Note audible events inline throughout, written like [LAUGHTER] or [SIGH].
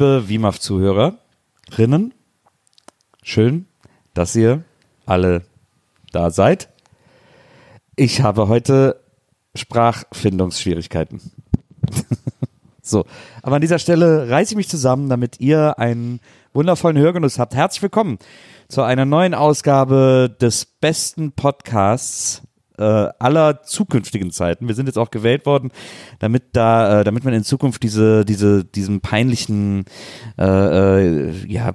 liebe WIMAF-Zuhörerinnen. Schön, dass ihr alle da seid. Ich habe heute Sprachfindungsschwierigkeiten. [LAUGHS] so, aber an dieser Stelle reiße ich mich zusammen, damit ihr einen wundervollen Hörgenuss habt. Herzlich willkommen zu einer neuen Ausgabe des besten Podcasts äh, aller zukünftigen Zeiten. Wir sind jetzt auch gewählt worden, damit da, äh, damit man in Zukunft diese, diese, diesem peinlichen, äh, äh, ja,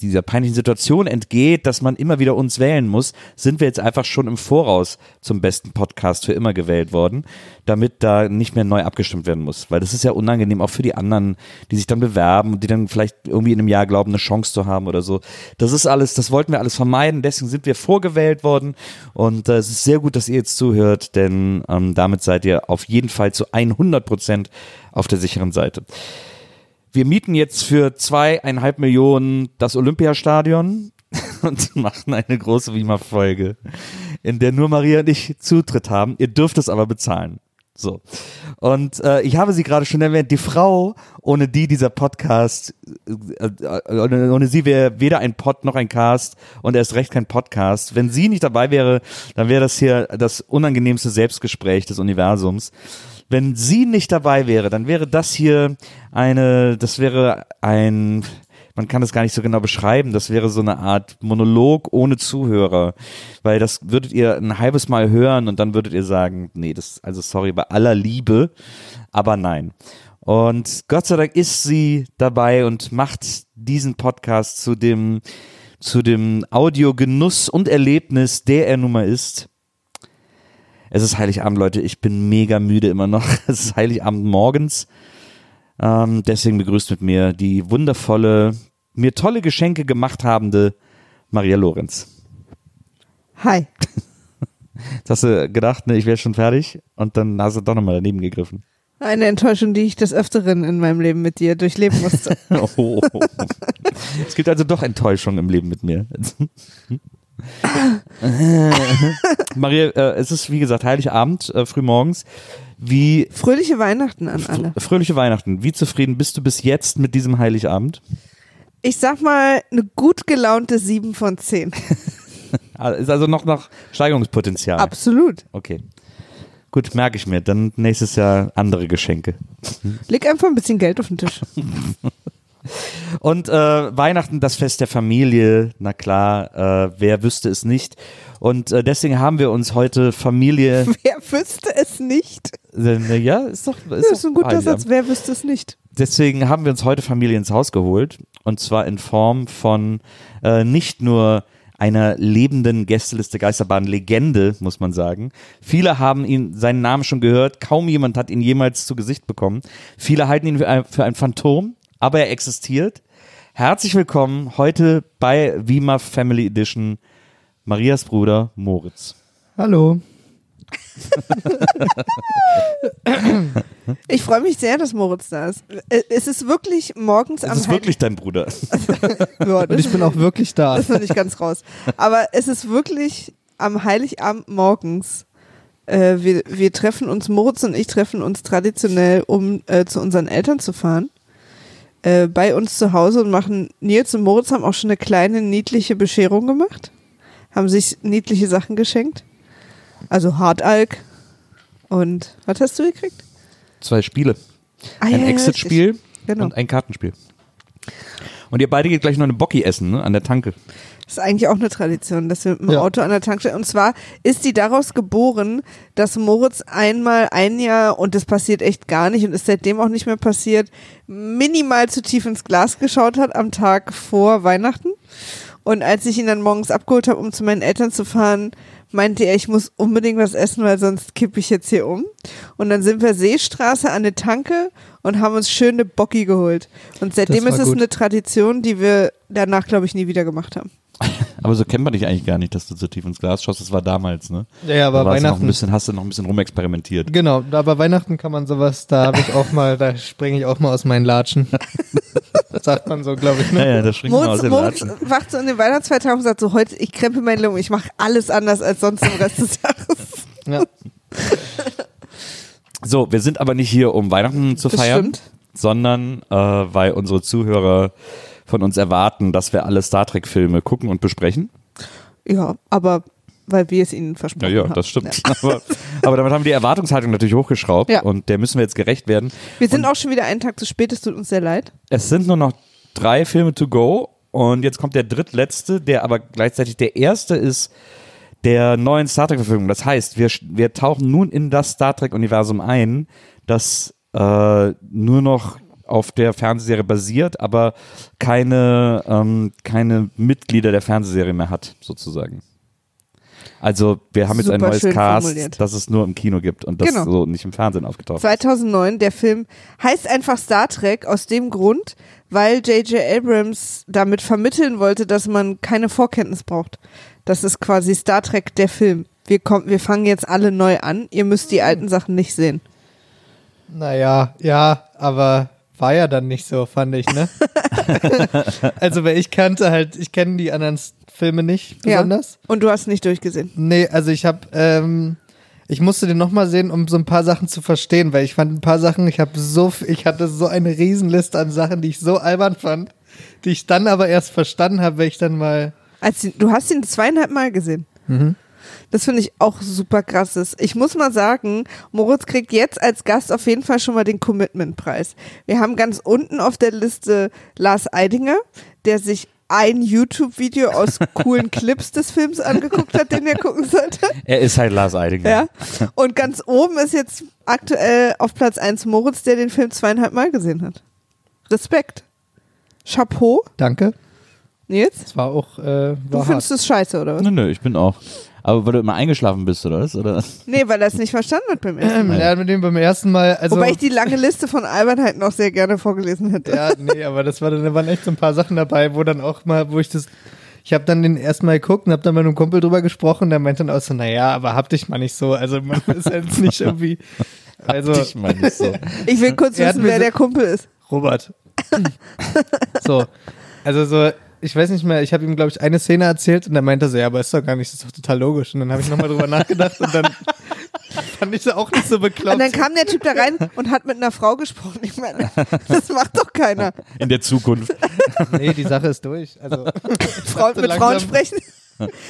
dieser peinlichen Situation entgeht, dass man immer wieder uns wählen muss, sind wir jetzt einfach schon im Voraus zum besten Podcast für immer gewählt worden, damit da nicht mehr neu abgestimmt werden muss. Weil das ist ja unangenehm auch für die anderen, die sich dann bewerben und die dann vielleicht irgendwie in einem Jahr glauben, eine Chance zu haben oder so. Das ist alles, das wollten wir alles vermeiden, deswegen sind wir vorgewählt worden und äh, es ist sehr gut, dass ihr jetzt zuhört, denn ähm, damit seid ihr auf jeden Fall zu 100 Prozent auf der sicheren Seite. Wir mieten jetzt für zweieinhalb Millionen das Olympiastadion [LAUGHS] und machen eine große Wiemer-Folge, in der nur Maria und ich Zutritt haben. Ihr dürft es aber bezahlen. So. Und äh, ich habe sie gerade schon erwähnt, die Frau, ohne die dieser Podcast, äh, äh, ohne, ohne sie wäre weder ein Pod noch ein Cast und erst recht kein Podcast. Wenn sie nicht dabei wäre, dann wäre das hier das unangenehmste Selbstgespräch des Universums. Wenn sie nicht dabei wäre, dann wäre das hier eine, das wäre ein, man kann das gar nicht so genau beschreiben. Das wäre so eine Art Monolog ohne Zuhörer, weil das würdet ihr ein halbes Mal hören und dann würdet ihr sagen, nee, das, also sorry, bei aller Liebe, aber nein. Und Gott sei Dank ist sie dabei und macht diesen Podcast zu dem, zu dem Audiogenuss und Erlebnis, der er nun mal ist. Es ist Heiligabend, Leute. Ich bin mega müde immer noch. [LAUGHS] Es ist Heiligabend morgens. Ähm, deswegen begrüßt mit mir die wundervolle, mir tolle Geschenke gemacht habende Maria Lorenz. Hi. Jetzt [LAUGHS] hast du gedacht, ne, ich wäre schon fertig und dann hast du doch nochmal daneben gegriffen. Eine Enttäuschung, die ich des Öfteren in meinem Leben mit dir durchleben musste. [LAUGHS] Oh. es gibt also doch Enttäuschung im Leben mit mir. [LAUGHS] [LAUGHS] Maria, äh, es ist wie gesagt Heiligabend, äh, frühmorgens. Wie Fröhliche Weihnachten an alle. fröhliche Weihnachten. Wie zufrieden bist du bis jetzt mit diesem Heiligabend? Ich sag mal, eine gut gelaunte 7 von 10. Ah, [LAUGHS] Ist also noch noch Steigerungspotenzial. Absolut. Okay. Gut, merke ich mir. Dann nächstes Jahr andere Geschenke. Leg einfach ein bisschen Geld auf den Tisch. [LAUGHS] Und äh, Weihnachten, das Fest der Familie, na klar, äh, wer wüsste es nicht. Und äh, deswegen haben wir uns heute Familie. [LAUGHS] Wer wüsste es nicht? Äh, ja, ist doch. Ist Das ist doch ein guter. Satz. Wer wüsste es nicht? Deswegen haben wir uns heute Familie ins Haus geholt. Und zwar in Form von äh, nicht nur einer lebenden Gästeliste Geisterbahn Legende, muss man sagen. Viele haben ihn, seinen Namen schon gehört. Kaum jemand hat ihn jemals zu Gesicht bekommen. Viele halten ihn für ein, für ein Phantom, aber er existiert. Herzlich willkommen heute bei Wima Family Edition Marias Bruder Moritz. Hallo. [LAUGHS] Ich freue mich sehr, dass Moritz da ist. Es ist wirklich morgens Es am ist wirklich dein Bruder. [LAUGHS] Ja, Und ich bin auch wirklich da. Das ist noch nicht ganz raus. Aber es ist wirklich am Heiligabend morgens. Äh, wir, wir treffen uns, Moritz und ich treffen uns traditionell, um äh, zu unseren Eltern zu fahren. Äh, bei uns zu Hause und machen, Nils und Moritz haben auch schon eine kleine niedliche Bescherung gemacht. Haben sich niedliche Sachen geschenkt. Also Hartalk. Und was hast du gekriegt? Zwei Spiele. Ah, Ein ja, Exit-Spiel. Genau. und ein Kartenspiel. Und ihr beide geht gleich noch eine Bocki essen, ne? An der Tanke. Das ist eigentlich auch eine Tradition, dass wir mit dem Ja. Auto an der Tankstelle. Und zwar ist die daraus geboren, dass Moritz einmal ein Jahr, und das passiert echt gar nicht und ist seitdem auch nicht mehr passiert, minimal zu tief ins Glas geschaut hat am Tag vor Weihnachten. Und als ich ihn dann morgens abgeholt habe, um zu meinen Eltern zu fahren, meinte er, ich muss unbedingt was essen, weil sonst kippe ich jetzt hier um. Und dann sind wir Seestraße an eine Tanke und haben uns schöne Bocki geholt. Und seitdem ist es gut. eine Tradition, die wir danach, glaube ich, nie wieder gemacht haben. [LAUGHS] Aber so kennt man dich eigentlich gar nicht, dass du so tief ins Glas schaust. Das war damals, ne? Ja, ja, aber da warst du noch ein Weihnachten. bisschen, hast du noch ein bisschen rumexperimentiert. Genau, aber Weihnachten kann man sowas, da habe ich auch mal, da springe ich auch mal aus meinen Latschen. [LAUGHS] Sagt man so, glaube ich, Ja, ne? ja, das springt mal aus den Moritz Latschen. wacht so in den Weihnachtsfeiertagen und sagt so, heute, ich krempe mein Leben, ich mache alles anders als sonst im Rest des Jahres. Ja. [LAUGHS] So, wir sind aber nicht hier, um Weihnachten zu Das feiern, stimmt. sondern äh, weil unsere Zuhörer von uns erwarten, dass wir alle Star Trek-Filme gucken und besprechen. Ja, aber weil wir es ihnen Ja, versprochen ja, haben. das stimmt. [LAUGHS] Aber, aber damit haben wir die Erwartungshaltung natürlich hochgeschraubt Ja. und der müssen wir jetzt gerecht werden. Wir sind auch schon wieder einen Tag zu spät, es tut uns sehr leid. Es sind nur noch drei Filme to go und jetzt kommt der drittletzte, der aber gleichzeitig der erste ist der neuen Star Trek-Verfilmung. Das heißt, wir, wir tauchen nun in das Star Trek-Universum ein, das äh, nur noch auf der Fernsehserie basiert, aber keine, ähm, keine Mitglieder der Fernsehserie mehr hat, sozusagen. Also wir haben jetzt ein Super neues schön Cast, formuliert. das es nur im Kino gibt und das Genau. so nicht im Fernsehen aufgetaucht ist. 2009, der Film heißt einfach Star Trek aus dem Grund, weil J.J. Abrams damit vermitteln wollte, dass man keine Vorkenntnis braucht. Das ist quasi Star Trek der Film. Wir, kommen, wir fangen jetzt alle neu an, ihr müsst die alten Sachen nicht sehen. Naja, ja, aber war ja dann nicht so, fand ich, ne? [LAUGHS] also, weil ich kannte halt, ich kenne die anderen Filme nicht besonders. Ja. Und du hast nicht durchgesehen. Nee, also ich habe, ähm, ich musste den nochmal sehen, um so ein paar Sachen zu verstehen, weil ich fand ein paar Sachen, ich habe so, ich hatte so eine Riesenliste an Sachen, die ich so albern fand, die ich dann aber erst verstanden habe, weil ich dann mal, Als, du hast ihn zweieinhalb Mal gesehen. Mhm. Das finde ich auch super krasses. Ich muss mal sagen, Moritz kriegt jetzt als Gast auf jeden Fall schon mal den Commitment-Preis. Wir haben ganz unten auf der Liste Lars Eidinger, der sich ein YouTube-Video aus [LAUGHS] coolen Clips des Films angeguckt hat, den er gucken sollte. Er ist halt Lars Eidinger. Ja. Und ganz oben ist jetzt aktuell auf Platz 1 Moritz, der den Film zweieinhalb Mal gesehen hat. Respekt. Chapeau. danke, Nils? es war auch, äh, Du war hart. findest es scheiße, oder was? Nö, nö, ich bin auch. Aber weil du immer eingeschlafen bist, oder was? Oder? Nee, weil er es nicht verstanden hat beim ersten Mal. Ähm, ja, mit dem beim ersten Mal, also. Wobei ich die lange Liste von Albernheiten auch sehr gerne vorgelesen hätte. Ja, nee, aber das war dann, da waren echt so ein paar Sachen dabei, wo dann auch mal, wo ich das, ich habe dann den erstmal geguckt und habe dann mit einem Kumpel drüber gesprochen, der meinte dann auch so, naja, aber hab dich mal nicht so, also man [LAUGHS] ist jetzt nicht irgendwie, also ich meine nicht so. Ich will kurz wissen, wer so- der Kumpel ist. Robert. [LAUGHS] so, also so, ich weiß nicht mehr, ich habe ihm glaube ich eine Szene erzählt und er meinte so, ja, aber ist doch gar nicht, das ist doch total logisch und dann habe ich nochmal drüber nachgedacht und dann [LAUGHS] fand ich es auch nicht so bekloppt. Und dann kam der Typ da rein und hat mit einer Frau gesprochen. Ich meine, das macht doch keiner. In der Zukunft. nee, die Sache ist durch, also [LAUGHS] Frauen, dachte [LAUGHS] mit Frauen langsam- sprechen.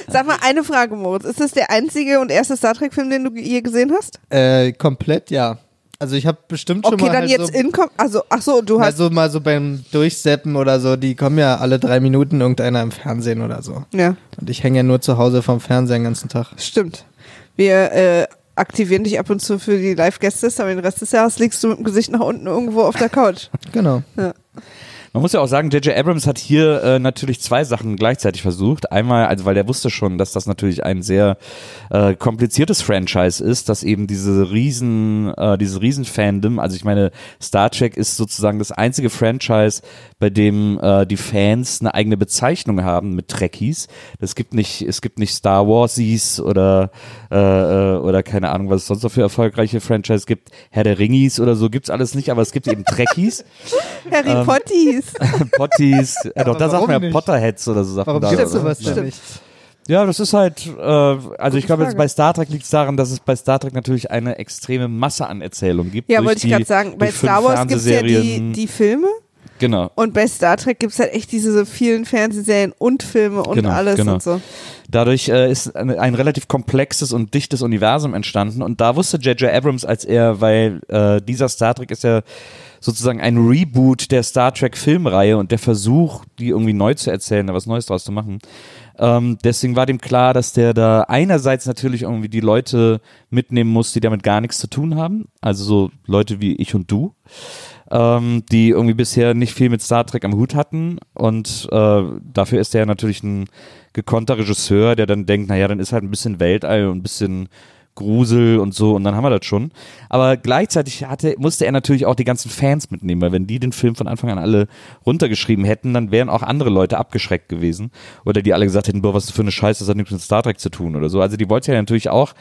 Sag mal eine Frage, Moritz. Ist das der einzige und erste Star Trek-Film, den du je gesehen hast? äh, komplett ja. Also ich habe bestimmt schon Okay, mal dann halt jetzt so in. Also, ach so, du hast. Also mal so beim Durchseppen oder so, die kommen ja alle drei Minuten irgendeiner im Fernsehen oder so. Ja, Und ich hänge ja nur zu Hause vom Fernseher den ganzen Tag. stimmt. Wir äh, aktivieren dich ab und zu für die Live-Gäste, aber den Rest des Jahres liegst du mit dem Gesicht nach unten irgendwo auf der Couch. [LAUGHS] Genau. Man muss ja auch sagen, J.J. Abrams hat hier äh, natürlich zwei Sachen gleichzeitig versucht. Einmal, also weil der wusste schon, dass das natürlich ein sehr äh, kompliziertes Franchise ist, dass eben diese riesen, äh, diese riesen Fandom, also ich meine, Star Trek ist sozusagen das einzige Franchise, bei dem äh, die Fans eine eigene Bezeichnung haben mit Trekkies. Es gibt nicht, es gibt nicht Star Warsies oder äh, äh, oder keine Ahnung, was es sonst noch für erfolgreiche Franchise gibt. Herr der Ringis oder so gibt's alles nicht, aber es gibt eben Trekkies. [LAUGHS] Harry Ähm, Potties. Potties, [LAUGHS] ja, doch, da sagt man ja? Potterheads oder so sagt Warum man da. gibt es oder? sowas ja. denn nicht? ja, das ist halt, äh, also ich glaube, jetzt bei Star Trek liegt es daran, dass es bei Star Trek natürlich eine extreme Masse an Erzählungen gibt. Ja, wollte ich gerade sagen. Bei Star Wars gibt es ja die, die Filme Genau. und bei Star Trek gibt es halt echt diese vielen Fernsehserien und Filme und Genau, alles genau. und so. Dadurch äh, ist ein, ein relativ komplexes und dichtes Universum entstanden und da wusste J.J. Abrams, als er, weil äh, dieser Star Trek ist ja sozusagen ein Reboot der Star Trek Filmreihe und der Versuch, die irgendwie neu zu erzählen, da was Neues draus zu machen. Ähm, deswegen war dem klar, dass der da einerseits natürlich irgendwie die Leute mitnehmen muss, die damit gar nichts zu tun haben, also so Leute wie ich und du, ähm, die irgendwie bisher nicht viel mit Star Trek am Hut hatten und äh, dafür ist er ja natürlich ein gekonnter Regisseur, der dann denkt, naja, dann ist halt ein bisschen Weltall und ein bisschen Grusel und so und dann haben wir das schon. Aber gleichzeitig hatte, musste er natürlich auch die ganzen Fans mitnehmen, weil wenn die den Film von Anfang an alle runtergeschrieben hätten, dann wären auch andere Leute abgeschreckt gewesen. Oder die alle gesagt hätten, boah, was ist für eine Scheiße, das hat nichts mit Star Trek zu tun oder so. Also die wollte er natürlich auch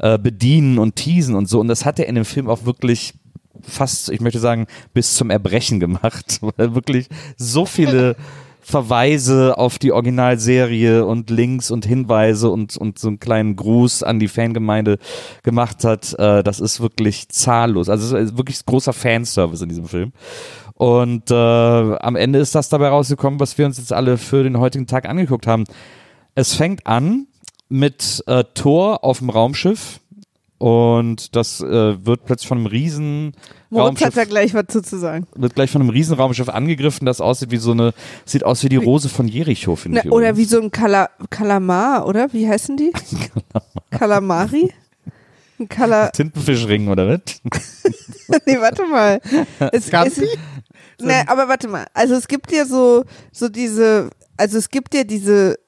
äh, bedienen und teasen und so. Und das hat er in dem Film auch wirklich fast, ich möchte sagen, bis zum Erbrechen gemacht, [LAUGHS] weil wirklich so viele Verweise auf die Originalserie und Links und Hinweise und, und so einen kleinen Gruß an die Fangemeinde gemacht hat. Äh, das ist wirklich zahllos. Also es ist wirklich großer Fanservice in diesem Film. Und äh, am Ende ist das dabei rausgekommen, was wir uns jetzt alle für den heutigen Tag angeguckt haben. Es fängt an mit äh, Thor auf dem Raumschiff und das äh, wird plötzlich von einem riesen Moritz hat da gleich was zu, sagen. wird gleich von einem Riesenraumschiff angegriffen, das aussieht wie so eine, sieht aus wie die Rose von Jericho, finde ich. oder wie übrigens. so ein Kala Kalamar, oder? Wie heißen die? [LAUGHS] Kalamari? Ein Kala. [LAUGHS] Tintenfischring oder was? [LAUGHS] nee, warte mal. Es, es, ne, aber warte mal. Also es gibt ja so, so diese, also es gibt ja diese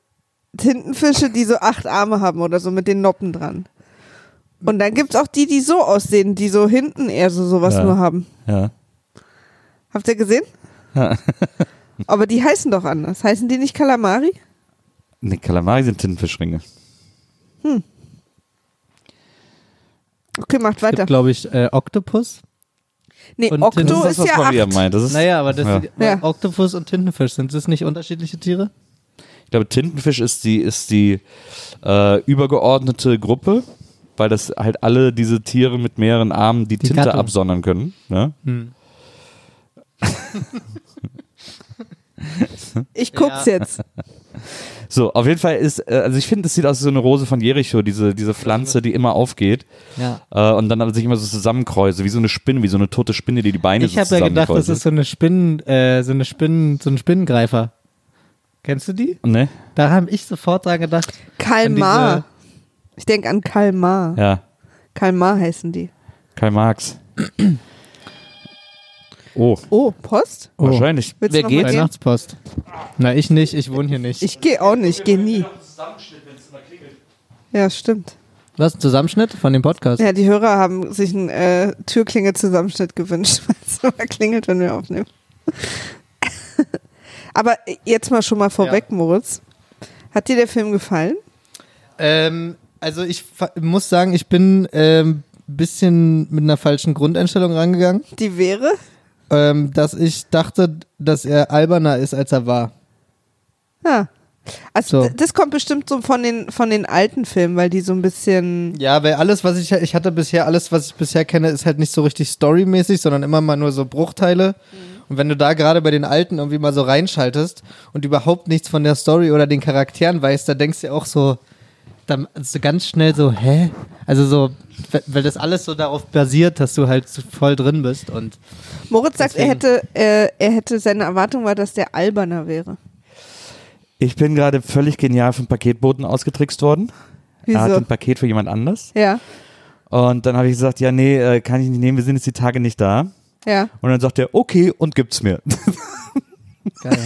Tintenfische, die so acht Arme haben oder so mit den Noppen dran. Und dann gibt's auch die, die so aussehen, die so hinten eher so sowas Ja. nur haben. Ja. Habt ihr gesehen? [LAUGHS] aber die heißen doch anders. Heißen die nicht Kalamari? Ne, Kalamari sind Tintenfischringe. Okay, macht Es weiter. gibt, glaube ich, äh, Oktopus. Nee, und Okto Tinten- Das ist ist, was ja Maria acht. meint. Das ist, Naja, aber das Ja. sind, Ja. Oktopus und Tintenfisch, sind das nicht unterschiedliche Tiere? ich glaube, Tintenfisch ist die, ist die äh, übergeordnete Gruppe, weil das halt alle diese Tiere mit mehreren Armen die, Die Tinte Gattung. absondern können. Ne? Hm. [LAUGHS] Ich guck's Ja. jetzt. So, auf jeden Fall ist, äh, also ich finde, das sieht aus wie so eine Rose von Jericho, diese, diese Pflanze, die immer aufgeht Ja. äh, und dann aber sich immer so zusammenkreuze, wie so eine Spinne, wie so eine tote Spinne, die die Beine Ich so habe ja gedacht, das ist so eine Spinnen, äh, so eine Spinnen, so ein Spinnengreifer. Kennst du die? Ne? Da habe ich sofort dran gedacht. Kalmar. An Ich denke an Kalmar. Ja, Kalmar heißen die. Karl Marx. Oh, Oh, Post? Oh. wahrscheinlich. Willst Wer geht? Weihnachtspost. Na, ich nicht, ich wohne hier nicht. Ich gehe auch nicht, gehe nie. Ja, stimmt. Was, ein Zusammenschnitt von dem Podcast? Ja, die Hörer haben sich einen äh, Türklingel-Zusammenschnitt gewünscht, [LAUGHS] weil es immer klingelt, wenn wir aufnehmen. [LAUGHS] Aber jetzt mal schon mal vorweg, Moritz. Hat dir der Film gefallen? Ähm, also ich muss sagen, ich bin ähm, bisschen mit einer falschen Grundeinstellung rangegangen, Die wäre? ähm, dass ich dachte, dass er alberner ist, als er war. Ja. Also So. das kommt bestimmt so von den, von den alten Filmen, weil die so ein bisschen. Ja, weil alles, was ich, ich hatte bisher, alles, was ich bisher kenne, ist halt nicht so richtig storymäßig, sondern immer mal nur so Bruchteile. Und wenn du da gerade bei den Alten irgendwie mal so reinschaltest und überhaupt nichts von der Story oder den Charakteren weißt, da denkst du auch so, dann so ganz schnell so, hä? Also so, weil- das alles so darauf basiert, dass du halt so voll drin bist und Moritz sagt, er hätte, äh, er hätte, seine Erwartung war, dass der alberner wäre. Ich bin gerade völlig genial vom Paketboten ausgetrickst worden. Er hat Wieso? ein Paket für jemand anders. Ja, Und dann habe ich gesagt, ja, nee, äh, kann ich nicht nehmen, wir sind jetzt die Tage nicht da. ja. Und dann sagt er, okay, und gibt's mir. [LAUGHS] geil.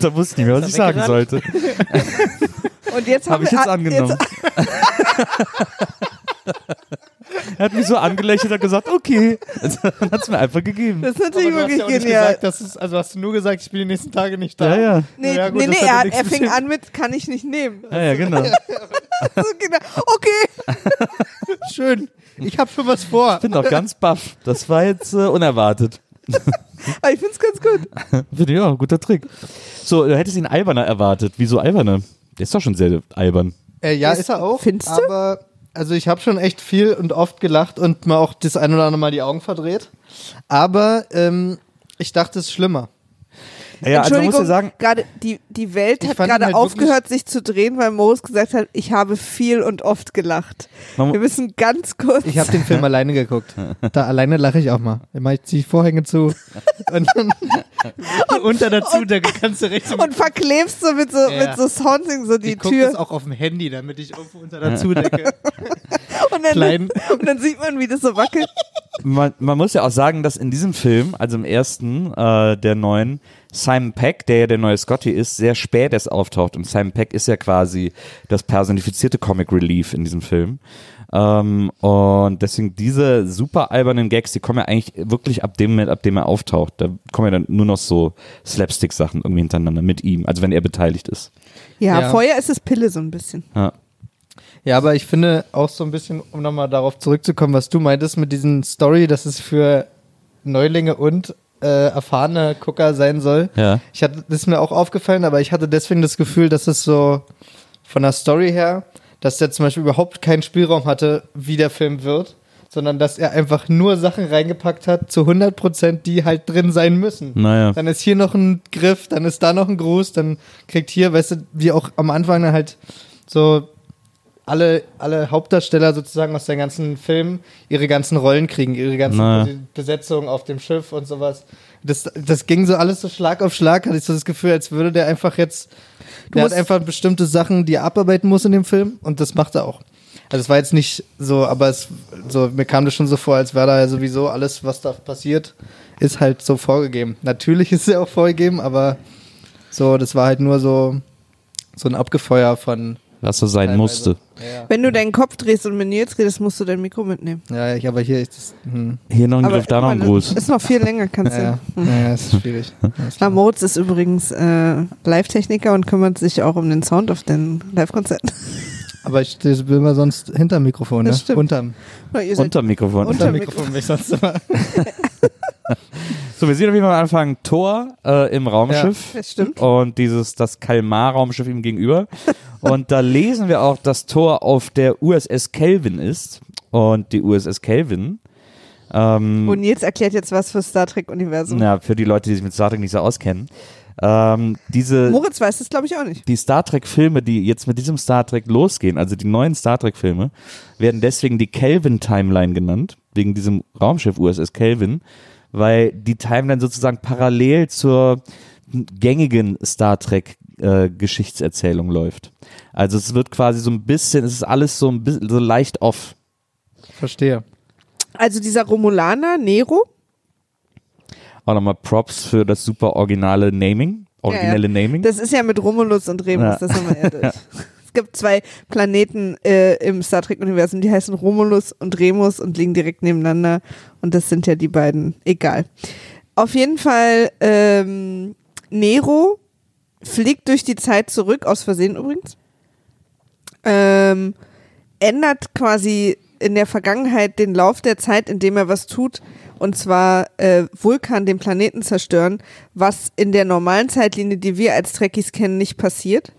da wusste ich nicht mehr, was ich sagen sollte. [LAUGHS] Und jetzt Habe haben ich jetzt angenommen. [LAUGHS] er hat mich so angelächelt und gesagt, okay. Und hat es mir einfach gegeben. das ist natürlich wirklich ja genial. gesagt, dass es, also hast du nur gesagt, ich bin die nächsten Tage nicht da. Ja, ja. Nee, Ja, gut, nee, das nee, er, hat- er fing an mit, kann ich nicht nehmen. Ja, ja, [LAUGHS] genau. So, genau. Okay. [LAUGHS] Schön. Ich habe schon was vor. Ich bin doch ganz baff. Das war jetzt äh, unerwartet. Aber ich find's ganz gut. Finde ich auch, ein guter Trick. So, du hättest ihn alberner erwartet. Wieso alberner? Der ist doch schon sehr albern. Äh, ja, Ist- ist er auch. findest du? Aber also ich habe schon echt viel und oft gelacht und mal auch das ein oder andere Mal die Augen verdreht. Aber ähm, ich dachte, es ist schlimmer. Ja, also man muss Entschuldigung, ja sagen, gerade die, die Welt Ich hat gerade halt aufgehört, sich zu drehen, weil Moritz gesagt hat, ich habe viel und oft gelacht. Wir müssen ganz kurz. Ich habe den Film alleine geguckt. [LAUGHS] Da alleine lache ich auch mal. Immer ich ziehe Vorhänge zu. [LAUGHS] Und dann [LAUGHS] unter der Zudecke kannst du rechts und verklebst so mit so, Ja. mit so Sounding so die ich gucke Tür. das auch auf dem Handy, damit ich irgendwo unter der Zudecke Und dann, klein. und dann sieht man, wie das so wackelt. man, man muss ja auch sagen, dass in diesem Film, also im ersten, äh, der neuen, Simon Peck, der ja der neue Scotty ist, sehr spät erst auftaucht. Und Simon Peck ist ja quasi das personifizierte Comic Relief in diesem Film. Ähm, und deswegen diese super albernen Gags, die kommen ja eigentlich wirklich ab dem Moment, ab dem er auftaucht. Da kommen ja dann nur noch so Slapstick-Sachen irgendwie hintereinander mit ihm, also wenn er beteiligt ist. Ja, Ja. vorher ist es Pille so ein bisschen. Ja. Ja, aber ich finde auch so ein bisschen, um nochmal darauf zurückzukommen, was du meintest mit diesen Story, dass es für Neulinge und äh, erfahrene Gucker sein soll. Ja. Ich hatte, das ist mir auch aufgefallen, aber ich hatte deswegen das Gefühl, dass es so von der Story her, dass der zum Beispiel überhaupt keinen Spielraum hatte, wie der Film wird, sondern dass er einfach nur Sachen reingepackt hat, zu 100 Prozent, die halt drin sein müssen. Naja. Dann ist hier noch ein Griff, dann ist da noch ein Gruß, dann kriegt hier, weißt du, wie auch am Anfang halt so alle, alle Hauptdarsteller sozusagen aus den ganzen Filmen ihre ganzen Rollen kriegen, ihre ganzen Na. die Besetzungen auf dem Schiff und sowas. Das, das ging so alles so Schlag auf Schlag, hatte ich so das Gefühl, als würde der einfach jetzt, der hat einfach bestimmte Sachen, die er abarbeiten muss in dem Film und das macht er auch. Also es war jetzt nicht so, aber es, so, mir kam das schon so vor, als wäre da ja sowieso alles, was da passiert, ist halt so vorgegeben. Natürlich ist es ja auch vorgegeben, aber so, das war halt nur so, so ein Abgefeuer von. Was so sein teilweise. musste. Ja, Wenn du deinen Kopf drehst und mit Nils redest, musst du dein Mikro mitnehmen. ja ich, aber hier ist das. Hm. Hier noch ein Aber Griff, da noch ein Gruß. Ist noch viel länger, kannst Ja, du. ja, ja, ist schwierig. [LAUGHS] Moritz ist übrigens äh, Live-Techniker und kümmert sich auch um den Sound auf den Live-Konzerten. [LAUGHS] Aber ich das will mal sonst hinterm Mikrofon, ne? Das stimmt. Unterm, Na, Unterm Mikrofon. Unter- unterm Mikrofon bin ich sonst immer. [LAUGHS] So, wir sehen auf jeden Fall am Anfang Thor äh, im Raumschiff. Das stimmt. Und dieses, das Kalmar-Raumschiff ihm gegenüber. Und da lesen wir auch, dass Thor auf der USS Kelvin ist. Und die USS Kelvin, ähm, Und Nils erklärt jetzt was für Star Trek-Universum. ja, für die Leute, die sich mit Star Trek nicht so auskennen, ähm, diese, Moritz weiß das, glaube ich, auch nicht. die Star Trek-Filme, die jetzt mit diesem Star Trek losgehen, also die neuen Star Trek-Filme, werden deswegen die Kelvin-Timeline genannt, wegen diesem Raumschiff USS Kelvin, weil die Timeline sozusagen parallel zur gängigen Star Trek-Geschichtserzählung läuft. Also es wird quasi so ein bisschen, es ist alles so ein bisschen so leicht off. Verstehe. Also dieser Romulaner, Nero, Auch nochmal Props für das super originale Naming, originelle Naming. das ist ja mit Romulus und Remus, Ja. das haben wir ja [LAUGHS] durch. Es gibt zwei Planeten äh, im Star Trek-Universum, die heißen Romulus und Remus und liegen direkt nebeneinander. Und das sind ja die beiden. Egal. Auf jeden Fall, ähm, Nero fliegt durch die Zeit zurück, aus Versehen übrigens. Ähm, ändert quasi in der Vergangenheit den Lauf der Zeit, indem er was tut, und zwar äh, Vulkan den Planeten zerstören, was in der normalen Zeitlinie, die wir als Trekkies kennen, nicht passiert.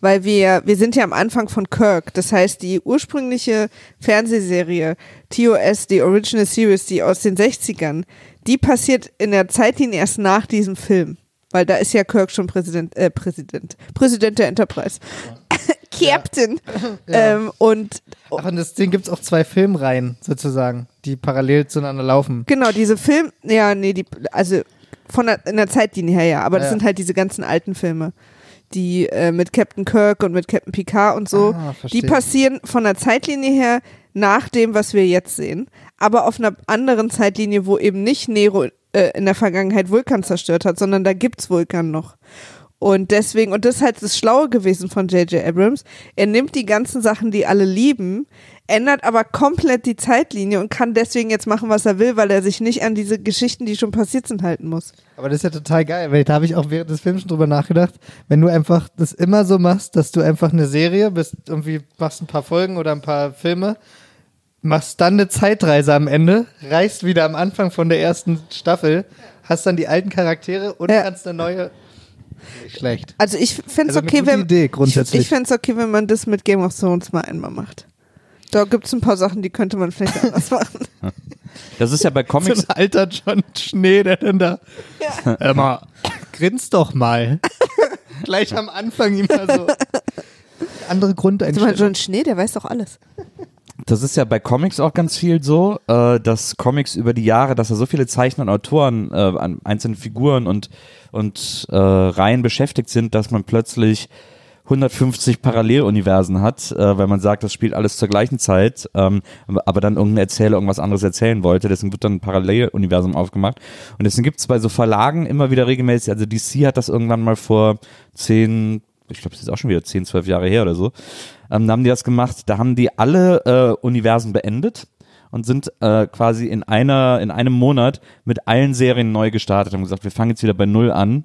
Weil wir, wir sind ja am Anfang von Kirk. Das heißt, die ursprüngliche Fernsehserie TOS, die Original Series, die aus den 60ern, die passiert in der Zeitlinie erst nach diesem Film. Weil da ist ja Kirk schon Präsident, äh, Präsident, Präsident der Enterprise. [LAUGHS] Captain. Ähm, und Ach, und das Ding gibt es auch zwei Filmreihen sozusagen, die parallel zueinander laufen. Genau, diese Film, ja, nee, die, also von der, in der Zeitlinie her, ja, aber das Ja, ja. sind halt diese ganzen alten Filme, die äh, mit Captain Kirk und mit Captain Picard und so, Ah, die passieren von der Zeitlinie her nach dem, was wir jetzt sehen, aber auf einer anderen Zeitlinie, wo eben nicht Nero äh, in der Vergangenheit Vulkan zerstört hat, sondern da gibt's Vulkan noch. Und deswegen, und das ist halt das Schlaue gewesen von J.J. Abrams, er nimmt die ganzen Sachen, die alle lieben, ändert aber komplett die Zeitlinie und kann deswegen jetzt machen, was er will, weil er sich nicht an diese Geschichten, die schon passiert sind, halten muss. Aber das ist ja total geil, weil da habe ich auch während des Films schon drüber nachgedacht, wenn du einfach das immer so machst, dass du einfach eine Serie bist, irgendwie machst ein paar Folgen oder ein paar Filme, machst dann eine Zeitreise am Ende, reist wieder am Anfang von der ersten Staffel, hast dann die alten Charaktere und Ja. kannst eine neue. Nicht schlecht. Also ich fände es Also okay, wenn Idee grundsätzlich. ich, ich fände okay, wenn man das mit Game of Thrones mal einmal macht. Da gibt es ein paar Sachen, die könnte man vielleicht anders machen. [LAUGHS] Das ist ja bei So Comics, ein alter John Schnee, der dann da. Hör [LAUGHS] mal, grinst doch mal. [LAUGHS] Gleich am Anfang immer so. Andere Also Grundeinstellung. John Schnee, der weiß doch alles. Das ist ja bei Comics auch ganz viel so, äh, dass Comics über die Jahre, dass da so viele Zeichner und Autoren äh, an einzelnen Figuren und, und äh, Reihen beschäftigt sind, dass man plötzlich 150 Paralleluniversen hat, äh, weil man sagt, das spielt alles zur gleichen Zeit, ähm, aber dann irgendein Erzähler irgendwas anderes erzählen wollte. Deswegen wird dann ein Paralleluniversum aufgemacht. Und deswegen gibt es bei so Verlagen immer wieder regelmäßig, also DC hat das irgendwann mal vor zehn, ich glaube, es ist auch schon wieder zehn, zwölf Jahre her oder so, ähm, da haben die das gemacht. Da haben die alle äh, Universen beendet und sind äh, quasi in einer in einem Monat mit allen Serien neu gestartet haben gesagt, wir fangen jetzt wieder bei null an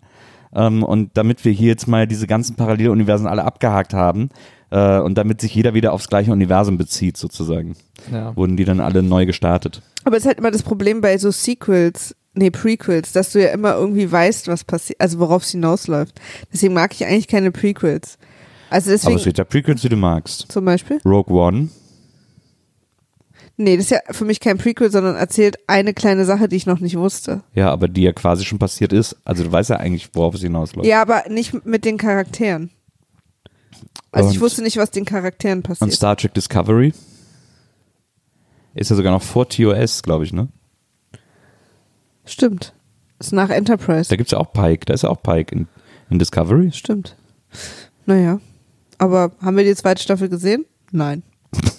ähm, und damit wir hier jetzt mal diese ganzen Paralleluniversen alle abgehakt haben äh, und damit sich jeder wieder aufs gleiche Universum bezieht sozusagen, Ja. wurden die dann alle neu gestartet. Aber es ist halt immer das Problem bei so Sequels, nee, Prequels, dass du ja immer irgendwie weißt, was passiert, also worauf es hinausläuft. Deswegen mag ich eigentlich keine Prequels. Also Aber deswegen, es wird ja Prequels, wie du magst. zum Beispiel? Rogue One, Nee, das ist ja für mich kein Prequel, sondern erzählt eine kleine Sache, die ich noch nicht wusste. ja, aber die ja quasi schon passiert ist. Also du weißt ja eigentlich, worauf es hinausläuft. Ja, aber nicht mit den Charakteren. Also ich Und- wusste nicht, was den Charakteren Und passiert. Star Trek Discovery ist ja sogar noch vor TOS, glaube ich, ne? Stimmt. Ist nach Enterprise. Da gibt's ja auch Pike, da ist ja auch Pike in, in Discovery. Stimmt. Naja. Aber haben wir die zweite Staffel gesehen? Nein.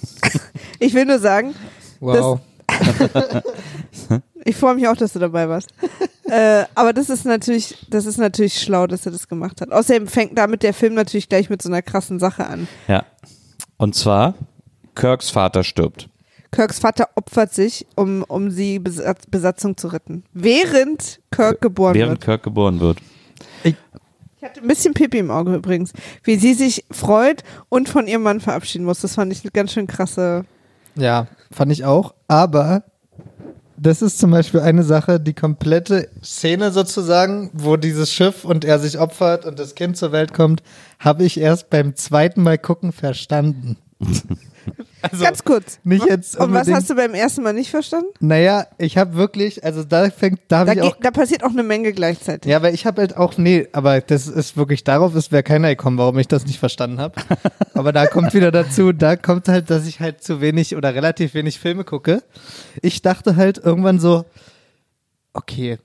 [LAUGHS] ich will nur sagen, Wow. [LAUGHS] ich freue mich auch, dass du dabei warst. [LAUGHS] äh, aber das ist natürlich, das ist natürlich schlau, dass er das gemacht hat. Außerdem fängt damit der Film natürlich gleich mit so einer krassen Sache an. Ja. Und zwar, Kirks Vater stirbt. Kirks Vater opfert sich, um, um die Besatz, Besatzung zu retten. Während Kirk geboren während wird. Kirk geboren wird. Ich hatte ein bisschen Pipi im Auge übrigens. Wie sie sich freut und von ihrem Mann verabschieden muss. Das fand ich eine ganz schön krasse. Ja, fand ich auch. Aber das ist zum Beispiel eine Sache, die komplette Szene sozusagen, wo dieses Schiff und er sich opfert und das Kind zur Welt kommt, habe ich erst beim zweiten Mal gucken verstanden. [LAUGHS] also ganz kurz. nicht jetzt Und was hast du beim ersten Mal nicht verstanden? Naja, ich habe wirklich, also da fängt, da Da, ich auch. da passiert auch eine Menge gleichzeitig. Ja, weil ich habe halt auch, nee, aber das ist wirklich, darauf ist wäre keiner gekommen, warum ich das nicht verstanden habe. [LAUGHS] aber da kommt wieder dazu, da kommt halt, dass ich halt zu wenig oder relativ wenig Filme gucke. Ich dachte halt irgendwann so, okay,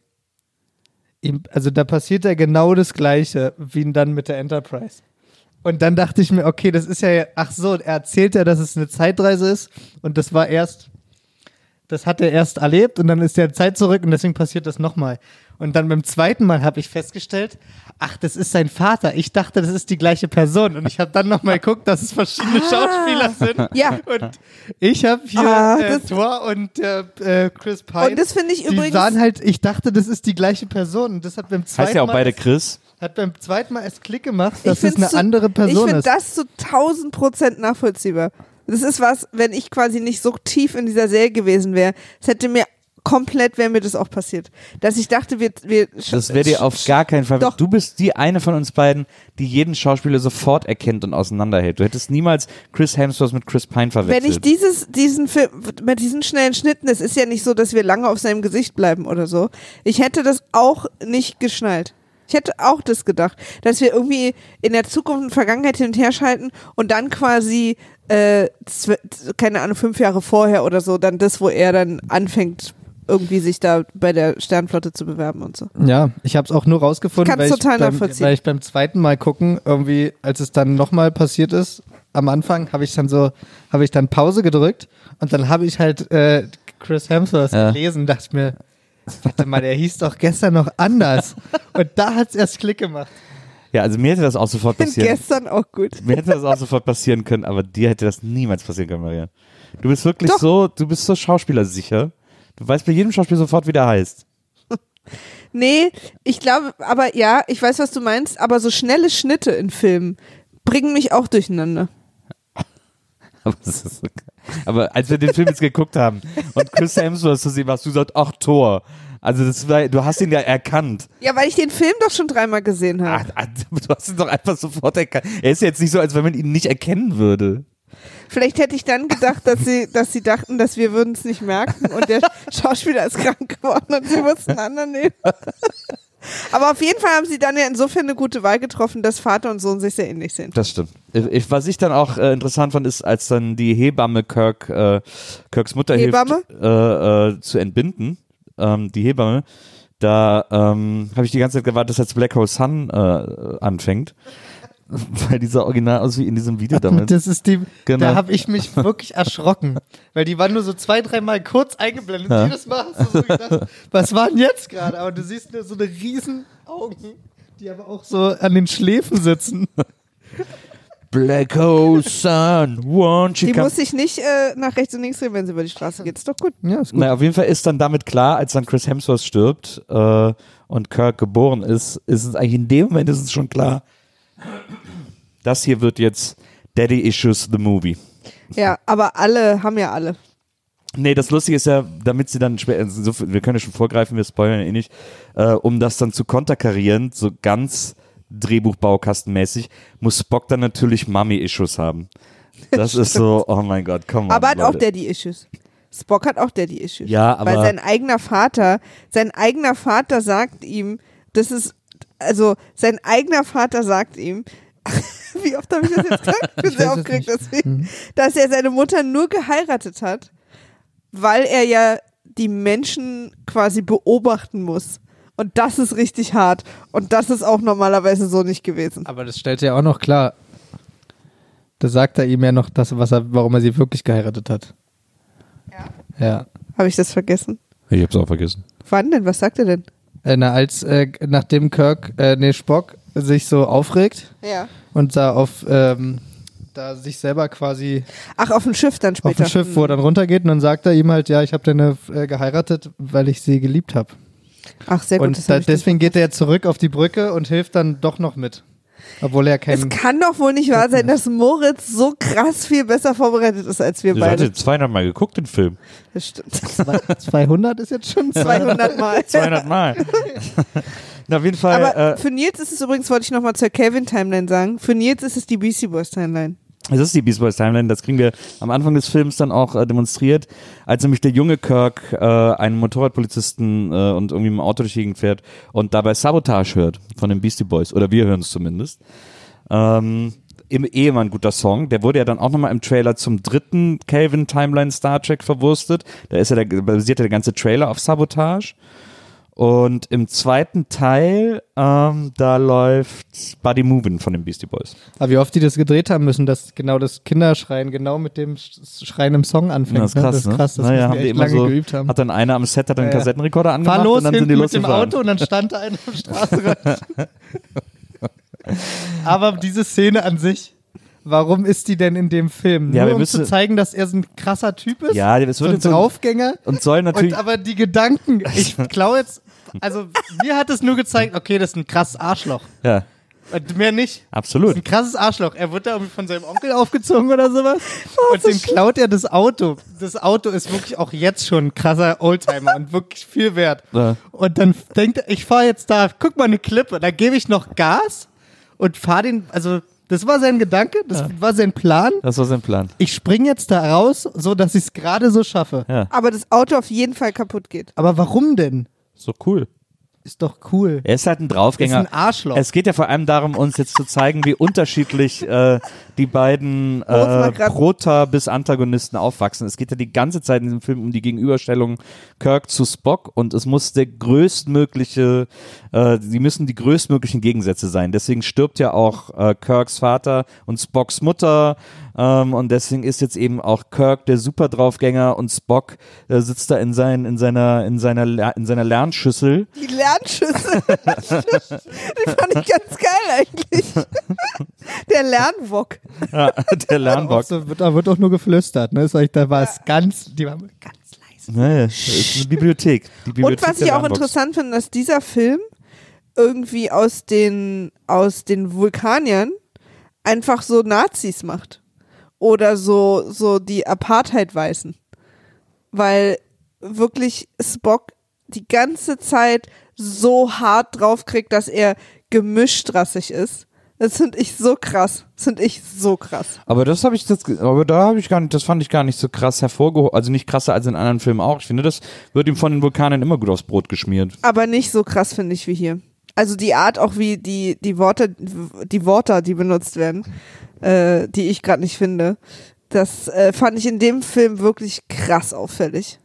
also da passiert ja genau das Gleiche wie dann mit der Enterprise. Und dann dachte ich mir, okay, das ist ja, ach so, er erzählt ja, dass es eine Zeitreise ist und das war erst, das hat er erst erlebt und dann ist er Zeit zurück und deswegen passiert das nochmal. Und dann beim zweiten Mal habe ich festgestellt, ach, das ist sein Vater. Ich dachte, das ist die gleiche Person. Und ich habe dann nochmal geguckt, dass es verschiedene Schauspieler sind. [LAUGHS] Ja. Und ich habe hier Ah, äh, das- Thor und äh, äh, Chris Pine. Und das finde ich die übrigens- sahen halt, ich dachte, das ist die gleiche Person. Und das hat beim zweiten Heißt ja auch Mal beide Chris. Hat beim zweiten Mal erst Klick gemacht, dass es eine zu- andere Ich Person finde ist. das zu 1000 Prozent nachvollziehbar. Das ist was, wenn ich quasi nicht so tief in dieser Serie gewesen wäre, es hätte mir komplett, wäre mir das auch passiert. Dass ich dachte, wir, wir Das wäre dir auf gar keinen Fall. Doch. Du bist die eine von uns beiden, die jeden Schauspieler sofort erkennt und auseinanderhält. Du hättest niemals Chris Hemsworth mit Chris Pine verwechselt. Wenn ich dieses, diesen Film, mit diesen schnellen Schnitten, es ist ja nicht so, dass wir lange auf seinem Gesicht bleiben oder so. Ich hätte das auch nicht geschnallt. Ich hätte auch das gedacht, dass wir irgendwie in der Zukunft und Vergangenheit hin und her schalten und dann quasi, äh, keine Ahnung, fünf Jahre vorher oder so, dann das, wo er dann anfängt, irgendwie sich da bei der Sternflotte zu bewerben und so. Ja, ich habe es auch nur rausgefunden, Ich weil, ich total beim, nachvollziehen. weil ich beim zweiten Mal gucken, irgendwie, als es dann nochmal passiert ist, am Anfang habe ich dann so, habe ich dann Pause gedrückt und dann habe ich halt äh, Chris Hemsworth Ja. gelesen, dachte mir, warte mal, der hieß doch gestern noch anders. und da hat es erst Klick gemacht. ja, also mir hätte das auch sofort passieren. gestern auch gut. Mir hätte das auch sofort passieren können, aber dir hätte das niemals passieren können, Maria. Du bist wirklich Doch. so, du bist so schauspielersicher. Du weißt bei jedem Schauspiel sofort, wie der heißt. [LAUGHS] Nee, ich glaube, aber ja, ich weiß, was du meinst, aber so schnelle Schnitte in Filmen bringen mich auch durcheinander. [LAUGHS] Aber, das ist, aber als wir den Film jetzt geguckt haben und Chris Hemsworth zu sehen, hast du gesagt, ach Thor. Also das war, du hast ihn ja erkannt. Ja, weil ich den Film doch schon dreimal gesehen habe. ach, du hast ihn doch einfach sofort erkannt. Er ist jetzt nicht so, als wenn man ihn nicht erkennen würde. Vielleicht hätte ich dann gedacht, dass sie, dass sie dachten, dass wir würden es nicht merken und der Schauspieler ist krank geworden und sie mussten einen anderen nehmen. Aber auf jeden Fall haben sie dann ja insofern eine gute Wahl getroffen, dass Vater und Sohn sich sehr ähnlich sehen. Das stimmt. Ich, was ich dann auch äh, interessant fand, ist, als dann die Hebamme Kirk, äh, Kirks Mutter Hebamme? hilft, äh, äh, zu entbinden, ähm, die Hebamme, da ähm, habe ich die ganze Zeit gewartet, dass jetzt Black Hole Sun äh, anfängt. [LAUGHS] Weil dieser Original aus wie in diesem Video damals. Das ist die, Genau. da habe ich mich wirklich erschrocken, weil die waren nur so zwei, dreimal kurz eingeblendet. Ja. Jedes Mal hast du so gedacht, was war denn jetzt gerade? Aber du siehst nur so eine riesen Augen, die aber auch so an den Schläfen sitzen. Black Hole Sun, won't you Die muss sich nicht äh, nach rechts und links drehen, wenn sie über die Straße geht. Ist doch gut. Ja, ist gut. Naja, auf jeden Fall ist dann damit klar, als dann Chris Hemsworth stirbt äh, und Kirk geboren ist, ist es eigentlich in dem Moment ist es schon klar, das hier wird jetzt Daddy Issues the Movie. Ja, aber alle haben ja alle. Nee, das Lustige ist ja, damit sie dann schwer, also so, viel- wir können ja schon vorgreifen, wir spoilern ja eh nicht, äh, um das dann zu konterkarieren, so ganz Drehbuchbaukastenmäßig, muss Spock dann natürlich Mummy-Issues haben. Das ist so, [LAUGHS] oh mein Gott, komm Aber hat auch Leute. Daddy-Issues. Spock hat auch Daddy-Issues. Ja, aber- Weil sein eigener Vater, sein eigener Vater sagt ihm, das ist, also sein eigener Vater sagt ihm, [LAUGHS] wie oft habe ich das jetzt gesagt? Ich bin Ich sehr es aufgeregt deswegen, dass er seine Mutter nur geheiratet hat, weil er ja die Menschen quasi beobachten muss. Und das ist richtig hart. Und das ist auch normalerweise so nicht gewesen. Aber das stellt ja auch noch klar. Da sagt er ihm ja noch, das, was er, warum er sie wirklich geheiratet hat. Ja. Ja. Habe ich das vergessen? Ich hab's auch vergessen. Wann denn? Was sagt er denn? Äh, na, als, äh, nachdem Kirk, äh, nee, Spock sich so aufregt Ja. und da auf, ähm, da sich selber quasi Ach, auf dem Schiff dann später. auf dem Schiff, wo er dann runtergeht und dann sagt er ihm halt, ja, ich habe deine äh, geheiratet, weil ich sie geliebt habe. Ach, sehr gut. Und da, deswegen geht er zurück auf die Brücke und hilft dann doch noch mit. Obwohl er Es kein. kann doch wohl nicht wahr sein, dass Moritz so krass viel besser vorbereitet ist als wir Du beide. hast 200 Mal geguckt, den Film. Das stimmt. 200 ist jetzt schon 200 Mal. 200 Mal. [LAUGHS] Na, auf jeden Fall. Aber äh, für Nils ist es übrigens, wollte ich nochmal zur Kelvin-Timeline sagen, für Nils ist es die Beastie Boys-Timeline. Das ist die Beast Boys Timeline, das kriegen wir am Anfang des Films dann auch äh, demonstriert, als nämlich der junge Kirk äh, einen Motorradpolizisten äh, und irgendwie im Auto durch die Gegend fährt und dabei Sabotage hört von den Beastie Boys, oder wir hören es zumindest. Ähm, im Ehemann guter Song, der wurde ja dann auch nochmal im Trailer zum dritten Calvin Timeline Star Trek verwurstet. Da ist ja der, basiert ja der ganze Trailer auf Sabotage. Und im zweiten Teil, ähm, da läuft Buddy Movin' von den Beastie Boys. Aber wie oft die das gedreht haben müssen, dass genau das Kinderschreien genau mit dem Sch- Schreien im Song anfängt. Ja, das ist krass, ne? Das ne? ist krass, das naja, haben die immer lange so, geübt haben. hat dann einer am Set hat dann einen Ja, ja. Kassettenrekorder angemacht Fahr los und dann sind die mit dem. Auto und dann stand da einer am Straßenrand. [LAUGHS] Aber diese Szene an sich, warum ist die denn in dem Film? Ja, Nur wir um müssen- zu zeigen, dass er so ein krasser Typ ist? Ja, so wird ein so- Draufgänger? Und soll natürlich, Und aber die Gedanken, [LAUGHS] ich glaube jetzt, also mir hat es nur gezeigt, okay, das ist ein krasses Arschloch. ja, Und mehr nicht. Das absolut. ist ein krasses Arschloch. Er wird da irgendwie von seinem Onkel aufgezogen oder sowas. und dem klaut er das Auto. Das Auto ist wirklich auch jetzt schon ein krasser Oldtimer und wirklich viel wert. Ja. Und dann denkt er, ich fahre jetzt da, guck mal eine Klippe, da gebe ich noch Gas und fahre den, also das war sein Gedanke, das war sein Plan. Das war sein Plan. Ich springe jetzt da raus, so dass ich es gerade so schaffe. Ja, Aber das Auto auf jeden Fall kaputt geht. Aber warum denn? So cool. Ist doch cool. Er ist halt ein Ist Draufgänger. ein Arschloch. Es geht ja vor allem darum, uns jetzt zu zeigen, wie unterschiedlich äh, die beiden äh, Prota bis Antagonisten aufwachsen. Es geht ja die ganze Zeit in diesem Film um die Gegenüberstellung Kirk zu Spock und es muss der größtmögliche, äh, sie müssen die größtmöglichen Gegensätze sein. Deswegen stirbt ja auch äh, Kirks Vater und Spocks Mutter ähm, und deswegen ist jetzt eben auch Kirk der Super Draufgänger und Spock äh, sitzt da in, sein, in seiner in seiner in seiner Lernschüssel Die Lernschüsse. [LAUGHS] Die fand ich ganz geil eigentlich. [LAUGHS] Der Lernwok. Ja, [LAUGHS] der Lernbock. so, wird, da wird auch nur geflüstert, ne? Sag ich, da war es ganz, die waren ganz leise. Naja, ist eine Bibliothek. Die Bibliothek Und was ich auch Lernbox. interessant finde, dass dieser Film irgendwie aus den, aus den Vulkaniern einfach so Nazis macht. Oder so, so die Apartheid-Weißen. Weil wirklich Spock die ganze Zeit so hart draufkriegt, dass er gemischtrassig ist. Das finde ich so krass. Das finde ich so krass. Aber das habe ich das, aber da habe ich gar nicht, das fand ich gar nicht so krass hervorgehoben, also nicht krasser als in anderen Filmen auch. Ich finde, das wird ihm von den Vulkanen immer gut aufs Brot geschmiert. aber nicht so krass finde ich wie hier. Also die Art auch wie die die Worte die Worte, die benutzt werden, äh, die ich gerade nicht finde, das äh, fand ich in dem Film wirklich krass auffällig.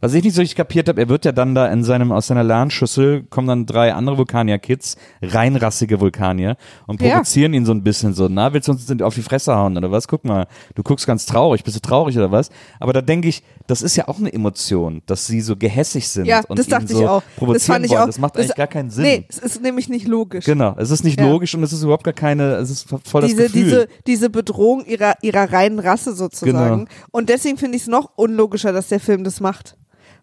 Was ich nicht so richtig kapiert habe, er wird ja dann da in seinem, aus seiner Lernschüssel kommen dann drei andere Vulkanier-Kids, reinrassige Vulkanier, und Ja. provozieren ihn so ein bisschen so, na, willst du uns auf die Fresse hauen oder was? Guck mal, du guckst ganz traurig, bist du traurig oder was? Aber da denke ich, das ist ja auch eine Emotion, dass sie so gehässig sind Ja, und das ihn so ich auch. provozieren Das fand ich wollen. auch. Das macht Das- eigentlich gar keinen Sinn. Nee, es ist nämlich nicht logisch. Genau, es ist nicht Ja. logisch und es ist überhaupt gar keine, es ist voll das diese, Gefühl. diese, diese Bedrohung ihrer, ihrer reinen Rasse sozusagen. Genau. Und deswegen finde ich es noch unlogischer, dass der Film das macht.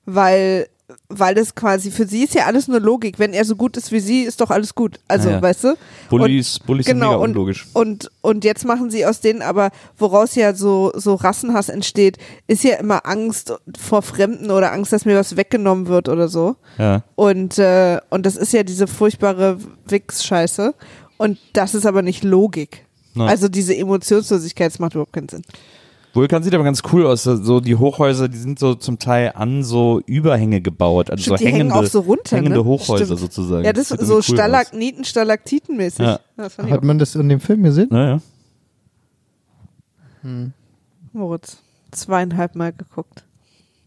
Weil, weil das quasi, für sie ist ja alles nur Logik. Wenn er so gut ist wie sie, ist doch alles gut. Also, Ja, ja. weißt du? Bullies, Bullies sind mega genau, und, unlogisch. Und, und jetzt machen sie aus denen aber, woraus ja so, so Rassenhass entsteht, ist ja immer Angst vor Fremden oder Angst, dass mir was weggenommen wird oder so. Ja. Und, äh, und das ist ja diese furchtbare Wix-Scheiße. Und das ist aber nicht Logik. Nein. Also diese Emotionslosigkeit, das macht überhaupt keinen Sinn. Vulkan sieht aber ganz cool aus. So die Hochhäuser, die sind so zum Teil an so Überhänge gebaut, also Stimmt, so die hängende, hängen auch so runter. hängende ne? Hochhäuser Stimmt. sozusagen. Ja, das ist so cool. Stalagniten, Stalaktitenmäßig. Ja. Das Hat man das in dem Film gesehen? Ja, ja. Moritz, zweieinhalb Mal geguckt.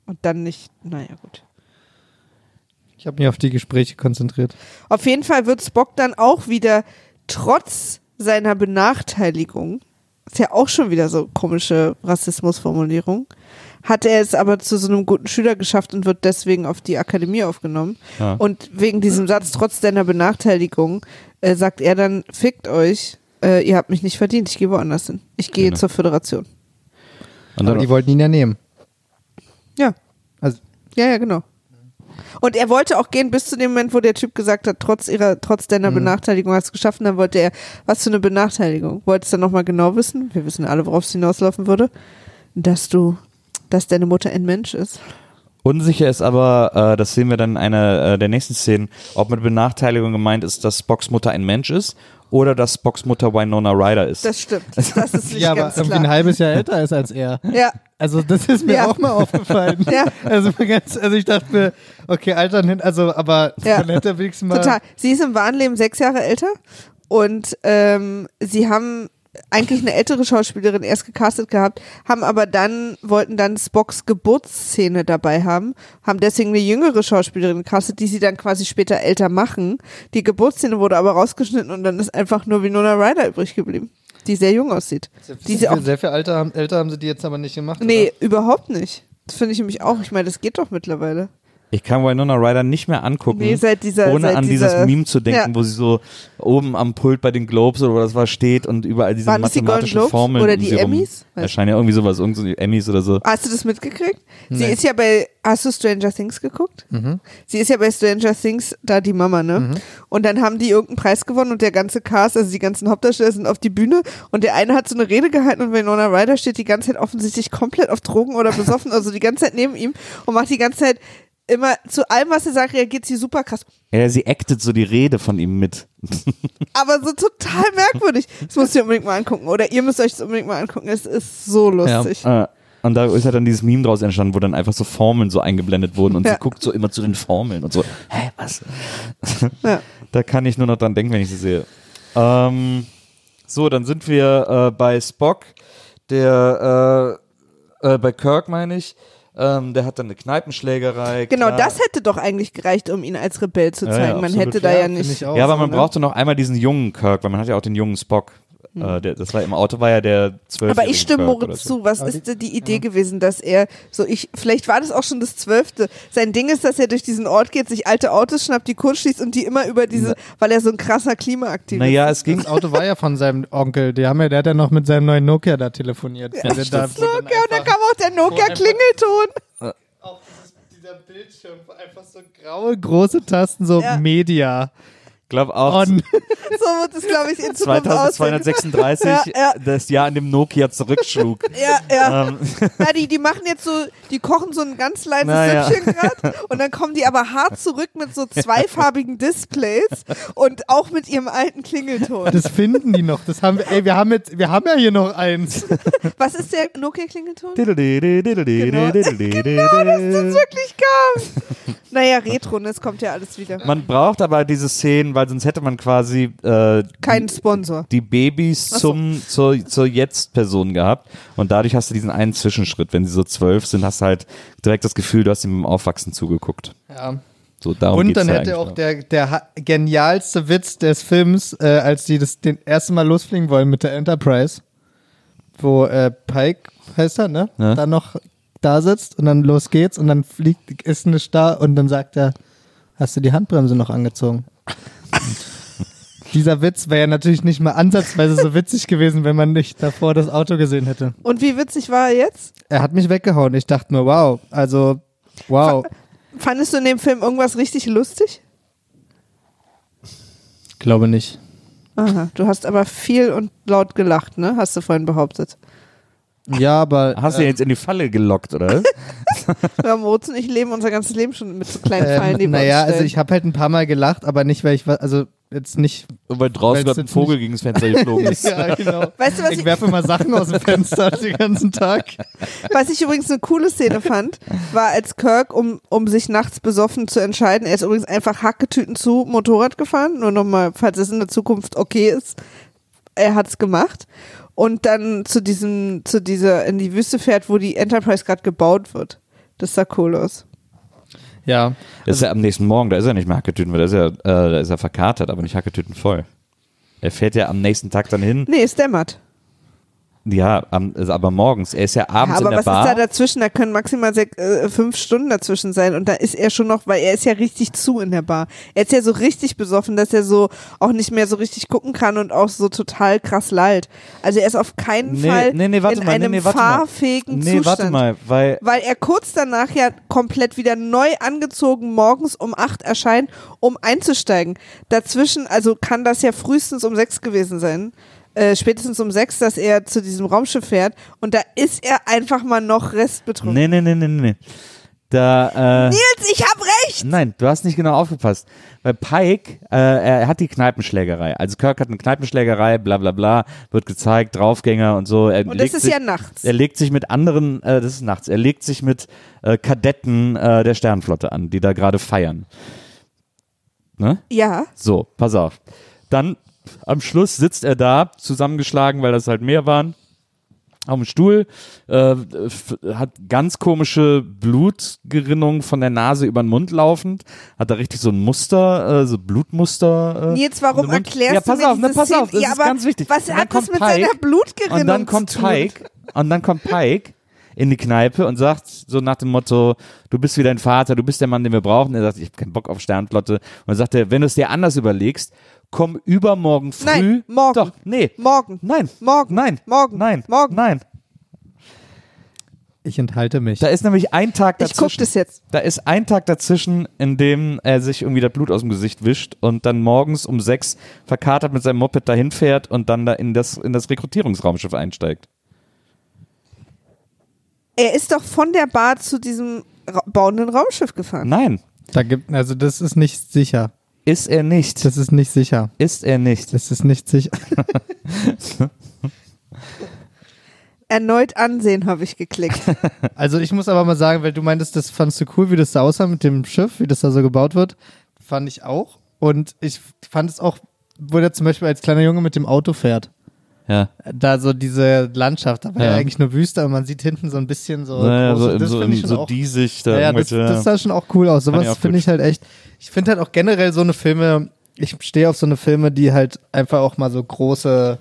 Und dann nicht, naja gut. Ich habe mich auf die Gespräche konzentriert. Auf jeden Fall wird Spock dann auch wieder trotz seiner Benachteiligung, ist ja auch schon wieder so komische Rassismusformulierung, hat er es aber zu so einem guten Schüler geschafft und wird deswegen auf die Akademie aufgenommen. Ja. Und wegen diesem Satz, trotz deiner Benachteiligung, äh, sagt er dann, fickt euch, äh, ihr habt mich nicht verdient, ich gehe woanders hin. Ich gehe Genau. zur Föderation. Und Aber dann, die wollten ihn ja nehmen. Ja, Also, ja, ja, genau. Und er wollte auch gehen bis zu dem Moment, wo der Typ gesagt hat, trotz ihrer, trotz deiner Mhm. Benachteiligung hast du es geschafft. Und dann wollte er, was für eine Benachteiligung? Wolltest du nochmal genau wissen? Wir wissen alle, worauf es hinauslaufen würde. Dass du, dass deine Mutter ein Mensch ist. unsicher ist aber, äh, das sehen wir dann in einer äh, der nächsten Szenen, ob mit Benachteiligung gemeint ist, dass Spocks Mutter ein Mensch ist oder dass Spocks Mutter Winona Ryder ist. Das stimmt. [LAUGHS] Das ist nicht ja, aber irgendwie ein halbes Jahr älter ist als er. Ja, Also das ist mir Ja. auch mal aufgefallen. [LAUGHS] Ja. Also, ganz, also ich dachte mir, okay, altern hin, also aber Ja. man hätte wenigstens mal. total. Sie ist im wahren Leben sechs Jahre älter und ähm, sie haben eigentlich eine ältere Schauspielerin erst gecastet gehabt, haben aber dann, wollten dann Spocks Geburtsszene dabei haben, haben deswegen eine jüngere Schauspielerin gecastet, die sie dann quasi später älter machen. Die Geburtsszene wurde aber rausgeschnitten und dann ist einfach nur Winona Ryder übrig geblieben, die sehr jung aussieht. Die sehr, viel, sehr viel älter haben, älter haben sie die jetzt aber nicht gemacht. nee, überhaupt nicht. Das finde ich nämlich auch. Ich meine, das geht doch mittlerweile. Ich kann Winona Ryder nicht mehr angucken, Nee, seit dieser- ohne seit an dieser- dieses Meme zu denken, Ja. wo sie so oben am Pult bei den Globes oder was war steht und überall diese Waren die mathematischen Globes Formeln oder die sie Emmys? Erscheinen. Ja, irgendwie sowas, irgendwie so die Emmys oder so. Hast du das mitgekriegt? Sie Nee. ist ja bei, hast du Stranger Things geguckt? Sie ist ja bei Stranger Things da die Mama, ne? Und dann haben die irgendeinen Preis gewonnen und der ganze Cast, also die ganzen Hauptdarsteller sind auf die Bühne und der eine hat so eine Rede gehalten und Winona Ryder steht die ganze Zeit offensichtlich komplett auf Drogen oder besoffen, [LAUGHS] also die ganze Zeit neben ihm und macht die ganze Zeit immer zu allem, was er sagt, reagiert sie super krass. Ja, sie actet so die Rede von ihm mit. [LAUGHS] Aber so total merkwürdig. Das musst du dir unbedingt mal angucken. Oder ihr müsst euch das unbedingt mal angucken. Es ist so lustig. Äh, und da ist halt dann dieses Meme draus entstanden, wo dann einfach so Formeln so eingeblendet wurden und Ja. sie guckt so immer zu den Formeln und so, hä, was? Ja. [LAUGHS] Da kann ich nur noch dran denken, wenn ich sie sehe. Ähm, so, dann sind wir äh, bei Spock, der äh, äh, bei Kirk meine ich, ähm, der hat dann eine Kneipenschlägerei. Genau, klar. das hätte doch eigentlich gereicht, um ihn als Rebell zu Ja, zeigen. ja, Man absolut. hätte da Ja, ja nicht. auch. Ja, aber so, man ne? brauchte noch einmal diesen jungen Kirk, weil man hat ja auch den jungen Spock. Äh, der, das war im Auto war ja der zwölf. Hm. Aber ich stimme Kirk Moritz so. zu. Was Aber ist denn die Idee gewesen, dass er so ich vielleicht war das auch schon das zwölfte. Sein Ding ist, dass er durch diesen Ort geht, sich alte Autos schnappt, die kurz schließt und die immer über diese, weil er so ein krasser Klimaaktivist Naja, ist. es ging Das Auto war ja von seinem Onkel. Die haben ja, der hat ja noch mit seinem neuen Nokia da telefoniert. Ja, der da, okay, und dann kam auch der Nokia-Klingelton. Auch dieses, dieser Bildschirm, einfach so graue, große Tasten, so Ja. Media. Glaub auch On. [LAUGHS] So wird es, glaube ich, in Zukunft aussehen. 2236, Ja, ja. das Jahr, in dem Nokia zurückschlug. [LAUGHS] Ja, ja. ähm, Na, die, die machen jetzt so, die kochen so ein ganz leises Na ja. Süppchen gerade und dann kommen die aber hart zurück mit so zweifarbigen Displays und auch mit ihrem alten Klingelton. Das finden die noch. Das haben wir, ey, wir haben jetzt, wir haben ja hier noch eins. [LAUGHS] Was ist der Nokia-Klingelton? genau, Genau, dass das wirklich kam. Naja, Retro, ne? es kommt ja alles wieder. Man braucht aber diese Szenen, weil sonst hätte man quasi äh, Kein Sponsor. die Babys so. zum, zur, zur Jetzt-Person gehabt. Und dadurch hast du diesen einen Zwischenschritt. Wenn sie so zwölf sind, hast du halt direkt das Gefühl, du hast ihm beim Aufwachsen zugeguckt. Ja. So, darum Und dann hätte auch der, der genialste Witz des Films, äh, als die das den ersten Mal losfliegen wollen mit der Enterprise, wo äh, Pike, heißt er, ne? Ja. Dann noch da sitzt und dann los geht's und dann fliegt, ist nicht da und dann sagt er, hast du die Handbremse noch angezogen? Dieser Witz wäre ja natürlich nicht mal ansatzweise so witzig gewesen, wenn man nicht davor das Auto gesehen hätte. Und wie witzig war er jetzt? Er hat mich weggehauen. Ich dachte nur, wow, also, wow. Fandest du in dem Film irgendwas richtig lustig? Glaube nicht. Aha, du hast aber viel und laut gelacht, ne? Hast du vorhin behauptet. Ja, aber. Hast du ihn jetzt in die Falle gelockt, oder? [LAUGHS] Ja, Moritz und ich leben unser ganzes Leben schon mit so kleinen Fallen, die Ähm, naja, also ich habe halt ein paar Mal gelacht, aber nicht, weil ich wa- also jetzt nicht. Weil draußen gerade ein Vogel gegen das Fenster geflogen [LAUGHS] ist. ja, genau. Weißt du, was ich ich- werfe mal Sachen aus dem Fenster den ganzen Tag. Was ich übrigens eine coole Szene fand, war als Kirk, um, um sich nachts besoffen zu entscheiden, er ist übrigens einfach Hacketüten zu Motorrad gefahren, nur nochmal, falls es in der Zukunft okay ist, er hat's gemacht und dann zu diesem, zu dieser, in die Wüste fährt, wo die Enterprise gerade gebaut wird. Das sah cool aus. Ja. Das ist ja am nächsten Morgen, da ist er nicht mehr Hacketüten, weil da ist er, äh, da ist er verkatert, aber nicht Hacketüten voll. Er fährt ja am nächsten Tag dann hin. Nee, es dämmert. Ja, also aber morgens. Er ist ja abends Ja, aber in der was Bar. ist da dazwischen? Da können maximal sech, äh, fünf Stunden dazwischen sein und da ist er schon noch, weil er ist ja richtig zu in der Bar. Er ist ja so richtig besoffen, dass er so auch nicht mehr so richtig gucken kann und auch so total krass lallt. Also er ist auf keinen Nee, Fall nee, nee, in mal, einem nee, fahrfähigen nee, Zustand. warte mal, weil Weil er kurz danach ja komplett wieder neu angezogen morgens um acht erscheint, um einzusteigen. Dazwischen, also kann das ja frühestens um sechs gewesen sein. Äh, spätestens um sechs, dass er zu diesem Raumschiff fährt und da ist er einfach mal noch restbetrunken. Nee, nee, nee, nee, nee. Da, äh, Nils, ich hab recht! Nein, du hast nicht genau aufgepasst. Weil Pike, äh, er hat die Kneipenschlägerei. Also Kirk hat eine Kneipenschlägerei, bla bla bla, wird gezeigt, Draufgänger und so. Er Und das ist sich, ja nachts. Er legt sich mit anderen, äh, das ist nachts, er legt sich mit äh, Kadetten äh, der Sternflotte an, die da gerade feiern. Ne? Ja, So, pass auf. Dann am Schluss sitzt er da, zusammengeschlagen, weil das halt mehr waren, auf dem Stuhl, äh, hat ganz komische Blutgerinnung von der Nase über den Mund laufend, hat da richtig so ein Muster, äh, so Blutmuster. Äh, Nils, warum erklärst ja, pass du mir auf, ne, diese pass auf, das Ja, ist aber ganz wichtig. was hat das mit Pike, seiner Blutgerinnung Und dann kommt zu tun? Pike, und dann kommt Pike in die Kneipe und sagt so nach dem Motto, du bist wie dein Vater, du bist der Mann, den wir brauchen. Er sagt, ich habe keinen Bock auf Sternflotte. Und dann sagt er, wenn du es dir anders überlegst, komm übermorgen früh. Nein, morgen. Doch, nee. Morgen. Nein. Morgen. Nein. Morgen. Nein. Morgen. Nein. Ich enthalte mich. Da ist nämlich ein Tag Ich guck dazwischen. das jetzt. Da ist ein Tag dazwischen, in dem er sich irgendwie das Blut aus dem Gesicht wischt und dann morgens um sechs verkatert mit seinem Moped dahin fährt und dann da in das, in das Rekrutierungsraumschiff einsteigt. Er ist doch von der Bar zu diesem ra bauenden Raumschiff gefahren. Nein, Da gibt, also das ist nicht sicher. Ist er nicht. Das ist nicht sicher. ist er nicht. Das ist nicht sicher. [LAUGHS] Erneut ansehen habe ich geklickt. [LAUGHS] Also ich muss aber mal sagen, weil du meintest, das fandst du cool, wie das da aussah mit dem Schiff, wie das da so gebaut wird. Fand ich auch. Und ich fand es auch, wo der zum Beispiel als kleiner Junge mit dem Auto fährt. Ja. Da so diese Landschaft, da war ja, Ja. eigentlich nur Wüste, aber man sieht hinten so ein bisschen so. Naja, so, große- im, das so, schon so auch, diesig. Da ja, ja, das, das sah schon auch cool aus. Sowas finde ich halt echt. Ich finde halt auch generell so eine Filme, ich stehe auf so eine Filme, die halt einfach auch mal so große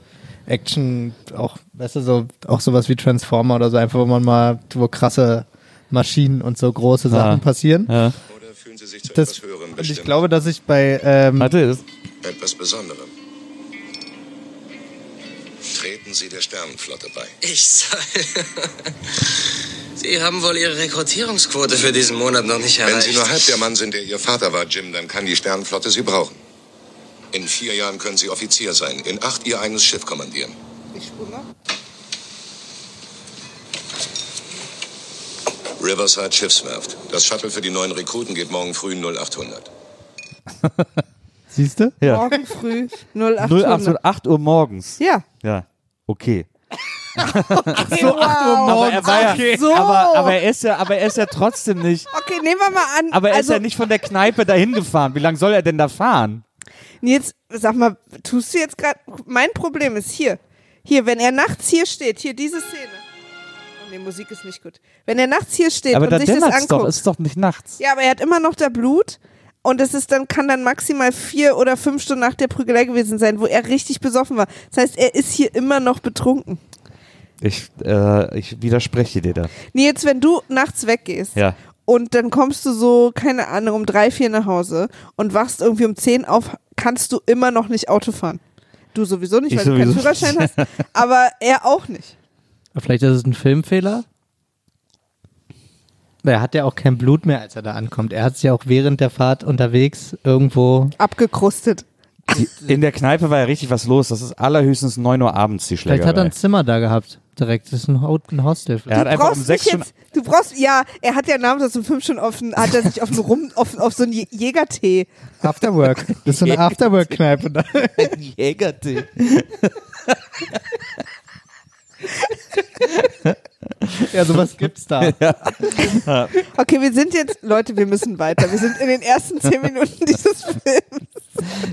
Action, auch, weißt du, so, auch sowas wie Transformer oder so, einfach wo man mal, wo krasse Maschinen und so große Sachen passieren. ja. Oder fühlen Sie sich zu Das, etwas Höherem und bestimmt? ich glaube, dass ich bei, ähm, etwas Besonderem. Treten Sie der Sternenflotte bei. Ich soll. [LAUGHS] Sie haben wohl Ihre Rekrutierungsquote für diesen Monat noch nicht Wenn erreicht. Sie nur halb der Mann sind, der Ihr Vater war, Jim, dann kann die Sternenflotte Sie brauchen. In vier Jahren können Sie Offizier sein, in acht Ihr eigenes Schiff kommandieren. Ich. Riverside Schiffswerft. Das Shuttle für die neuen Rekruten geht morgen früh 0800. siehst du? ja. Morgen früh 0800. 08 8 Uhr morgens. Ja. Ja, okay. so, Aber er war ja, Okay. So. aber, aber er ist ja, aber er ist ja trotzdem nicht. Okay, nehmen wir mal an. Aber er also, ist ja nicht von der Kneipe dahin gefahren. Wie lange soll er denn da fahren? Nils, sag mal, tust du jetzt gerade. Mein Problem ist hier. Hier, wenn er nachts hier steht, hier diese Szene. Oh nee, Musik ist nicht gut. Wenn er nachts hier steht aber und da sich das anguckt. doch, ist doch nicht nachts. Ja, aber er hat immer noch da Blut. Und es ist dann, kann dann maximal vier oder fünf Stunden nach der Prügelei gewesen sein, wo er richtig besoffen war. Das heißt, er ist hier immer noch betrunken. Ich, äh, ich widerspreche dir da. Nils, wenn du nachts weggehst Ja. und dann kommst du so, keine Ahnung, um drei, vier nach Hause und wachst irgendwie um zehn auf, kannst du immer noch nicht Auto fahren. Du sowieso nicht, Ich weil du keinen sowieso Führerschein hast, [LAUGHS] aber er auch nicht. Vielleicht ist es ein Filmfehler. Er hat ja auch kein Blut mehr, als er da ankommt. Er hat sich ja auch während der Fahrt unterwegs irgendwo. Abgekrustet. Die, in der Kneipe war ja richtig was los. Das ist allerhöchstens 9 Uhr abends die Vielleicht hat er Schlägerei. ein Zimmer da gehabt. Direkt. Das ist ein, Ho- ein Hostel. Er hat du einfach brauchst um sechs jetzt, du brauchst, ja, er hat ja namens um fünf schon auf, einen- hat er sich auf einen Rum, auf, auf so einen Jä- Jägertee. Afterwork. Das ist so eine [LAUGHS] Afterwork-Kneipe. da. Jägertee. [LAUGHS] ja, sowas gibt's da. [LAUGHS] Okay, wir sind jetzt, Leute, wir müssen weiter. Wir sind in den ersten zehn Minuten dieses Films.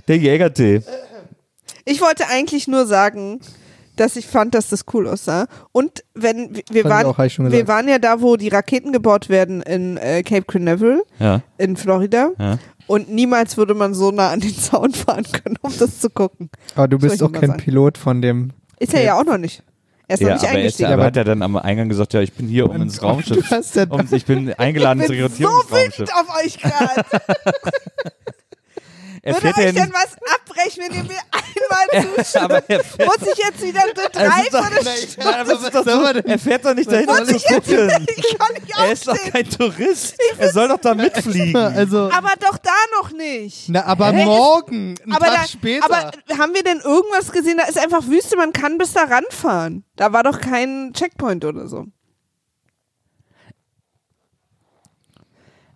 Der Jägertee. Ich wollte eigentlich nur sagen, dass ich fand, dass das cool aussah. Und wenn wir- Fand waren, wir waren ja da, wo die Raketen gebaut werden in äh, Cape Canaveral Ja. in Florida. Ja. Und niemals würde man so nah an den Zaun fahren können, um das zu gucken. Aber du bist auch kein sagen. Pilot von dem. Ist er ja auch noch nicht. Er ist Ja, noch nicht aber, er eingestiegen. aber hat er dann am Eingang gesagt, ja, ich bin hier um ins Raumschiff. Du hast ja Um, ich bin [LAUGHS] eingeladen ich ins bin so Rekrutierungsraumschiff. wütend auf euch gerade. [LAUGHS] Er Würde euch denn was abbrechen, wenn ihr Aber er fährt, Muss ich jetzt wieder eine es ist doch, Dreiviertelstunde? Nein, aber es ist doch so, er fährt doch nicht dahin, um Muss zu ich jetzt gucken. [LAUGHS] Ich kann nicht Er ist doch kein Tourist. Er soll doch da mitfliegen. Also. Aber doch da noch nicht. Na, aber Hä? morgen, einen aber, Tag da, später. aber haben wir denn irgendwas gesehen? Da ist einfach Wüste, man kann bis da ranfahren. Da war doch kein Checkpoint oder so.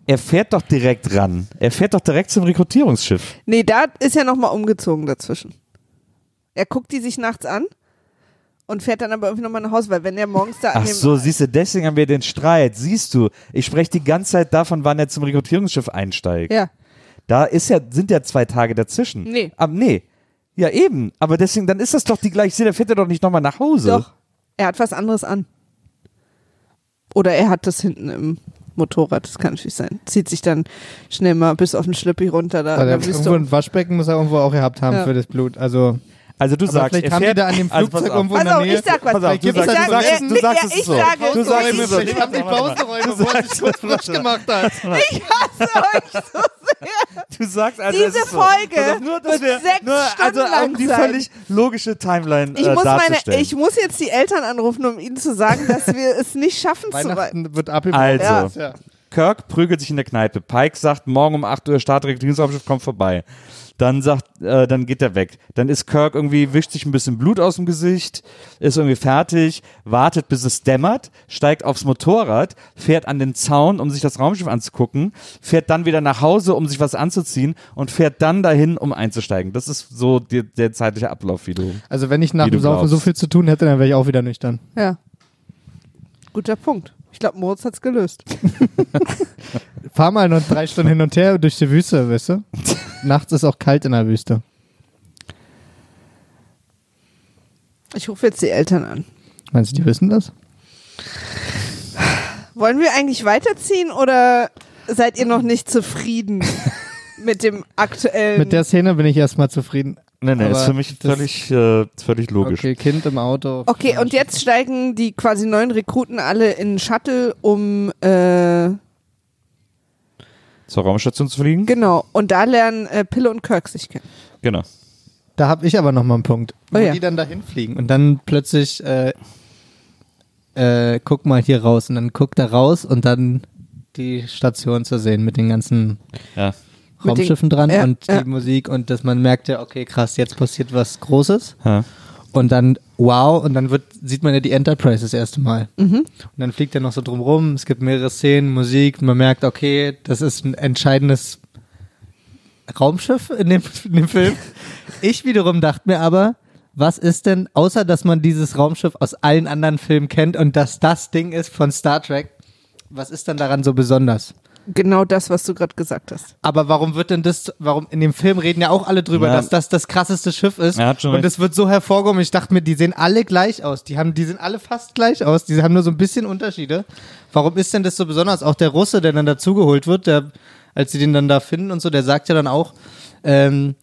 Er fährt doch direkt ran. Er fährt doch direkt zum Rekrutierungsschiff. Nee, da ist ja nochmal umgezogen dazwischen. Er guckt die sich nachts an und fährt dann aber irgendwie nochmal nach Hause, weil wenn er morgens da Ach so, siehst du, deswegen haben wir den Streit. Siehst du, ich spreche die ganze Zeit davon, wann er zum Rekrutierungsschiff einsteigt. Ja. Da ist ja, sind ja zwei Tage dazwischen. Nee. Aber nee. Ja, eben. Aber deswegen, dann ist das doch die gleiche Szene. Fährt er doch nicht nochmal nach Hause. Doch. Er hat was anderes an. Oder er hat das hinten im Motorrad, das kann natürlich sein. Zieht sich dann schnell mal bis auf den Schlippi runter da. Also der irgendwo ein Waschbecken muss er irgendwo auch gehabt haben Ja. für das Blut. Also, Also du aber sagst, vielleicht er haben die fährt, da an dem also pass Flugzeug auf. irgendwo in Pass der Nähe. ich sag was. Pass auf, du ich sag, du sagst, du sagst ja, es ich so. sage, Du sagst ich, es so. Ich hab die Pausenräume, wo er sich kurz frisch gemacht hat. ich hasse euch so sehr. Du sagst also, Diese es so. Folge auf, nur, dass wird wir, sechs nur, also Stunden lang um die völlig logische Timeline Ich äh, muss, meine, ich muss jetzt die Eltern anrufen, um ihnen zu sagen, dass wir es nicht schaffen zu. Weihnachten wird abgebaut. Also. Kirk prügelt sich in der Kneipe. Pike sagt, morgen um 8 Uhr Startrekrutierungsraumschiff kommt vorbei. Dann sagt, äh, dann geht er weg. Dann ist Kirk irgendwie, wischt sich ein bisschen Blut aus dem Gesicht, ist irgendwie fertig, wartet bis es dämmert, steigt aufs Motorrad, fährt an den Zaun, um sich das Raumschiff anzugucken, fährt dann wieder nach Hause, um sich was anzuziehen und fährt dann dahin, um einzusteigen. Das ist so die, der zeitliche Ablauf, wie du. Also wenn ich nach dem Saufen so viel zu tun hätte, dann wäre ich auch wieder nüchtern. Ja. Guter Punkt. Ich glaube, Moritz hat's gelöst. [LAUGHS] Fahr mal noch drei Stunden hin und her durch die Wüste, weißt du? Nachts ist auch kalt in der Wüste. Ich rufe jetzt die Eltern an. Meinst du, die wissen das? Wollen wir eigentlich weiterziehen oder seid ihr noch nicht zufrieden [LAUGHS] mit dem aktuellen? Mit der Szene bin ich erstmal zufrieden. Nee, nee, Aber ist für mich völlig, äh, völlig logisch. Okay, Kind im Auto. okay, und jetzt steigen die quasi neuen Rekruten alle in einen Shuttle, um äh, Zur Raumstation zu fliegen? genau. Und da lernen äh, Pille und Kirk sich kennen. Genau. Da habe ich aber noch mal einen Punkt. Oh wo ja. die dann dahin fliegen und dann plötzlich äh, äh, guck mal hier raus und dann guckt er raus und dann die Station zu sehen mit den ganzen Ja. Raumschiffen dran ja, und ja. die Musik und dass man merkt ja, okay, krass, jetzt passiert was Großes Ja. und dann wow und dann wird sieht man ja die Enterprise das erste Mal Mhm. und dann fliegt er noch so drumrum. Es gibt mehrere Szenen, Musik, man merkt, okay, das ist ein entscheidendes Raumschiff in dem, in dem Film. [LAUGHS] Ich wiederum dachte mir aber, was ist denn, außer dass man dieses Raumschiff aus allen anderen Filmen kennt und dass das Ding ist von Star Trek, was ist denn daran so besonders? Genau das, was du gerade gesagt hast. Aber warum wird denn das, warum in dem Film reden ja auch alle drüber, Ja. dass das das krasseste Schiff ist hat schon und es wird so hervorgehoben. Ich dachte mir, die sehen alle gleich aus. Die haben, die sehen alle fast gleich aus. Die haben nur so ein bisschen Unterschiede. Warum ist denn das so besonders? Auch der Russe, der dann dazugeholt wird, der, als sie den dann da finden und so, der sagt ja dann auch, ähm,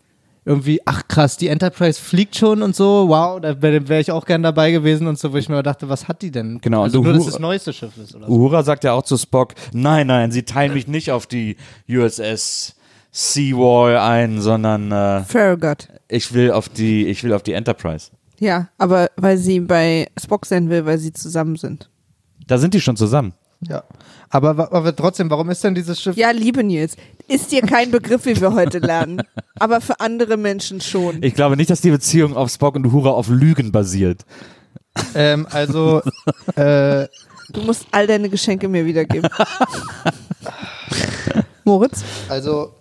irgendwie, ach krass, die Enterprise fliegt schon und so, wow, da wäre wär ich auch gern dabei gewesen und so, wo ich mir dachte, was hat die denn? Genau, also und nur, dass das neueste Schiff ist oder so. Uhura sagt ja auch zu Spock, nein, nein, sie teilen mich nicht auf die USS Seawall ein, sondern äh, Farragut. ich will auf die, ich will auf die Enterprise. Ja, aber weil sie bei Spock sein will, weil sie zusammen sind. Da sind die schon zusammen. Ja. Aber, aber trotzdem, warum ist denn dieses Schiff? Ja, liebe Nils, ist dir kein Begriff, wie wir heute lernen. Aber für andere Menschen schon. Ich glaube nicht, dass die Beziehung auf Spock und Uhura auf Lügen basiert. Ähm, also, äh, Du musst all deine Geschenke mir wiedergeben. [LAUGHS] Moritz? Also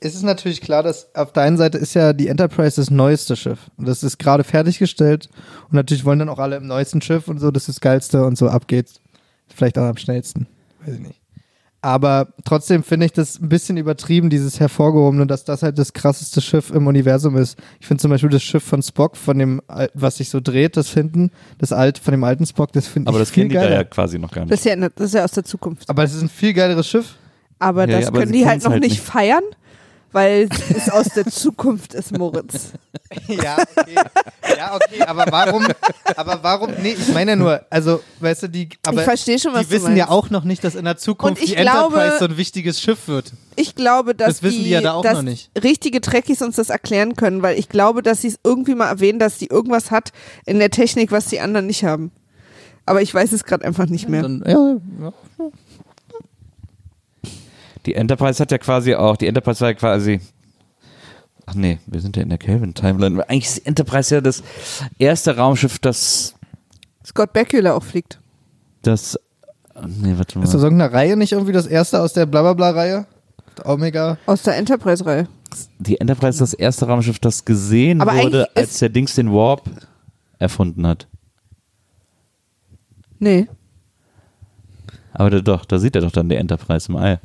ist es natürlich klar, dass auf der einen Seite ist ja die Enterprise das neueste Schiff. Und das ist gerade fertiggestellt. Und natürlich wollen dann auch alle im neuesten Schiff und so, das ist das Geilste und so abgeht. Vielleicht auch am schnellsten. Weiß ich nicht. Aber trotzdem finde ich das ein bisschen übertrieben, dieses Hervorgehobene, dass das halt das krasseste Schiff im Universum ist. Ich finde zum Beispiel das Schiff von Spock, von dem, was sich so dreht, das hinten, das alt, von dem alten Spock, das finde ich Aber das viel kennen die da geiler. ja quasi noch gar Das nicht. ist ja, das ist ja aus der Zukunft. Aber es ist ein viel geileres Schiff. Aber Ja, das ja, aber können die halt noch halt nicht nicht. feiern, weil es aus der Zukunft ist, Moritz. [LAUGHS] Ja, okay. Ja, okay, aber warum, aber warum, nee, ich meine ja nur, also, weißt du, die, aber ich verstehe schon, was die wissen ja auch noch nicht, dass in der Zukunft die Enterprise glaube- so ein wichtiges Schiff wird. Ich glaube, dass Das wissen die ja da auch noch nicht. richtige Trekkies uns das erklären können, weil ich glaube, dass sie es irgendwie mal erwähnen, dass die irgendwas hat in der Technik, was die anderen nicht haben. Aber ich weiß es gerade einfach nicht mehr. Dann, ja, ja. Die Enterprise hat ja quasi auch, die Enterprise war ja quasi. Ach nee, wir sind ja in der Kelvin-Timeline. Eigentlich ist die Enterprise ja das erste Raumschiff, das. Scott Bakula auch fliegt. das nee, warte mal. Ist das irgendeine Reihe nicht irgendwie das erste aus der Blablabla-Reihe? Omega? Aus der Enterprise-Reihe. die Enterprise ist das erste Raumschiff, das gesehen Aber wurde, als der Dings den Warp erfunden hat. Nee. Aber da, doch, da sieht er doch dann die Enterprise im All.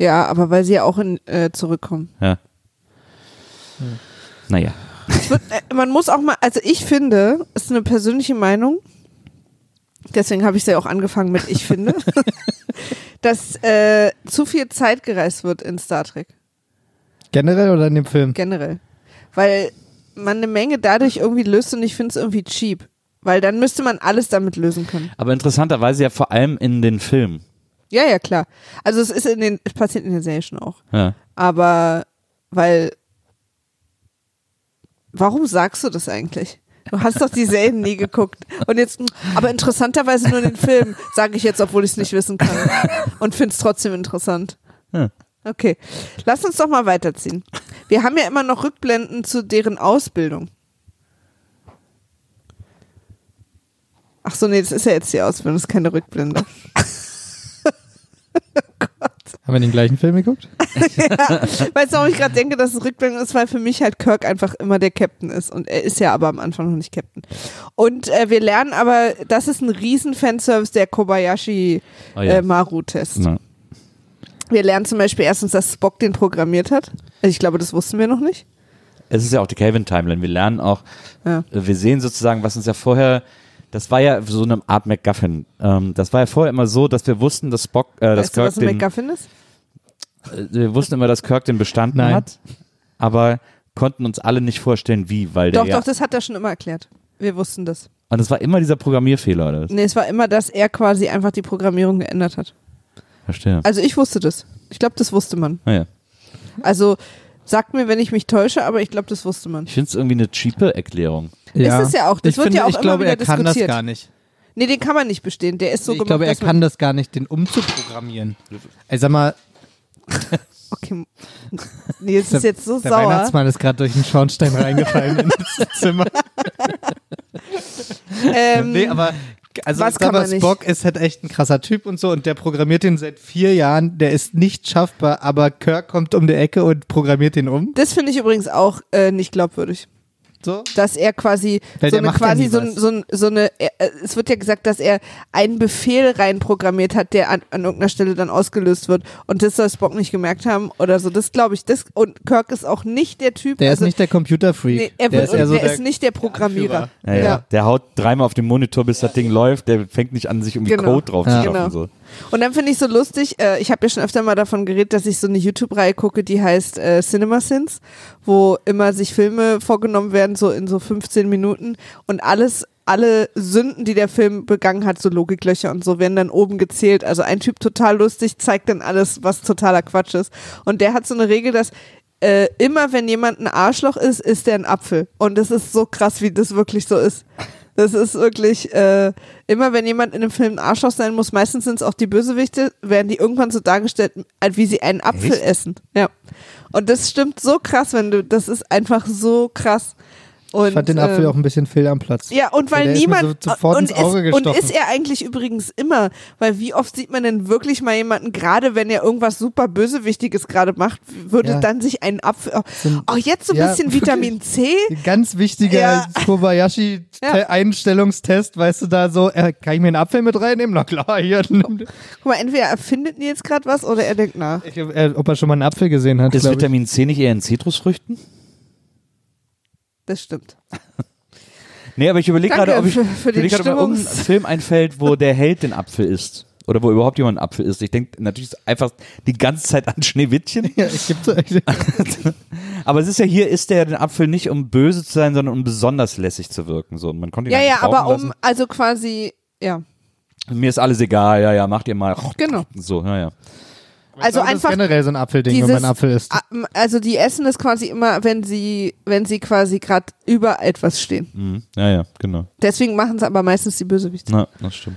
Ja, aber weil sie ja auch in, äh, zurückkommen. Ja. Naja. Es wird, äh, man muss auch mal, also ich finde, ist eine persönliche Meinung, deswegen habe ich ja auch angefangen mit ich finde, [LAUGHS] dass äh, zu viel Zeit gereist wird in Star Trek, Generell oder in dem Film? generell. Weil man eine Menge dadurch irgendwie löst und ich finde es irgendwie cheap. Weil dann müsste man alles damit lösen können. Aber interessanterweise ja vor allem in den Filmen. Ja, ja, klar. Also es ist in den, es passiert in der Serie schon auch. Ja. Aber weil warum sagst du das eigentlich? Du hast doch die Serien nie geguckt. Und jetzt, aber interessanterweise nur den Film, sage ich jetzt, obwohl ich es nicht wissen kann. Und finde es trotzdem interessant. Ja. Okay. Lass uns doch mal weiterziehen. Wir haben ja immer noch Rückblenden zu deren Ausbildung. Ach so, nee, das ist ja jetzt die Ausbildung, das ist keine Rückblende. Haben wir den gleichen Film geguckt? [LAUGHS] Weißt du, warum ich gerade denke, dass es Rückblende ist, weil für mich halt Kirk einfach immer der Captain ist. Und er ist ja aber am Anfang noch nicht Captain. Und äh, wir lernen aber, das ist ein riesen Fanservice, der Kobayashi Oh ja. äh, Maru-Test. Na. Wir lernen zum Beispiel erstens, dass Spock den programmiert hat. Also ich glaube, das wussten wir noch nicht. Es ist ja auch die Kelvin-Timeline. Wir lernen auch, Ja. wir sehen sozusagen, was uns ja vorher, das war ja so eine Art MacGuffin. Ähm, das war ja vorher immer so, dass wir wussten, dass Spock, äh, dass weißt du, Kirk was ein den, MacGuffin ist? äh, wir wussten immer, dass Kirk den bestanden Nein. hat, aber konnten uns alle nicht vorstellen, wie, weil der Doch, ja, doch, das hat er schon immer erklärt. Wir wussten das. und es war immer dieser Programmierfehler, oder? was? Nee, es war immer, dass er quasi einfach die Programmierung geändert hat. Verstehe. Also ich wusste das. Ich glaube, das wusste man. Naja. Also sagt mir, wenn ich mich täusche, aber ich glaube, das wusste man. Ich finde es irgendwie eine cheape Erklärung. Ist es ja auch. Das ich wird finde, ja auch ich immer glaube, wieder er kann das diskutiert. gar nicht. Nee, den kann man nicht bestehen. Der ist so ich gemacht. glaube, er kann das gar nicht, den umzuprogrammieren. Ey, sag mal, [LAUGHS] Okay. Nee, es ist jetzt so der sauer. Weihnachtsmann ist gerade durch den Schornstein reingefallen ins Zimmer. [LAUGHS] Ähm, Nee, aber also Was kann man nicht? Spock ist halt echt ein krasser Typ und so und der programmiert den seit vier Jahren. Der ist nicht schaffbar, aber Kirk kommt um die Ecke und programmiert den um. das finde ich übrigens auch äh, nicht glaubwürdig. So? dass er quasi Weil so der eine ja quasi nie so, so, ein- so eine es wird ja gesagt, dass er einen Befehl reinprogrammiert hat, der an, an irgendeiner Stelle dann ausgelöst wird und das soll Spock nicht gemerkt haben oder so. Das glaube ich. Das und Kirk ist auch nicht der Typ. Der also, ist nicht der Computerfreak. nee, er der wird, ist der der, ist nicht der Programmierer. Ja, ja. Ja. Der haut dreimal auf den Monitor, bis das Ding läuft. Der fängt nicht an, sich irgendwie Genau. Code drauf Ja. zu schaffen. Genau. So. Und dann finde ich so lustig, äh, ich habe ja schon öfter mal davon geredet, dass ich so eine YouTube-Reihe gucke, die heißt äh, Cinema Sins, wo immer sich Filme vorgenommen werden, so in so 15 Minuten und alles, alle Sünden, die der Film begangen hat, so Logiklöcher und so, werden dann oben gezählt. Also ein Typ total lustig, zeigt dann alles, was totaler Quatsch ist. Und der hat so eine Regel, dass äh, immer wenn jemand ein Arschloch ist, ist der ein Apfel. Und das ist so krass, wie das wirklich so ist. Das ist wirklich, äh, immer wenn jemand in einem Film ein Arschloch sein muss, meistens sind es auch die Bösewichte, werden die irgendwann so dargestellt, als wie sie einen Apfel Echt? essen. Ja. Und das stimmt so krass, wenn du, das ist einfach so krass. Und, ich fand den Apfel ähm, auch ein bisschen fehl am Platz. ja, und weil mir niemand. so sofort und, ins Auge ist, und ist er eigentlich übrigens immer, weil wie oft sieht man denn wirklich mal jemanden, gerade wenn er irgendwas super Bösewichtiges gerade macht, würde Ja. dann sich ein Apfel. So ein- Oh, jetzt so ein Ja, bisschen. Vitamin C. Ganz wichtiger Ja. Ja. Kobayashi-Einstellungstest, weißt du da so, äh, kann ich mir einen Apfel mit reinnehmen? Na klar, hier. [LAUGHS] Guck mal, entweder erfindet Nils gerade was oder er denkt nach. Ich, äh, ob er schon mal einen Apfel gesehen hat. Ist. Vitamin C nicht eher in Zitrusfrüchten? Das stimmt. [LAUGHS] Nee, aber ich überlege gerade, ob ich, für- für überleg ob mir irgendein Film einfällt, wo der Held den Apfel isst. Oder wo überhaupt jemand einen Apfel isst. Ich denke natürlich einfach die ganze Zeit an Schneewittchen. Ja, ich gebe so, ich, Aber es ist ja hier, isst er den Apfel nicht, um böse zu sein, sondern um besonders lässig zu wirken. So, und man konnte ihn Ja, eigentlich ja, aber um, lassen. also quasi, ja, Mir ist alles egal, ja, ja, macht ihr mal. genau. So, naja. Also das ist einfach generell so ein Apfelding, wenn dieses- man einen Apfel isst. Also die essen es quasi immer, wenn sie, wenn sie quasi gerade über etwas stehen. Mhm. Ja, ja, genau. Deswegen machen es aber meistens die Bösewichte. Na, das stimmt.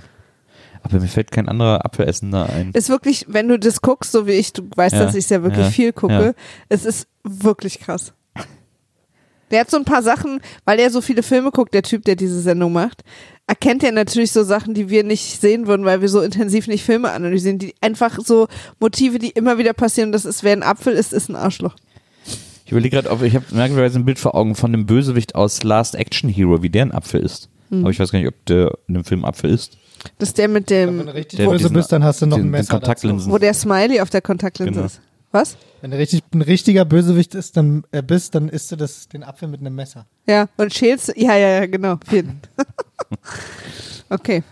Aber mir fällt kein anderer Apfelessender ein. Ist wirklich, wenn du das guckst, so wie ich, du weißt, Ja, dass ich es ja wirklich ja, viel gucke, ja. es ist wirklich krass. Der hat so ein paar Sachen, weil er so viele Filme guckt, der Typ, der diese Sendung macht, erkennt er natürlich so Sachen, die wir nicht sehen würden, weil wir so intensiv nicht Filme analysieren, die einfach so Motive, die immer wieder passieren. Das ist, wer ein Apfel ist, ist ein Arschloch. Ich überlege gerade, ob ich habe merkwürdigerweise ein Bild vor Augen von dem Bösewicht aus Last Action Hero, wie der ein Apfel ist. Hm. Aber ich weiß gar nicht, ob der in dem Film Apfel ist. Das ist der mit dem, Wenn du richtig böse bist, dann hast du noch den, ein Messer. Kontaktlinsen. wo der Smiley auf der Kontaktlinse Genau. ist. Was? Wenn du richtig, ein richtiger Bösewicht ist, dann, äh, bist, dann isst du das, den Apfel mit einem Messer. Ja, und schälst, ja, ja, ja, genau. [LAUGHS] Okay.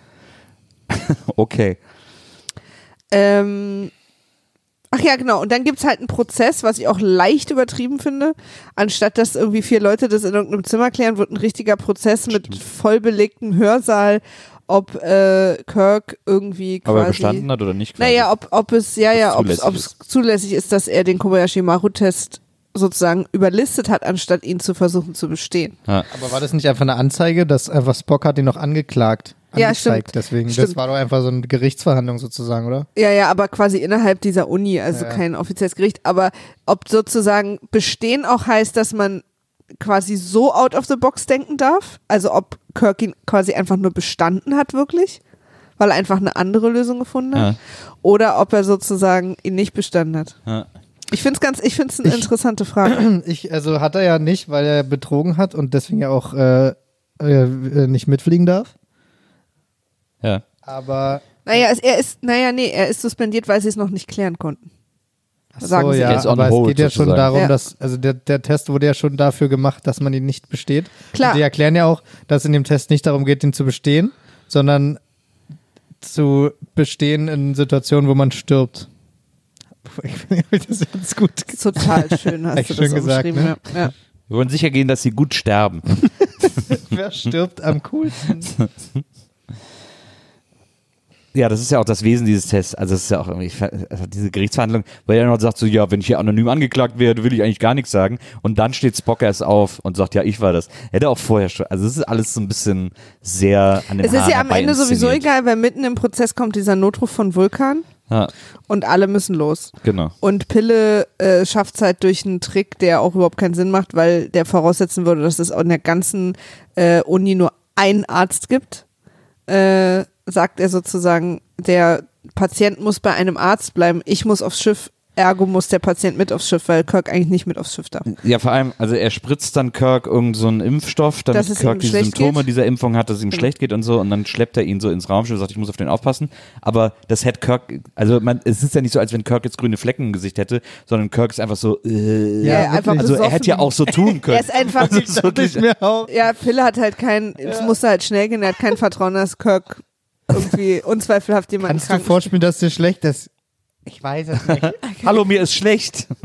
Okay. Ähm, ach ja, genau. Und dann gibt's halt einen Prozess, was ich auch leicht übertrieben finde. Anstatt dass irgendwie vier Leute das in irgendeinem Zimmer klären, wird ein richtiger Prozess mit vollbelegtem Hörsaal, ob äh, Kirk irgendwie quasi. Aber er bestanden hat oder nicht? quasi? Naja, ob, ob es, ja, ja, ob es zulässig ist, dass er den Kobayashi Maru-Test sozusagen überlistet hat, anstatt ihn zu versuchen zu bestehen. Ja. Aber war das nicht einfach eine Anzeige, dass einfach Spock hat ihn noch angeklagt? Ja, angezeigt, stimmt. Deswegen, das Stimmt. war doch einfach so eine Gerichtsverhandlung sozusagen, oder? Ja, ja, aber quasi innerhalb dieser Uni, also Ja. kein offizielles Gericht. Aber ob sozusagen bestehen auch heißt, dass man quasi so out of the box denken darf? Also ob Kirk ihn quasi einfach nur bestanden hat, wirklich? Weil er einfach eine andere Lösung gefunden hat? Ja. Oder ob er sozusagen ihn nicht bestanden hat? Ja. Ich finde es ganz, ich finde es eine Ich- interessante Frage. [CLEARS THROAT] Ich, also hat er ja nicht, weil er betrogen hat und deswegen ja auch äh, äh, nicht mitfliegen darf. ja. Aber Naja, er ist, naja, nee, er ist suspendiert, weil sie es noch nicht klären konnten. Ach Sagen so, Sie. ja, ist on aber es geht ja schon sozusagen. darum, Ja. dass, also der, der Test wurde ja schon dafür gemacht, dass man ihn nicht besteht. Klar. Und die erklären ja auch, dass in dem Test nicht darum geht, ihn zu bestehen, sondern zu bestehen in Situationen, wo man stirbt. Ich finde das ist ganz gut. Total schön hast Echt du das schön gesagt, ne? ja. Ja. Wir wollen sicher gehen, dass sie gut sterben. [LAUGHS] Wer stirbt am coolsten? [LAUGHS] Ja, das ist ja auch das Wesen dieses Tests. Also es ist ja auch irgendwie, also diese Gerichtsverhandlung, weil er noch sagt so, ja, wenn ich hier anonym angeklagt werde, will ich eigentlich gar nichts sagen. Und dann steht Spock erst auf und sagt, ja, ich war das. Hätte auch vorher schon. Also es ist alles so ein bisschen sehr an den Es ist Haaren ja am Ende sowieso egal, weil mitten im Prozess kommt dieser Notruf von Vulkan Ja, und alle müssen los. genau. Und Pille äh, schafft es halt durch einen Trick, der auch überhaupt keinen Sinn macht, weil der voraussetzen würde, dass es in der ganzen äh, Uni nur einen Arzt gibt. Äh, sagt er sozusagen, der Patient muss bei einem Arzt bleiben, ich muss aufs Schiff ergo muss der Patient mit aufs Schiff, weil Kirk eigentlich nicht mit aufs Schiff darf. Ja, vor allem, also er spritzt dann Kirk irgend so einen Impfstoff, damit Kirk die Symptome geht? dieser Impfung hat, dass es ihm Genau. schlecht geht und so und dann schleppt er ihn so ins Raumschiff und sagt, ich muss auf den aufpassen. Aber das hätte Kirk, also man, es ist ja nicht so, als wenn Kirk jetzt grüne Flecken im Gesicht hätte, sondern Kirk ist einfach so, äh, Ja, einfach also er hätte ja auch so tun können. [LAUGHS] Er ist einfach, ist [LAUGHS] wirklich, mir auch. [LAUGHS] ja, Pille hat halt kein, es musste halt schnell gehen, er hat kein Vertrauen, dass Kirk irgendwie unzweifelhaft jemanden Kannst du krank vorspielen, dass dir schlecht ist? Ich weiß es nicht. [LAUGHS] Hallo, mir ist schlecht. [LAUGHS]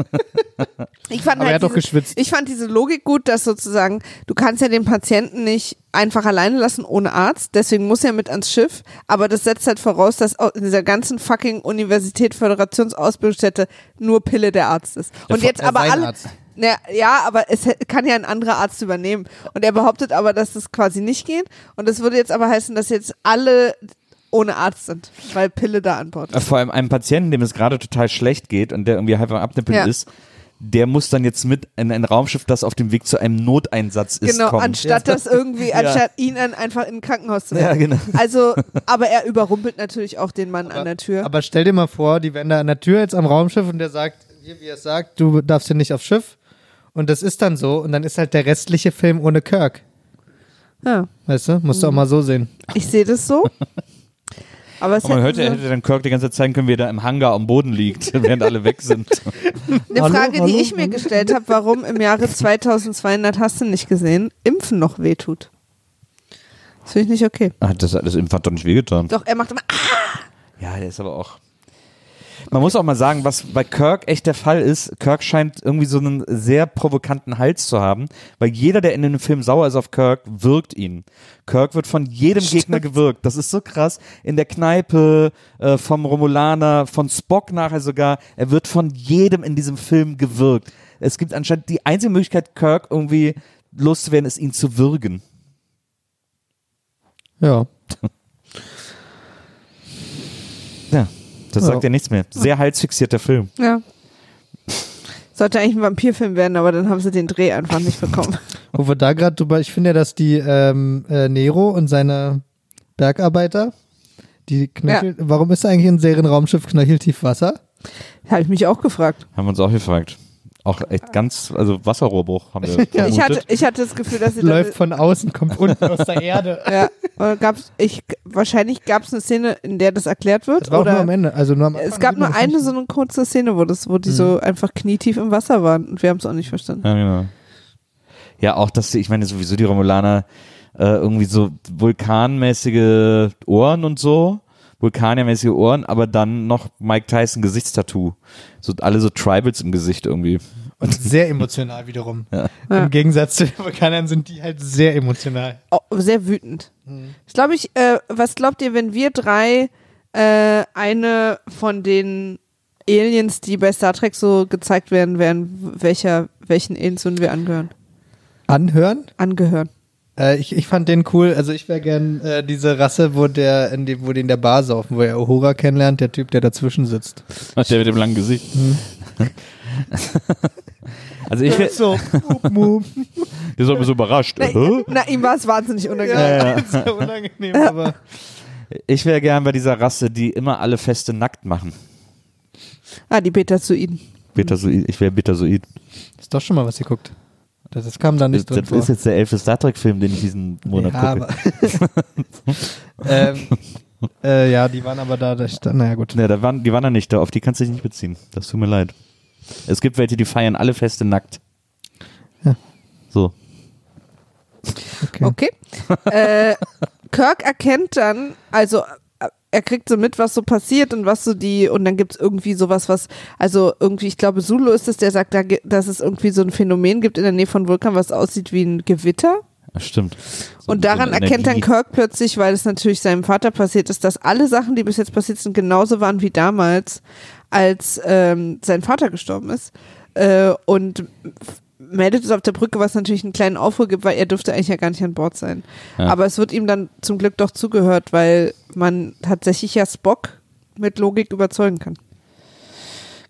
Ich fand Aber er halt hat doch diese, geschwitzt. Ich fand diese Logik gut, dass sozusagen, du kannst ja den Patienten nicht einfach alleine lassen ohne Arzt, deswegen muss er mit ans Schiff, aber das setzt halt voraus, dass in dieser ganzen fucking Universität, Föderationsausbildungsstätte nur Pille der Arzt ist. Und jetzt äh, aber alle, Arzt. Na, ja, aber es kann ja ein anderer Arzt übernehmen. Und er behauptet aber, dass das quasi nicht geht. Und das würde jetzt aber heißen, dass jetzt alle ohne Arzt sind, weil Pille da an Bord ist. Vor allem einem Patienten, dem es gerade total schlecht geht und der irgendwie halb am Abnippeln Ja. ist, der muss dann jetzt mit in ein Raumschiff, das auf dem Weg zu einem Noteinsatz ist, Genau, kommen. anstatt das irgendwie, [LAUGHS] anstatt ihn dann einfach in ein Krankenhaus zu Ja, werfen. genau. Also, aber er überrumpelt natürlich auch den Mann an der Tür. Aber stell dir mal vor, die wären da an der Tür jetzt am Raumschiff und der sagt, hier, wie er sagt, du darfst hier nicht aufs Schiff. Und das ist dann so und dann ist halt der restliche Film ohne Kirk. ja, Weißt du? Musst du auch mal so sehen. ich sehe das so. [LAUGHS] Aber man hört, er hätte dann Kirk die ganze Zeit zeigen können, wie er da im Hangar am Boden liegt, [LAUGHS] während alle weg sind. [LAUGHS] eine Hallo, Frage, hallo, die ich mir gestellt habe, warum im Jahre 2200 hast du nicht gesehen, Impfen noch wehtut. Das finde ich nicht okay. Ah, das, das Impf hat doch nicht wehgetan. Doch, er macht immer, ah, Ja, der ist aber auch. Man muss auch mal sagen, was bei Kirk echt der Fall ist. Kirk scheint irgendwie so einen sehr provokanten Hals zu haben, weil jeder, der in dem Film sauer ist auf Kirk, wirkt ihn. Kirk wird von jedem [LAUGHS] Gegner gewirkt. Das ist so krass. In der Kneipe, äh, vom Romulaner, von Spock nachher sogar. Er wird von jedem in diesem Film gewirkt. Es gibt anscheinend die einzige Möglichkeit, Kirk irgendwie loszuwerden, ist ihn zu würgen. Ja. Ja, das Ja. sagt ja nichts mehr. Sehr halsfixierter Film. ja. Sollte eigentlich ein Vampirfilm werden, aber dann haben sie den Dreh einfach nicht bekommen. [LAUGHS] Wo wir da gerade drüber, ich finde ja, dass die ähm, äh, Nero und seine Bergarbeiter, die knöchel, warum ist eigentlich ein Serienraumschiff knöcheltief Wasser? Habe ich mich auch gefragt. Haben wir uns auch gefragt. Auch echt ganz, also Wasserrohrbruch haben wir [LAUGHS] vermutet. Ich hatte, ich hatte das Gefühl, dass sie da- Läuft von außen, kommt [LAUGHS] unten aus der Erde. Ja, gab's, ich, wahrscheinlich gab es eine Szene, in der das erklärt wird. Das war auch oder nur am Ende. Also nur am es gab nur eine so eine kurze Szene, wo, das, wo die so einfach knietief im Wasser waren und wir haben es auch nicht verstanden. Ja, genau. Ja, auch, dass ich meine, sowieso die Romulaner äh, irgendwie so vulkanmäßige Ohren und so, vulkaniermäßige Ohren, aber dann noch Mike Tyson Gesichtstattoo. So alle so Tribals im Gesicht irgendwie. Und sehr emotional wiederum. Ja. Ja. Im Gegensatz zu den Vulkanern sind die halt sehr emotional. Oh, sehr wütend. Ich glaube, ich, äh, was glaubt ihr, wenn wir drei äh, eine von den Aliens, die bei Star Trek so gezeigt werden, wären, welcher, welchen Aliens würden wir angehören? Anhören? Angehören. Äh, ich, ich fand den cool. Also ich wäre gern äh, diese Rasse, wo der in dem, wo die in der Bar saufen, wo er Uhura kennenlernt, der Typ, der dazwischen sitzt. Der mit dem langen Gesicht. [LAUGHS] also ich wär, So, der ist aber so überrascht. Na, Hä? na ihm war es wahnsinnig unangenehm. Ja, ja. [LAUGHS] [LAUGHS] sehr unangenehm, aber Ich wäre gern bei dieser Rasse, die immer alle Feste nackt machen. Ah, die Betazoiden. Betasoid, ich wäre Betasoid. ist doch schon mal was ihr guckt. Das, das kam da nicht Das, drin das vor. ist jetzt der elfte Star Trek-Film, den ich diesen Monat ja, gucke. [LAUGHS] ähm, äh, ja, die waren aber da, da stand, naja gut. Ne, da waren, die waren da nicht da, auf die kannst du dich nicht beziehen. Das tut mir leid. Es gibt welche, die feiern alle Feste nackt. Ja. So. Okay. Okay. äh, Kirk erkennt dann, also er kriegt so mit, was so passiert und was so die, und dann gibt es irgendwie sowas, was, also irgendwie, ich glaube, Zulu ist es, der sagt, da, dass es irgendwie so ein Phänomen gibt in der Nähe von Vulkan, was aussieht wie ein Gewitter. Ja, stimmt. So- Und so daran eine erkennt dann. Kirk plötzlich, weil es natürlich seinem Vater passiert ist, dass alle Sachen, die bis jetzt passiert sind, genauso waren wie damals, als ähm, sein Vater gestorben ist. Äh, und meldet es auf der Brücke, was natürlich einen kleinen Aufruhr gibt, weil er dürfte eigentlich ja gar nicht an Bord sein. Ja. Aber es wird ihm dann zum Glück doch zugehört, weil man tatsächlich ja Spock mit Logik überzeugen kann.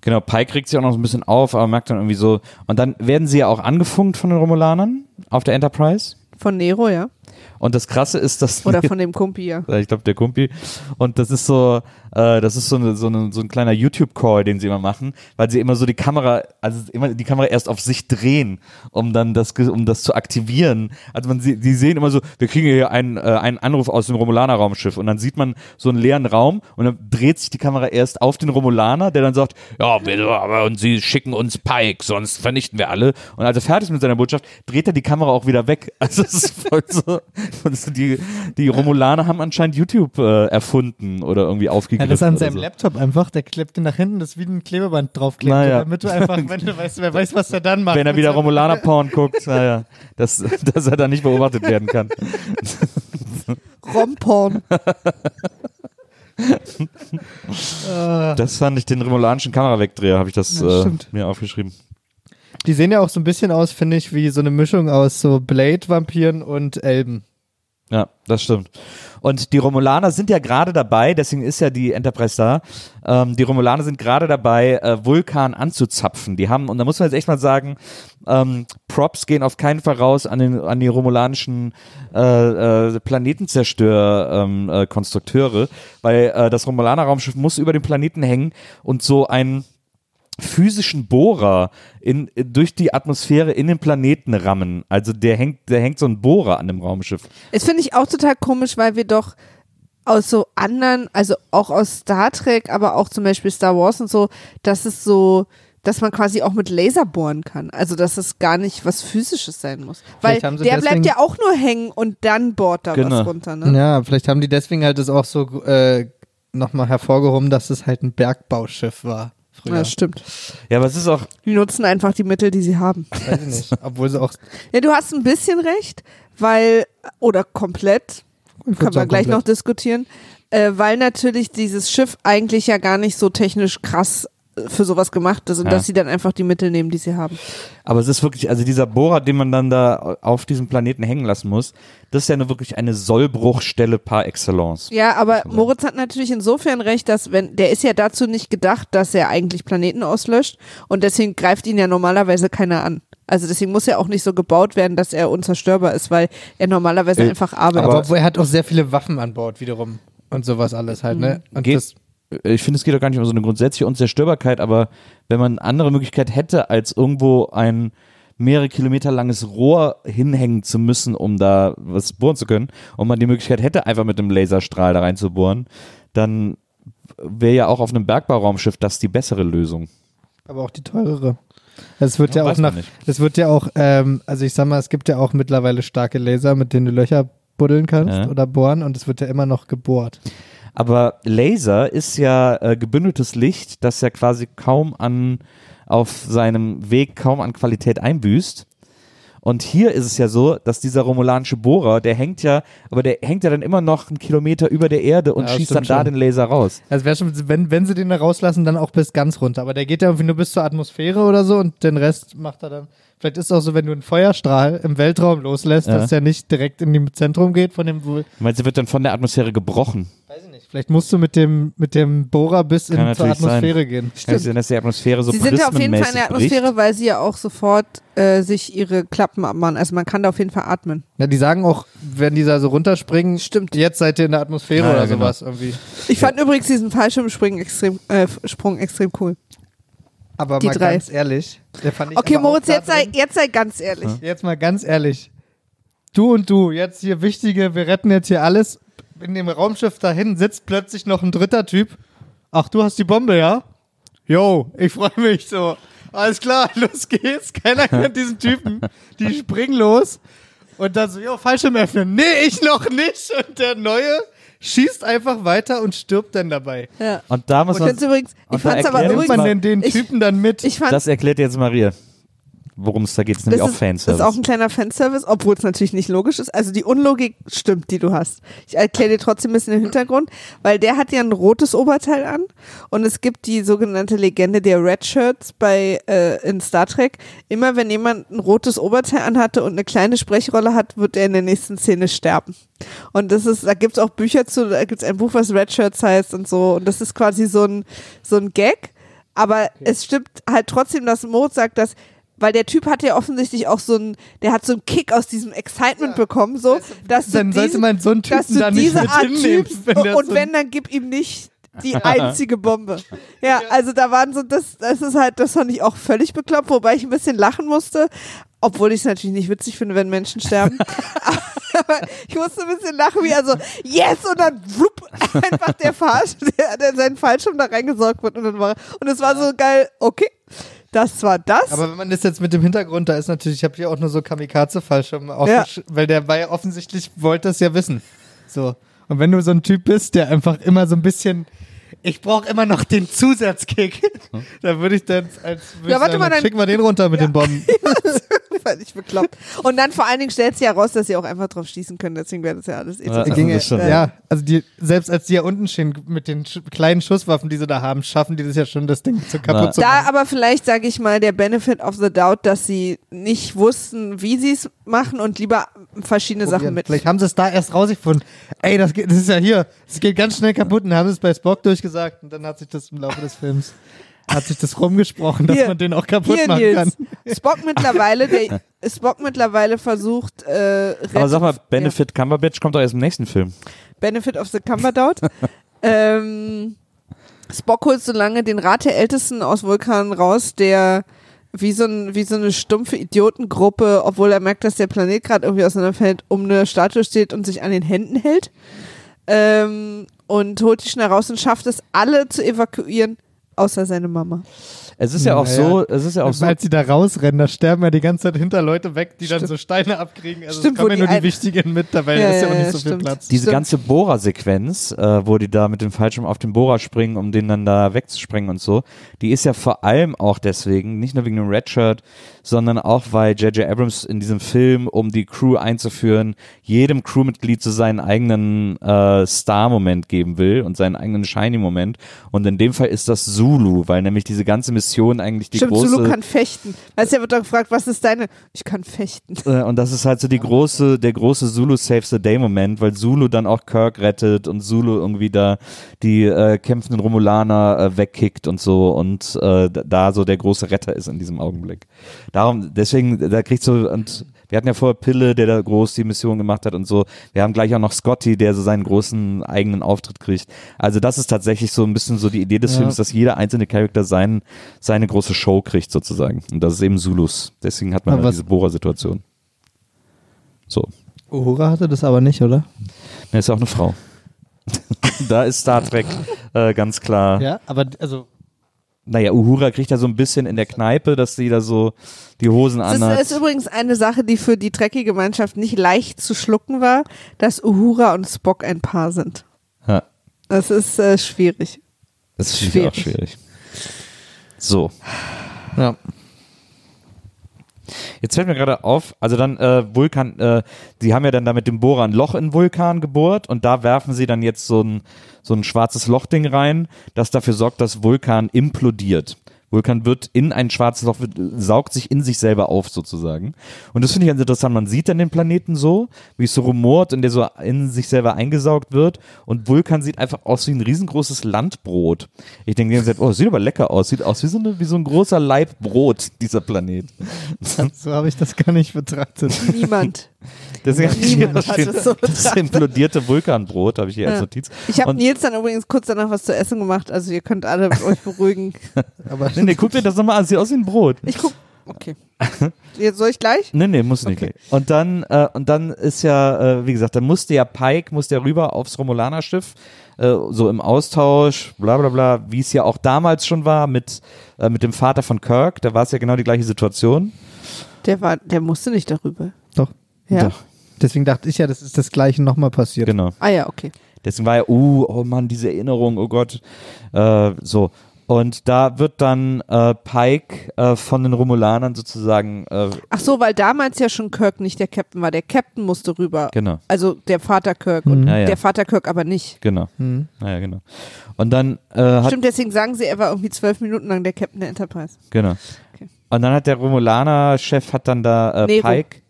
Genau, Pike regt sich auch noch so ein bisschen auf, aber merkt dann irgendwie so. Und dann werden sie ja auch angefunkt von den Romulanern auf der Enterprise. Von Nero, ja. Und das Krasse ist, dass Oder [LAUGHS] von dem Kumpi, ja. Ja, ich glaube der Kumpi. Und das ist so, äh, das ist so, eine, so, eine, so ein kleiner YouTube-Call, den sie immer machen, weil sie immer so die Kamera, also immer die Kamera erst auf sich drehen, um dann das, um das zu aktivieren. Also man, sie, die sehen immer so, wir kriegen hier einen, äh, einen Anruf aus dem Romulaner-Raumschiff und dann sieht man so einen leeren Raum und dann dreht sich die Kamera erst auf den Romulaner, der dann sagt, ja, aber und sie schicken uns Pike, sonst vernichten wir alle. Und als er fertig ist mit seiner Botschaft, dreht er die Kamera auch wieder weg. [LAUGHS] Also es ist [LAUGHS] voll so, die, die Romulaner haben anscheinend YouTube äh, erfunden oder irgendwie Ja, aufgegriffen. das ist an seinem so. Laptop einfach, der klebt den nach hinten, das ist wie ein Klebeband draufklebt, Naja. damit du einfach, wenn du weißt, wer weiß, was der dann macht. Wenn er wieder seinem- Romulaner-Porn guckt, naja, dass, [LAUGHS] dass er da nicht beobachtet werden kann. [LAUGHS] Romporn. [LAUGHS] Das fand ich den romulanischen Kamerawegdreher, habe ich das Ja, äh, mir aufgeschrieben. Die sehen ja auch so ein bisschen aus, finde ich, wie so eine Mischung aus so Blade-Vampiren und Elben. Ja, das stimmt. Und die Romulaner sind ja gerade dabei, deswegen ist ja die Enterprise da, ähm, die Romulaner sind gerade dabei, äh, Vulkan anzuzapfen. Die haben, und da muss man jetzt echt mal sagen, ähm, Props gehen auf keinen Fall raus an, den, an die romulanischen äh, äh, Planetenzerstör-Konstrukteure, ähm, äh, weil äh, das Romulaner-Raumschiff muss über den Planeten hängen und so ein physischen Bohrer in, durch die Atmosphäre in den Planeten rammen. Also der hängt, der hängt so ein Bohrer an dem Raumschiff. Das finde ich auch total komisch, weil wir doch aus so anderen, also auch aus Star Trek, aber auch zum Beispiel Star Wars und so, dass es so, dass man quasi auch mit Laser bohren kann. Also dass es gar nicht was Physisches sein muss. Weil der deswegen- bleibt ja auch nur hängen und dann bohrt da Genau. was runter. Ne? Ja, vielleicht haben die deswegen halt das auch so äh, nochmal hervorgehoben, dass es halt ein Bergbauschiff war. Früher. Ja, stimmt. Ja, aber es ist auch, Die nutzen einfach die Mittel, die sie haben. Weiß ich nicht. Obwohl sie auch. [LAUGHS] Ja, du hast ein bisschen recht, weil, oder komplett, Ich kann würd man sagen, gleich noch komplett. diskutieren, äh, weil natürlich dieses Schiff eigentlich ja gar nicht so technisch krass für sowas gemacht ist und Ja. dass sie dann einfach die Mittel nehmen, die sie haben. aber es ist wirklich, also dieser Bohrer, den man dann da auf diesem Planeten hängen lassen muss, das ist ja nur wirklich eine Sollbruchstelle par excellence. Ja, aber Moritz hat natürlich insofern recht, dass wenn, der ist ja dazu nicht gedacht, dass er eigentlich Planeten auslöscht und deswegen greift ihn ja normalerweise keiner an. Also deswegen muss er auch nicht so gebaut werden, dass er unzerstörbar ist, weil er normalerweise Äh, einfach arbeitet. Aber obwohl er hat auch sehr viele Waffen an Bord wiederum. Und sowas alles halt, ne? Und Geht- das, Ich finde, es geht doch gar nicht um so eine grundsätzliche Unzerstörbarkeit, aber wenn man eine andere Möglichkeit hätte, als irgendwo ein mehrere Kilometer langes Rohr hinhängen zu müssen, um da was bohren zu können, und man die Möglichkeit hätte, einfach mit einem Laserstrahl da reinzubohren, dann wäre ja auch auf einem Bergbauraumschiff das die bessere Lösung. aber auch die teurere. Es wird Ja, ja, auch nach, es wird ja auch, ähm, also ich sag mal, es gibt ja auch mittlerweile starke Laser, mit denen du Löcher buddeln kannst Ja. oder bohren und es wird ja immer noch gebohrt. Aber Laser ist ja äh, gebündeltes Licht, das ja quasi kaum an, auf seinem Weg kaum an Qualität einbüßt. Und hier ist es ja so, dass dieser romulanische Bohrer, der hängt ja, aber der hängt ja dann immer noch einen Kilometer über der Erde und Ja, schießt dann stimmt da schon. den Laser raus. Also wäre schon, wenn, wenn sie den da rauslassen, dann auch bis ganz runter. Aber der geht ja irgendwie nur bis zur Atmosphäre oder so und den Rest macht er dann. Vielleicht ist es auch so, wenn du einen Feuerstrahl im Weltraum loslässt, Ja. dass der nicht direkt in dem Zentrum geht von dem. Meine, sie wird dann von der Atmosphäre gebrochen. weiß ich nicht. Vielleicht musst du mit dem, mit dem Bohrer bis in, Kann zur natürlich sein. Atmosphäre gehen. Kann es sein, dass die Atmosphäre so Sie sind ja auf jeden Fall in der Atmosphäre, bricht? weil sie ja auch sofort äh, sich ihre Klappen abmachen. Also man kann da auf jeden Fall atmen. Ja, die sagen auch, wenn die da so runterspringen, Stimmt. jetzt seid ihr in der Atmosphäre Ja, ja, oder genau. sowas irgendwie. Ich fand übrigens diesen Fallschirmsprung extrem, äh, Sprung extrem cool. Aber Die mal drei. ganz ehrlich. Der fand ich Okay, Moritz, jetzt sei, jetzt sei ganz ehrlich. Jetzt mal ganz ehrlich. Du und du, jetzt hier wichtige, wir retten jetzt hier alles. In dem Raumschiff dahin sitzt plötzlich noch ein dritter Typ. Ach, du hast die Bombe, ja? Yo, ich freue mich so. Alles klar, [LAUGHS] los geht's. Keiner kennt diesen Typen. Die springen los. Und dann so, yo, Fallschirm öffnen. Nee, ich noch nicht. Und der Neue schießt einfach weiter und stirbt dann dabei. Ja. Und da muss Ich man, übrigens, ich fand's aber man übrigens, mal- denn den ich- Typen dann mit? ich fand, das erklärt jetzt Maria, worum es da geht. Das ist nämlich auch ist, Fanservice. ist auch ein kleiner Fanservice, obwohl es natürlich nicht logisch ist. Also die Unlogik stimmt, die du hast. Ich erkläre dir trotzdem ein bisschen den Hintergrund, weil der hat ja ein rotes Oberteil an und es gibt die sogenannte Legende der Red Shirts bei äh, in Star Trek. Immer wenn jemand ein rotes Oberteil anhatte und eine kleine Sprechrolle hat, wird er in der nächsten Szene sterben. Und das ist, da gibt's auch Bücher zu, da gibt's ein Buch, was Red Shirts heißt und so. Und das ist quasi so ein, so ein Gag. Aber es stimmt halt trotzdem, dass Moritz sagt, dass weil der Typ hatte ja offensichtlich auch so einen, der hat so einen Kick aus diesem Excitement bekommen, so, dass du Dann sollte diesen- man so einen dass Typen du da nicht diese Art wenn der und so wenn, dann gib ihm nicht die einzige Bombe. Ja, also da waren so, das, das ist halt, das fand ich auch völlig bekloppt, wobei ich ein bisschen lachen musste, obwohl ich es natürlich nicht witzig finde, wenn Menschen sterben. [LAUGHS] Aber ich musste ein bisschen lachen, wie er so, yes, und dann wupp, einfach der, Fahrsch, der, der seinen Fallschirm da reingesorgt wird und dann war, und es war so geil, okay, das war das. Aber wenn man das jetzt mit dem Hintergrund, da ist natürlich, ich habe hier auch nur so Kamikaze-Fallschirme, auf- Ja. weil der war ja offensichtlich, wollte es ja wissen. So. Und wenn du so ein Typ bist, der einfach immer so ein bisschen, ich brauche immer noch den Zusatzkick, [LAUGHS] dann würde ich dann als, würd Ja, warte sagen, mal, dann schick mal den runter mit den Bomben. [LAUGHS] [LAUGHS] Völlig bekloppt. [LAUGHS] Und dann vor allen Dingen stellt sie ja raus, dass sie auch einfach drauf schießen können, deswegen wäre das ja alles eh Ja, so. Ging das ja, ja, also die, selbst als die ja unten stehen mit den sch kleinen Schusswaffen, die sie da haben, schaffen die das ja schon, das Ding zu kaputt Na. zu Da machen. aber vielleicht, sage ich mal, der Benefit of the doubt, dass sie nicht wussten, wie sie es machen und lieber verschiedene Sachen mit. Vielleicht haben sie es da erst rausgefunden. Ey, das, geht, das ist ja hier, es geht ganz schnell kaputt und haben es bei Spock durchgesagt und dann hat sich das im Laufe des Films hat sich das rumgesprochen, dass Hier, man den auch kaputt Hier, machen Nils. kann. Spock mittlerweile, der Spock mittlerweile versucht, äh, Aber sag mal, Benefit Cumberbatch kommt doch erst im nächsten Film. Benefit of the Cumberdaut. [LAUGHS] ähm, Spock holt so lange den Rat der Ältesten aus Vulkan raus, der wie so, ein, wie so eine stumpfe Idiotengruppe, obwohl er merkt, dass der Planet gerade irgendwie auseinanderfällt, um eine Statue steht und sich an den Händen hält. Ähm, und holt die schnell raus und schafft es, alle zu evakuieren, außer seine Mama. Es ist ja auch Naja. so, es ist ja auch so, Als sie da rausrennen, da sterben ja die ganze Zeit hinter Leute weg, die dann so Steine abkriegen. Also Stimmt, es kommen wo ja nur die Wichtigen mit, dabei Ja, ist ja ja, auch nicht so viel stimmt. Platz. diese Stimmt. ganze Bohrer-Sequenz, äh, wo die da mit dem Fallschirm auf den Bohrer springen, um den dann da wegzuspringen und so, die ist ja vor allem auch deswegen, nicht nur wegen dem Redshirt, sondern auch, weil J.J. Abrams in diesem Film, um die Crew einzuführen, jedem Crewmitglied so seinen eigenen äh, Star-Moment geben will und seinen eigenen Shiny-Moment. Und in dem Fall ist das Zulu, weil nämlich diese ganze Mission eigentlich die Stimmt, große... Zulu kann fechten. Weißt du, er wird doch gefragt, was ist deine? Ich kann fechten. [LAUGHS] Äh, Und das ist halt so die große, der große Zulu Saves the Day Moment, weil Zulu dann auch Kirk rettet und Zulu irgendwie da die äh, kämpfenden Romulaner äh, wegkickt und so und äh, da- da so der große Retter ist in diesem Augenblick. Darum, deswegen, da kriegt so, und wir hatten ja vorher Pille, der da groß die Mission gemacht hat und so. Wir haben gleich auch noch Scotty, der so seinen großen eigenen Auftritt kriegt. Also das ist tatsächlich so ein bisschen so die Idee des Ja. Films, dass jeder einzelne Charakter sein, seine große Show kriegt sozusagen. Und das ist eben Zulus. Deswegen hat man dann was- diese Bohrer-Situation. So. Uhura hatte das aber nicht, oder? Er ist ja auch eine Frau. [LAUGHS] da ist Star Trek äh, ganz klar. Ja, aber also Naja, Uhura kriegt ja so ein bisschen in der Kneipe, dass sie da so die Hosen Das anhat. ist übrigens eine Sache, die für die Trekkie-Gemeinschaft nicht leicht zu schlucken war, dass Uhura und Spock ein Paar sind. Ja, Das ist äh, schwierig. das ist schwierig. auch schwierig. schwierig. So, ja. Jetzt fällt mir gerade auf, also dann äh, Vulkan, äh, sie haben ja dann da mit dem Bohrer ein Loch in Vulkan gebohrt und da werfen sie dann jetzt so ein, so ein schwarzes Lochding rein, das dafür sorgt, dass Vulkan implodiert. Vulkan wird in ein schwarzes Loch, wird, saugt sich in sich selber auf sozusagen. Und das finde ich ganz interessant. Man sieht dann den Planeten so, wie es so rumort und der so in sich selber eingesaugt wird. Und Vulkan sieht einfach aus wie ein riesengroßes Landbrot. Ich denke die ganze Zeit, oh, sieht aber lecker aus. Sieht aus wie so, eine, wie so ein großer Laib Brot, dieser Planet. [LAUGHS] So habe ich das gar nicht betrachtet. Niemand. [LAUGHS] Deswegen hier hat das betrachtet. implodierte Vulkanbrot, habe ich hier als Ja. Notiz. Ich habe Nils dann übrigens kurz danach was zu essen gemacht, also ihr könnt alle euch beruhigen. [LAUGHS] Aber Nee, guck dir das nochmal an, sieht aus wie ein Brot. Ich guck. Okay. [LAUGHS] Jetzt soll ich gleich? Nee, nee, muss nicht. Okay. Und dann, äh, und dann ist ja, äh, wie gesagt, dann musste ja Pike, musste ja rüber aufs Romulanerschiff, äh, so im Austausch, bla bla bla, wie es ja auch damals schon war mit, äh, mit dem Vater von Kirk, da war es ja genau die gleiche Situation. Der war, der musste nicht darüber. doch. Ja. Doch. Deswegen dachte ich ja, das ist das gleiche nochmal passiert. Genau. Ah ja, okay. Deswegen war ja, uh, oh Mann, diese Erinnerung, oh Gott. Äh, so. Und da wird dann äh, Pike äh, von den Romulanern sozusagen, äh, Ach so, weil damals ja schon Kirk nicht der Captain war. Der Captain musste rüber. genau, Also der Vater Kirk und Ja, ja. der Vater Kirk aber nicht. genau. Hm. Naja, genau. Und dann äh, hat Stimmt, deswegen sagen sie, er war irgendwie zwölf Minuten lang der Captain der Enterprise. Genau. Okay. Und dann hat der Romulaner-Chef hat dann da äh, Nero. Pike,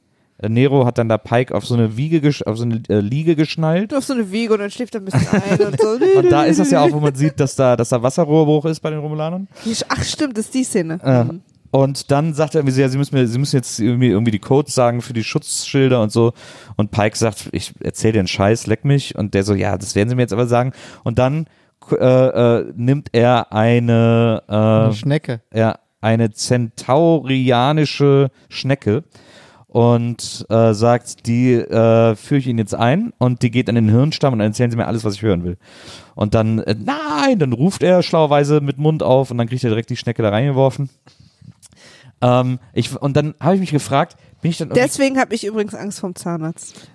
Nero hat dann da Pike auf so eine Wiege, auf so eine äh, Liege geschnallt. Auf so eine Wiege und dann schläft er ein bisschen ein und so. [LAUGHS] Und da ist es ja auch, wo man sieht, dass da, dass da Wasserrohrbruch ist bei den Romulanern. Ach stimmt, das ist die Szene. Äh, Mhm. Und dann sagt er irgendwie so, ja, sie müssen, mir, sie müssen jetzt irgendwie, irgendwie die Codes sagen für die Schutzschilder und so. Und Pike sagt, ich erzähl dir einen Scheiß, leck mich. Und der so, ja, das werden sie mir jetzt aber sagen. Und dann äh, äh, nimmt er eine, äh, Eine Schnecke. ja, eine zentaurianische Schnecke und äh, sagt, die äh, führe ich Ihnen jetzt ein und die geht an den Hirnstamm und dann erzählen Sie mir alles, was ich hören will. Und dann, äh, nein, dann ruft er schlauerweise mit Mund auf und dann kriegt er direkt die Schnecke da reingeworfen. Ähm, ich, und dann habe ich mich gefragt, bin ich dann Deswegen habe ich übrigens Angst vom Zahnarzt.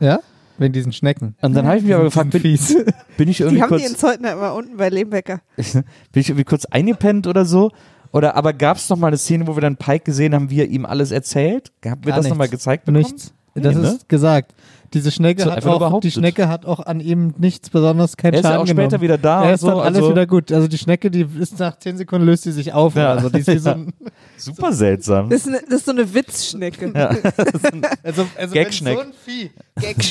Ja? Wegen diesen Schnecken. und dann habe ich mich aber gefragt, bin, bin ich irgendwie Die haben kurz, die in Zeutner immer unten bei Lehmbecker. [LAUGHS] bin ich irgendwie kurz eingepennt oder so? Oder aber gab es noch mal eine Szene, wo wir dann Pike gesehen haben, wie er ihm alles erzählt? Haben wir Gar das noch mal nichts. gezeigt bekommen? Nichts. Das Nee, ne? ist gesagt. Diese Schnecke So, hat auch, die. Schnecke hat auch an ihm nichts besonders keinen Er ist ja Schaden auch später genommen. wieder da Er und ist so, dann alles also- wieder gut. Also die Schnecke, die ist nach 10 Sekunden löst sie sich auf. Ja. Also die ist wie so [LAUGHS] ein, Super seltsam. Das ist, eine, das ist so eine Witzschnecke. [LAUGHS] [LAUGHS] also, also wenn so ein Vieh,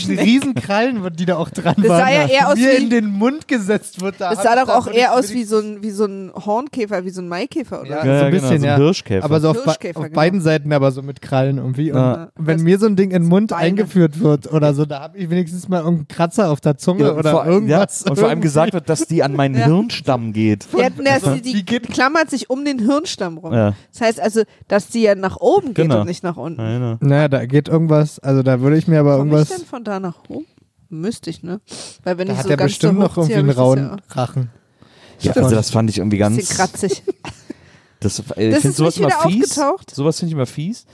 die riesen Krallen, die da auch dran Das waren, sah ja eher aus mir wie- in den Mund gesetzt wird. Da Das sah doch auch so eher aus wie so, ein, wie so ein Hornkäfer, wie so ein Maikäfer, oder? Ja, Ja, so ja, ein bisschen, genau, so ein ja. Hirschkäfer. Aber so auf, Hirschkäfer, auf genau. beiden Seiten aber so mit Krallen irgendwie. Und Ja. wenn mir so ein Ding in den Mund eingeführt wird oder so, da habe ich wenigstens mal irgendeinen Kratzer auf der Zunge Ja, oder vor, irgendwas. Ja, und vor allem gesagt wird, dass die an meinen [LAUGHS] Ja. Hirnstamm geht. Die, hat, ne, die, die geht- klammert sich um den Hirnstamm rum. Ja. Das heißt also, dass die ja nach oben geht Genau. und nicht nach unten. Ja, genau. Naja, da geht irgendwas, also da würde ich mir aber Komme ich irgendwas. denn von da nach oben? Müsste ich, ne? Weil wenn Da ich hat so er ganz bestimmt so noch irgendwie einen ich rauen Rachen. Ja, Stimmt. also das fand ich irgendwie Ja, ganz. bisschen kratzig. [LAUGHS] Das, äh, ich Das finde ist sowas immer wieder fies. aufgetaucht? Sowas finde ich immer fies.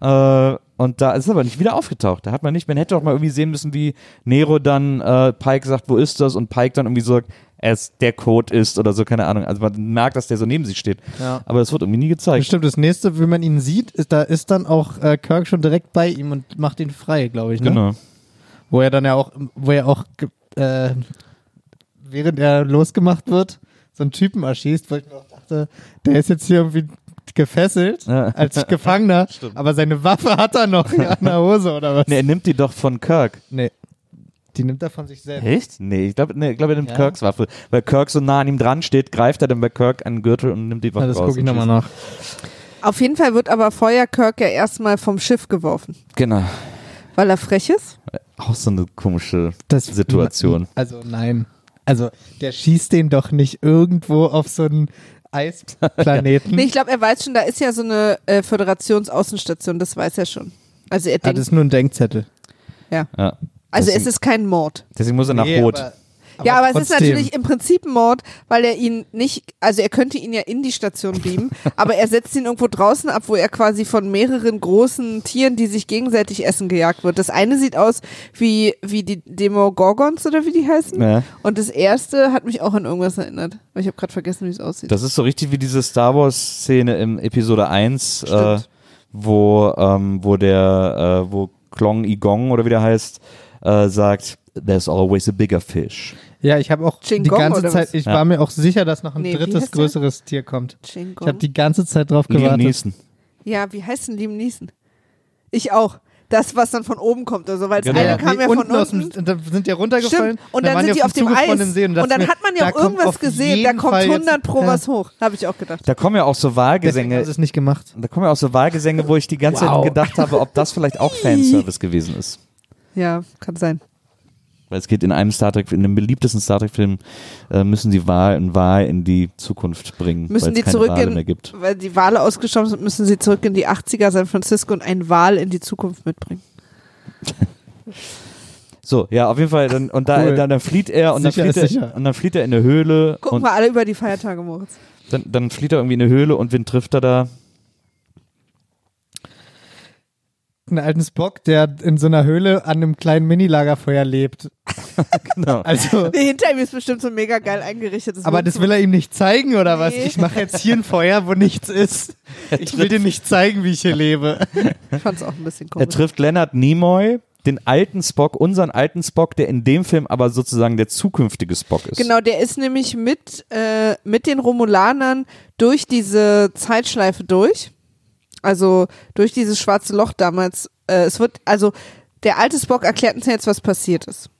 Äh, und da ist es aber nicht wieder aufgetaucht. Da hat man nicht, man hätte doch mal irgendwie sehen müssen, wie Nero dann äh, Pike sagt, wo ist das? Und Pike dann irgendwie sagt, es der Code ist oder so, keine Ahnung. Also man merkt, dass der so neben sich steht. Ja. Aber das wird irgendwie nie gezeigt. Bestimmt, das nächste, wenn man ihn sieht, ist, da ist dann auch äh, Kirk schon direkt bei ihm und macht ihn frei, glaube ich. Ne? Genau. Wo er dann ja auch, wo er auch, äh, während er losgemacht wird, so einen Typen erschießt, wo ich mir auch dachte, der ist jetzt hier irgendwie gefesselt Ja. als [LAUGHS] Gefangener, aber seine Waffe hat er noch an der Hose oder was? Nee, er nimmt die doch von Kirk. Nee. Die nimmt er von sich selbst. Echt? Nee, ich glaube, nee, ich glaub, er nimmt Ja. Kirks Waffe. Weil Kirk so nah an ihm dran steht, greift er dann bei Kirk an den Gürtel und nimmt die Waffe Na, das raus. gucke ich nochmal nach. Auf jeden Fall wird aber vorher Kirk ja erstmal vom Schiff geworfen, Genau. weil er frech ist. Auch so eine komische Das- Situation. Also nein. Also der schießt den doch nicht irgendwo auf so einen Eisplaneten. Nee, ich glaube, er weiß schon, da ist ja so eine äh, Föderationsaußenstation, das weiß er schon. Also er ah, denkt, das ist nur ein Denkzettel. Ja. also deswegen, es ist kein Mord. deswegen muss er nach Nee, Rot. Aber- ja, aber es ist trotzdem. natürlich im Prinzip ein Mord, weil er ihn nicht, also er könnte ihn ja in die Station beamen, [LAUGHS] aber er setzt ihn irgendwo draußen ab, wo er quasi von mehreren großen Tieren, die sich gegenseitig essen, gejagt wird. Das eine sieht aus wie, wie die Demogorgons oder wie die heißen. Ja. Und das erste hat mich auch an irgendwas erinnert. Aber ich habe gerade vergessen, wie es aussieht. Das ist so richtig wie diese Star Wars-Szene im Episode 1, äh, wo, ähm, wo der, äh, wo Klong Igong oder wie der heißt, äh, sagt, there's always a bigger fish. Ja, ich habe auch Qing die Gong ganze Zeit, ich Ja. war mir auch sicher, dass noch ein Nee, drittes größeres Tier kommt. Qingong? Ich habe die ganze Zeit drauf Liam gewartet. Neeson. Ja, wie heißt denn Liam Neeson? Ich auch. Das, was dann von oben kommt oder so, weil das Genau. eine kam Nee, ja von unten aus dem, unten. da sind die runtergefallen. Stimmt. Und dann, waren sind die auf dem Eis. Und dachte dann hat man ja auch irgendwas gesehen. Da kommt Fall 100 jetzt- pro ja. was hoch. Habe ich auch gedacht. Da kommen ja auch so Wahlgesänge. sie es nicht gemacht. Da kommen ja auch so Wahlgesänge, wo ich die ganze Wow. Zeit gedacht habe, ob das vielleicht auch [LAUGHS] Fanservice gewesen ist. Ja, kann sein. Weil es geht in einem Star Trek, in dem beliebtesten Star Trek-Film, äh, müssen die Wahl in Wahl in die Zukunft bringen, weil Müssen die keine zurück Wale in, mehr gibt. weil die Wale ausgestorben sind, müssen sie zurück in die 80er San Francisco und einen Wal in die Zukunft mitbringen. [LAUGHS] So, ja, auf jeden Fall. Dann, und da, Cool. dann, dann flieht er und dann Sicher flieht ist er, und dann flieht er in eine Höhle Gucken und wir alle über die Feiertage, Moritz. dann, dann flieht er irgendwie in eine Höhle und wen trifft er da? Einen alten Spock, der in so einer Höhle an einem kleinen Mini-Lagerfeuer lebt. [LAUGHS] Genau. Also, [LAUGHS] Nee, hinter ihm ist bestimmt so mega geil eingerichtetes aber das will er ihm nicht zeigen, oder was? Nee. Ich mache jetzt hier ein Feuer, wo nichts ist. Ich will dir nicht zeigen, wie ich hier lebe. Ich fand's auch ein bisschen Er komisch. trifft Leonard Nimoy, den alten Spock, unseren alten Spock, der in dem Film aber sozusagen der zukünftige Spock ist. Genau, der ist nämlich mit, äh, mit den Romulanern durch diese Zeitschleife durch. Also durch dieses schwarze Loch damals. Äh, es wird, also der alte Spock erklärt uns jetzt, was passiert ist.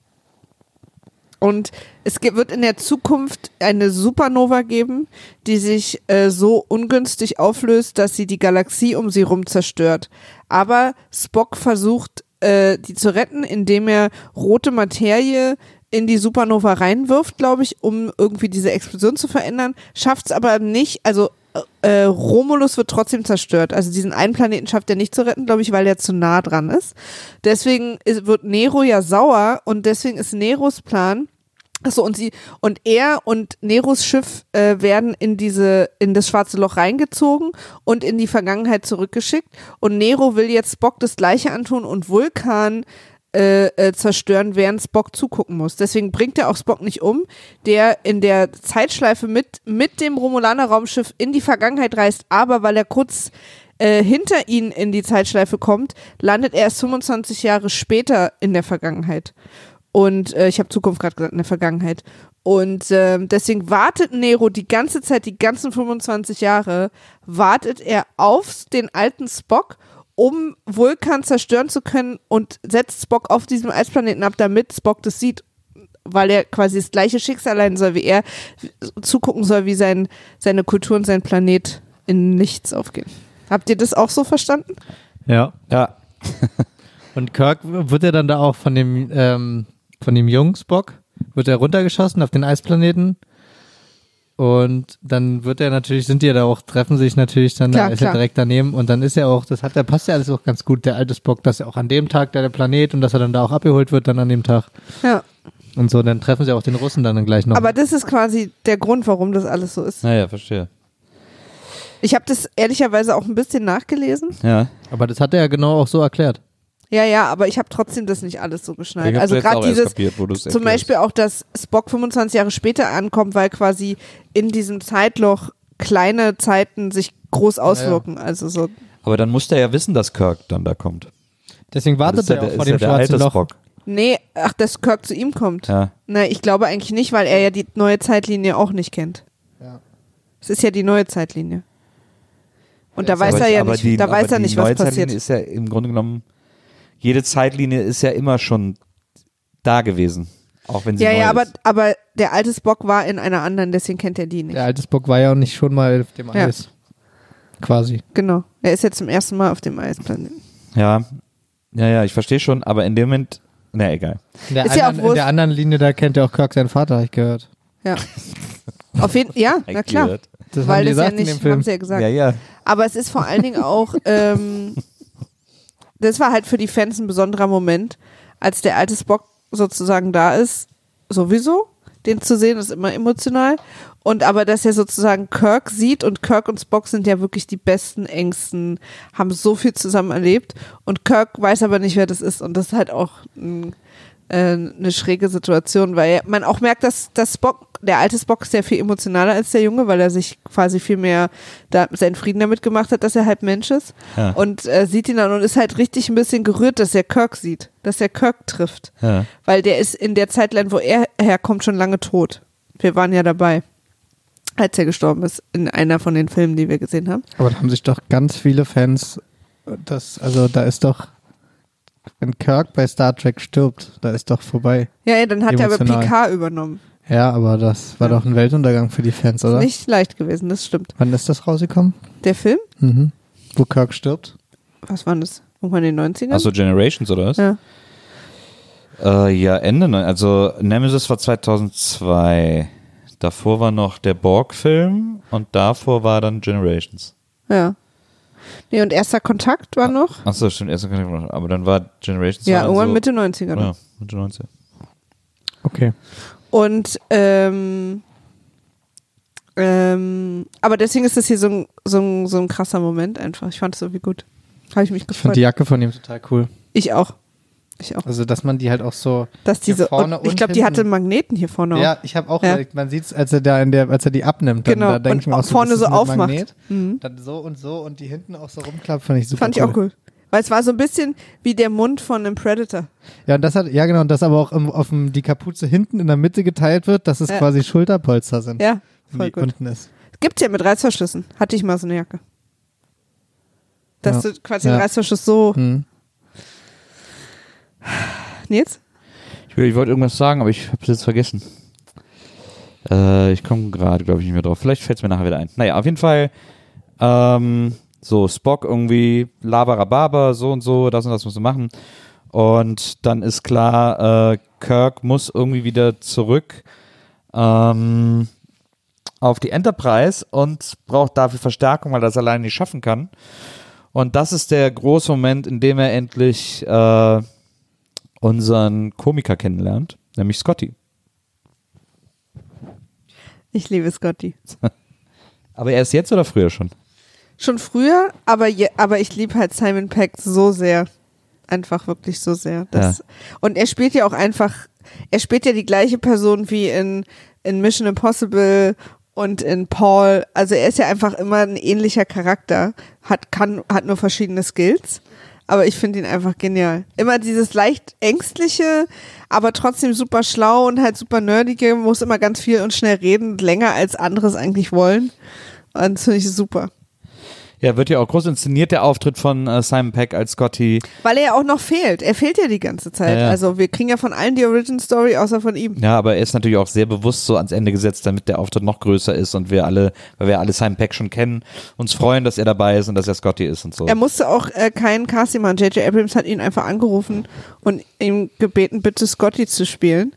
Und es wird in der Zukunft eine Supernova geben, die sich äh, so ungünstig auflöst, dass sie die Galaxie um sie rum zerstört. Aber Spock versucht, äh, die zu retten, indem er rote Materie in die Supernova reinwirft, glaube ich, um irgendwie diese Explosion zu verändern. Schafft es aber nicht, also äh, Romulus wird trotzdem zerstört. Also diesen einen Planeten schafft er nicht zu retten, glaube ich, weil er zu nah dran ist. Deswegen ist, wird Nero ja sauer und deswegen ist Neros Plan, Achso, und sie und er und Neros Schiff äh, werden in diese in das schwarze Loch reingezogen und in die Vergangenheit zurückgeschickt und Nero will jetzt Spock das gleiche antun und Vulkan äh, äh, zerstören, während Spock zugucken muss. Deswegen bringt er auch Spock nicht um, der in der Zeitschleife mit mit dem Romulaner Raumschiff in die Vergangenheit reist, aber weil er kurz äh, hinter ihn in die Zeitschleife kommt, landet er erst 25 Jahre später in der Vergangenheit. Und äh, ich habe Zukunft gerade gesagt, in der Vergangenheit. Und ähm, deswegen wartet Nero die ganze Zeit, die ganzen 25 Jahre, wartet er auf den alten Spock, um Vulkan zerstören zu können und setzt Spock auf diesem Eisplaneten ab, damit Spock das sieht, weil er quasi das gleiche Schicksal leiden soll wie er, zugucken soll, wie sein, seine Kultur und sein Planet in nichts aufgehen. Habt ihr das auch so verstanden? Ja. Ja, [LAUGHS] Und Kirk wird er dann da auch von dem, ähm, von dem jungen Spock, wird er runtergeschossen auf den Eisplaneten. Und dann wird er natürlich, sind die ja da auch, treffen sich natürlich dann, Klar, da ist er klar. direkt daneben und dann ist er auch, das hat, da passt ja alles auch ganz gut, der alte Spock, dass er auch an dem Tag da der Planet und dass er dann da auch abgeholt wird dann an dem Tag. Ja. Und so, dann treffen sie auch den Russen dann gleich noch. Aber das ist quasi der Grund, warum das alles so ist. naja, verstehe. Ich habe das ehrlicherweise auch ein bisschen nachgelesen. Ja. Aber das hat er ja genau auch so erklärt. Ja, ja, aber ich habe trotzdem das nicht alles so geschnallt. Also gerade dieses, kapiert, zum erklärst. Beispiel auch, dass Spock 25 Jahre später ankommt, weil quasi in diesem Zeitloch kleine Zeiten sich groß auswirken. Also so, Aber dann muss der ja wissen, dass Kirk dann da kommt. Deswegen wartet ja er der, auch vor ja dem der schwarzen alte Loch. Spock. nee, ach, dass Kirk zu ihm kommt. Ja. Na, ich glaube eigentlich nicht, weil er ja die neue Zeitlinie auch nicht kennt. Ja. Es ist ja die neue Zeitlinie. Und da Aber- weiß er ja nicht, die, da aber weiß er die nicht, neue was passiert. Zeitlinie ist ja im Grunde genommen, jede Zeitlinie ist ja immer schon da gewesen. Auch wenn sie Ja, neu ja, aber, ist. aber der alte Spock war in einer anderen, deswegen kennt er die nicht. Der alte Spock war ja auch nicht schon mal auf dem Ja. Eis. Quasi. Genau. Er ist jetzt zum ersten Mal auf dem Eisplaneten. Ja, ja, ja, ich verstehe schon, aber in dem Moment, na egal. In der, Ist ja auch anderen, in der anderen Linie, da kennt ja auch Kirk seinen Vater, habe ich gehört. Ja. Auf jeden ja, na klar. Das Weil haben die das ja nicht, dem Film. haben sie ja gesagt. Ja, ja. Aber es ist vor allen Dingen auch, ähm, [LAUGHS] das war halt für die Fans ein besonderer Moment, als der alte Spock sozusagen da ist, sowieso. Den zu sehen ist immer emotional. Und aber, dass er sozusagen Kirk sieht und Kirk und Spock sind ja wirklich die besten, engsten, haben so viel zusammen erlebt. Und Kirk weiß aber nicht, wer das ist. Und das ist halt auch ein, äh, eine schräge Situation, weil man auch merkt, dass, dass Spock, der alte Spock ist ja viel emotionaler als der Junge, weil er sich quasi viel mehr da, seinen Frieden damit gemacht hat, dass er halt Mensch ist. Ja. Und äh, sieht ihn dann und ist halt richtig ein bisschen gerührt, dass er Kirk sieht, dass er Kirk trifft. Ja. Weil der ist in der Zeitline, wo er herkommt, schon lange tot. Wir waren ja dabei, als er gestorben ist, in einer von den Filmen, die wir gesehen haben. Aber da haben sich doch ganz viele Fans, das, also da ist doch, wenn Kirk bei Star Trek stirbt, da ist doch vorbei. Ja, ja dann hat er aber Emotional. Picard übernommen. Ja, aber das war Ja. doch ein Weltuntergang für die Fans, oder? Nicht leicht gewesen, das stimmt. Wann ist das rausgekommen? Der Film? Mhm. Wo Kirk stirbt? Was war das? Irgendwann in den 90ern? Achso, Generations oder was? Ja. Äh, ja, Ende, also Nemesis war 2002. Davor war noch der Borg-Film und davor war dann Generations. Ja. Nee, und erster Kontakt war noch? Achso, stimmt, erster Kontakt war noch. Aber dann war Generations. Ja, war irgendwann so, Mitte 90er. noch. Ja, Mitte 90. Okay. Und ähm, ähm, aber deswegen ist das hier so ein, so, ein, so ein krasser Moment einfach. Ich fand es irgendwie gut. Habe ich mich Ich gefreut. fand die Jacke von ihm total cool. ich auch. Ich auch. Also, dass man die halt auch so. Dass diese, vorne und ich glaube, die hatte Magneten hier vorne auch. Ja, ich habe auch, Ja. überlegt, man sieht es, als er da in der, als er die abnimmt, dann, Genau, da denke ich mir auch auch so, vorne so aufmacht. Mhm. Dann so und so und die hinten auch so rumklappt, fand ich super Fand ich auch cool. Weil es war so ein bisschen wie der Mund von einem Predator. Ja, und das hat, ja genau, und das aber auch im, auf dem, die Kapuze hinten in der Mitte geteilt wird, dass es Ja. quasi Schulterpolster sind. Ja, voll die gut. unten ist. Gibt's ja mit Reißverschlüssen. Hatte ich mal so eine Jacke. Dass Ja. du quasi Ja. den Reißverschluss so. Hm. Nils? Ich, will- ich wollte irgendwas sagen, aber ich habe es jetzt vergessen. Äh, ich komme gerade, glaube ich, nicht mehr drauf. Vielleicht fällt es mir nachher wieder ein. Naja, auf jeden Fall ähm, so Spock irgendwie Labarababa, so und so, das und das musst du machen. Und dann ist klar, äh, Kirk muss irgendwie wieder zurück ähm, auf die Enterprise und braucht dafür Verstärkung, weil er das alleine nicht schaffen kann. Und das ist der große Moment, in dem er endlich äh, unseren Komiker kennenlernt, nämlich Scotty. Ich liebe Scotty. [LAUGHS] Aber erst jetzt oder früher schon? Schon früher, aber, je, aber ich liebe halt Simon Peck so sehr. Einfach wirklich so sehr. Das, Und er spielt ja auch einfach, er spielt ja die gleiche Person wie in, in Mission Impossible und in Paul. Also er ist ja einfach immer ein ähnlicher Charakter, hat, kann, hat nur verschiedene Skills. Aber ich finde ihn einfach genial. Immer dieses leicht ängstliche, aber trotzdem super schlau und halt super nerdige, muss immer ganz viel und schnell reden, länger als anderes eigentlich wollen. Und das finde ich super. Ja, wird ja auch groß inszeniert, der Auftritt von äh, Simon Peck als Scotty. Weil er ja auch noch fehlt. Er fehlt ja die ganze Zeit. Ja, ja. Also wir kriegen ja von allen die Origin Story, außer von ihm. Ja, aber er ist natürlich auch sehr bewusst so ans Ende gesetzt, damit der Auftritt noch größer ist und wir alle, weil wir alle Simon Peck schon kennen, uns freuen, dass er dabei ist und dass er Scotty ist und so. Er musste auch äh, keinen Casting machen. J.J. Abrams hat ihn einfach angerufen und ihm gebeten, bitte Scotty zu spielen.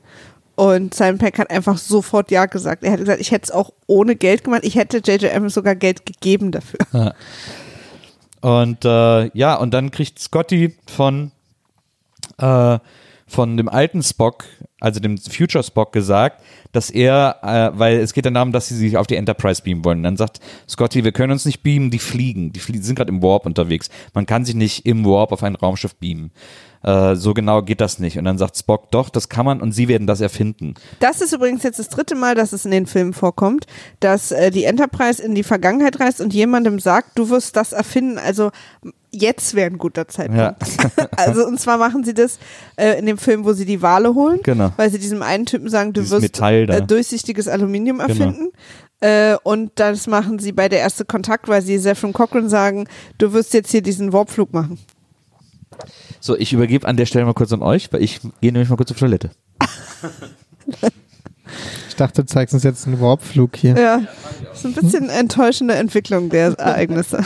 Und Simon Peck hat einfach sofort Ja gesagt. Er hat gesagt, ich hätte es auch ohne Geld gemacht. Ich hätte J.J. Abrams sogar Geld gegeben dafür. [LAUGHS] Und äh, ja, und dann kriegt Scotty von, äh, von dem alten Spock, also dem Future Spock, gesagt, dass er, äh, weil es geht dann darum, dass sie sich auf die Enterprise beamen wollen. Dann sagt Scotty, wir können uns nicht beamen, die fliegen. Die flie die sind gerade im Warp unterwegs. Man kann sich nicht im Warp auf ein Raumschiff beamen. Äh, so genau geht das nicht. Und dann sagt Spock, doch, das kann man und sie werden das erfinden. Das ist übrigens jetzt das dritte Mal, dass es in den Filmen vorkommt, dass äh, die Enterprise in die Vergangenheit reist und jemandem sagt, du wirst das erfinden. Also jetzt wäre ein guter Zeitpunkt. Ja. [LAUGHS] also und zwar machen sie das äh, in dem Film, wo sie die Wale holen, Genau. weil sie diesem einen Typen sagen, du Dieses wirst. Genau. äh, durchsichtiges Aluminium erfinden. Äh, und das machen sie bei der erste Kontakt, weil sie Zephyr Cochrane sagen, du wirst jetzt hier diesen Warpflug machen. So, ich übergebe an der Stelle mal kurz an euch, weil ich gehe nämlich mal kurz auf Toilette. [LAUGHS] Ich dachte, du zeigst uns jetzt einen Warpflug hier. Ja, das ist ein bisschen enttäuschende Entwicklung der Ereignisse.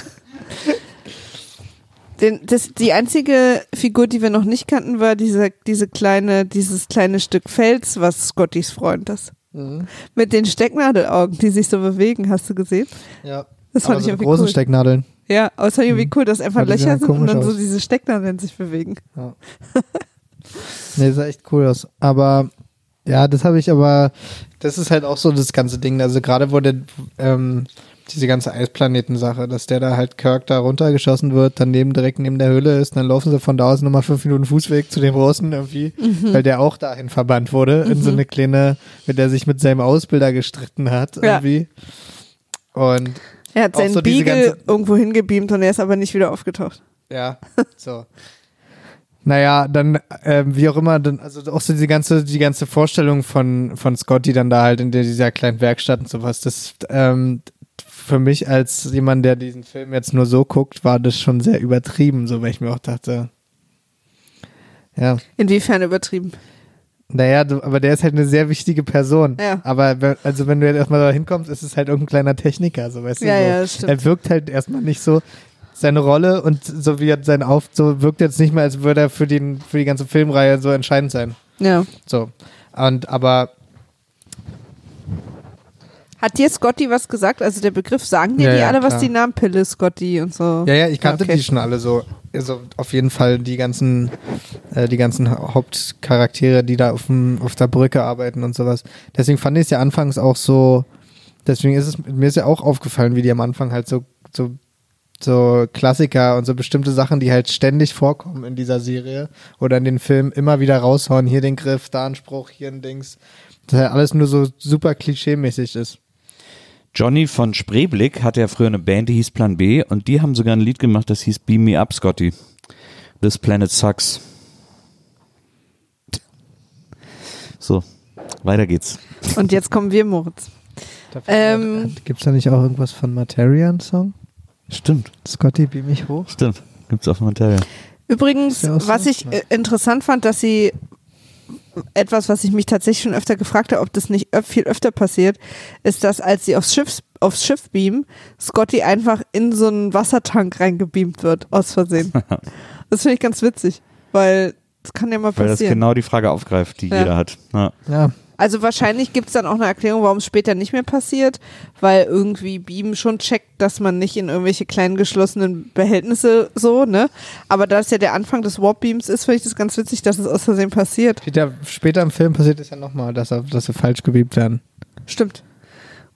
Den, das, die einzige Figur, die wir noch nicht kannten, war diese, diese kleine, dieses kleine Stück Fels, was Scottys Freund ist. Mhm. Mit den Stecknadelaugen, die sich so bewegen, hast du gesehen? Ja. Das fand Aber ich so irgendwie großen cool. Stecknadeln. Ja, aber es ich irgendwie cool, dass einfach Ja, Löcher ja sind und dann so aus. diese Stecknadeln sich bewegen. Nee, sah echt cool aus. Aber ja, das habe ich aber, das ist halt auch so das ganze Ding. Also gerade wo der, ähm, diese ganze Eisplaneten-Sache, dass der da halt Kirk da runtergeschossen wird, daneben direkt neben der Höhle ist, dann laufen sie von da aus nochmal fünf Minuten Fußweg zu dem Russen irgendwie, Mhm. weil der auch dahin verbannt wurde, in so eine kleine, mit der sich mit seinem Ausbilder gestritten hat Ja. irgendwie. Und Er hat seinen so diese Beagle irgendwo hingebeamt und er ist aber nicht wieder aufgetaucht. Ja, so. Naja, dann, ähm, wie auch immer, dann, also auch so die ganze, die ganze Vorstellung von, von Scotty dann da halt in der, dieser kleinen Werkstatt und sowas, das, ähm, für mich als jemand, der diesen Film jetzt nur so guckt, war das schon sehr übertrieben, so weil ich mir auch dachte, ja, Inwiefern übertrieben? Naja, du, aber der ist halt eine sehr wichtige Person. Ja. Aber wenn- also wenn du jetzt erstmal da hinkommst, ist es halt irgendein kleiner Techniker, so weißt du. Ja, so. ja, das stimmt. Er wirkt halt erstmal nicht so seine Rolle und so wie er sein Auf, so wirkt jetzt nicht mehr, als würde er für den, für die ganze Filmreihe so entscheidend sein. Ja. So. Und aber Hat dir Scotty was gesagt? Also der Begriff, sagen dir Ja, die ja, alle was klar. die Namen Pille, Scotty und so? ja, ja, ich kannte Okay. die schon alle so. Also auf jeden Fall die ganzen, äh, die ganzen Hauptcharaktere, die da auf, dem, auf der Brücke arbeiten und sowas. Deswegen fand ich es ja anfangs auch so, deswegen ist es, mir ist ja auch aufgefallen, wie die am Anfang halt so, so, so Klassiker und so bestimmte Sachen, die halt ständig vorkommen in dieser Serie oder in den Filmen immer wieder raushauen. Hier den Griff, da ein Spruch, hier ein Dings. Das halt alles nur so super klischee-mäßig ist. Johnny von Spreeblick hatte ja früher eine Band, die hieß Plan B und die haben sogar ein Lied gemacht, das hieß Beam Me Up, Scotty. This Planet Sucks. So, weiter geht's. Und jetzt kommen wir, Moritz. Ähm, Gibt es da nicht auch irgendwas von Materian-Song? Stimmt, Scotty, beam mich hoch. stimmt. Gibt's auf dem Material. Übrigens, Ist ja auch so? was ich äh, interessant fand, dass sie etwas, was ich mich tatsächlich schon öfter gefragt habe, ob das nicht viel öfter passiert, ist, dass als sie aufs Schiff, aufs Schiff beamen, Scotty einfach in so einen Wassertank reingebeamt wird, aus Versehen. [LAUGHS] das finde ich ganz witzig, weil das kann ja mal Weil das passieren. genau die Frage aufgreift, die Ja. jeder hat. Ja. Ja. Also wahrscheinlich gibt es dann auch eine Erklärung, warum es später nicht mehr passiert, weil irgendwie Beam schon checkt, dass man nicht in irgendwelche kleinen geschlossenen Behältnisse so, ne? Aber da es ja der Anfang des Warp Beams ist, finde ich das ganz witzig, dass es aus Versehen passiert. Später, später im Film passiert es ja nochmal, dass, er- dass sie falsch gebeamt werden. Stimmt.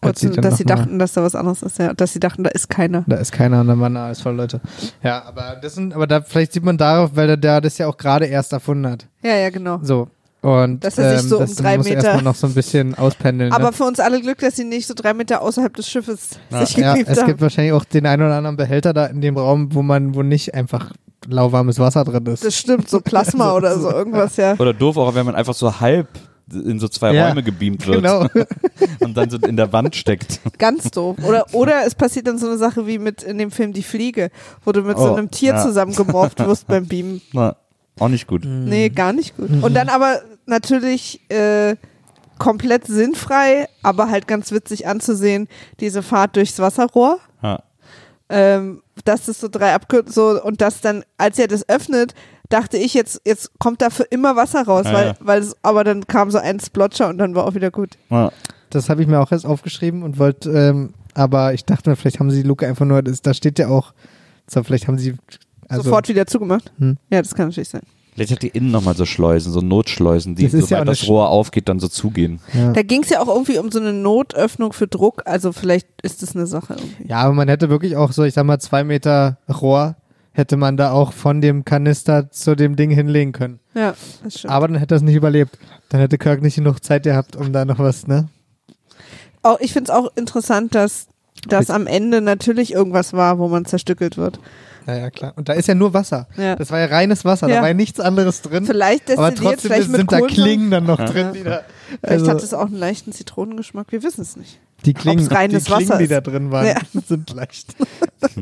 Kurz, dann dass sie dachten, dass da was anderes ist, ja. Dass sie dachten, da ist keiner. Da ist keiner und dann waren da alles voll Leute. Ja, aber das sind, aber da vielleicht sieht man darauf, weil der, der das ja auch gerade erst erfunden hat. Ja, ja, genau. So. Und Dass er sich ähm, so um das drei muss Meter- erstmal noch so ein bisschen [LAUGHS] auspendeln. Aber ne? für uns alle Glück, dass sie nicht so drei Meter außerhalb des Schiffes sich ja, gebeamt es haben. gibt wahrscheinlich auch den einen oder anderen Behälter da in dem Raum, wo man, wo nicht einfach lauwarmes Wasser drin ist. Das stimmt, so Plasma [LAUGHS] oder so irgendwas, ja. Oder doof auch, wenn man einfach so halb in so zwei Ja, Räume gebeamt wird genau. [LAUGHS] und dann so in der Wand steckt. Ganz doof. Oder, oder es passiert dann so eine Sache wie mit in dem Film Die Fliege, wo du mit so Oh, einem Tier ja. zusammengemorpht wirst beim Beamen. Na, auch nicht gut. Nee, gar nicht gut. Und dann aber natürlich äh, komplett sinnfrei, aber halt ganz witzig anzusehen, diese Fahrt durchs Wasserrohr. Ja. Ähm, dass es so drei Abkürzungen so und das dann, als er das öffnet, dachte ich, jetzt, jetzt kommt da für immer Wasser raus, Ja, weil, ja. weil es, aber dann kam so ein Splotcher und dann war auch wieder gut. Ja. Das habe ich mir auch erst aufgeschrieben und wollte, ähm, aber ich dachte mir, vielleicht haben sie die Luke einfach nur, das, da steht ja auch, so, vielleicht haben sie also, Sofort wieder zugemacht. Hm. Ja, das kann natürlich sein. Vielleicht hat die innen nochmal so Schleusen, so Notschleusen, die, Das ja sobald eine das Rohr aufgeht, dann so zugehen. Ja. Da ging es ja auch irgendwie um so eine Notöffnung für Druck, also vielleicht ist das eine Sache irgendwie. ja, aber man hätte wirklich auch so, ich sag mal, zwei Meter Rohr hätte man da auch von dem Kanister zu dem Ding hinlegen können. Ja, das stimmt. Aber dann hätte er es nicht überlebt. Dann hätte Kirk nicht genug Zeit gehabt, um da noch was, ne? auch, ich finde es auch interessant, dass das am Ende natürlich irgendwas war, wo man zerstückelt wird. Ja, ja, klar. Und da ist ja nur Wasser. Ja. Das war ja reines Wasser, Ja. da war ja nichts anderes drin. Vielleicht aber trotzdem vielleicht mit sind da. Klingen dann noch drin, die da. Vielleicht Also, hat es auch einen leichten Zitronengeschmack, wir wissen es nicht. die Klingen, die, Klingen Wasser die da drin waren, Ja. [LAUGHS] sind leicht. [LAUGHS]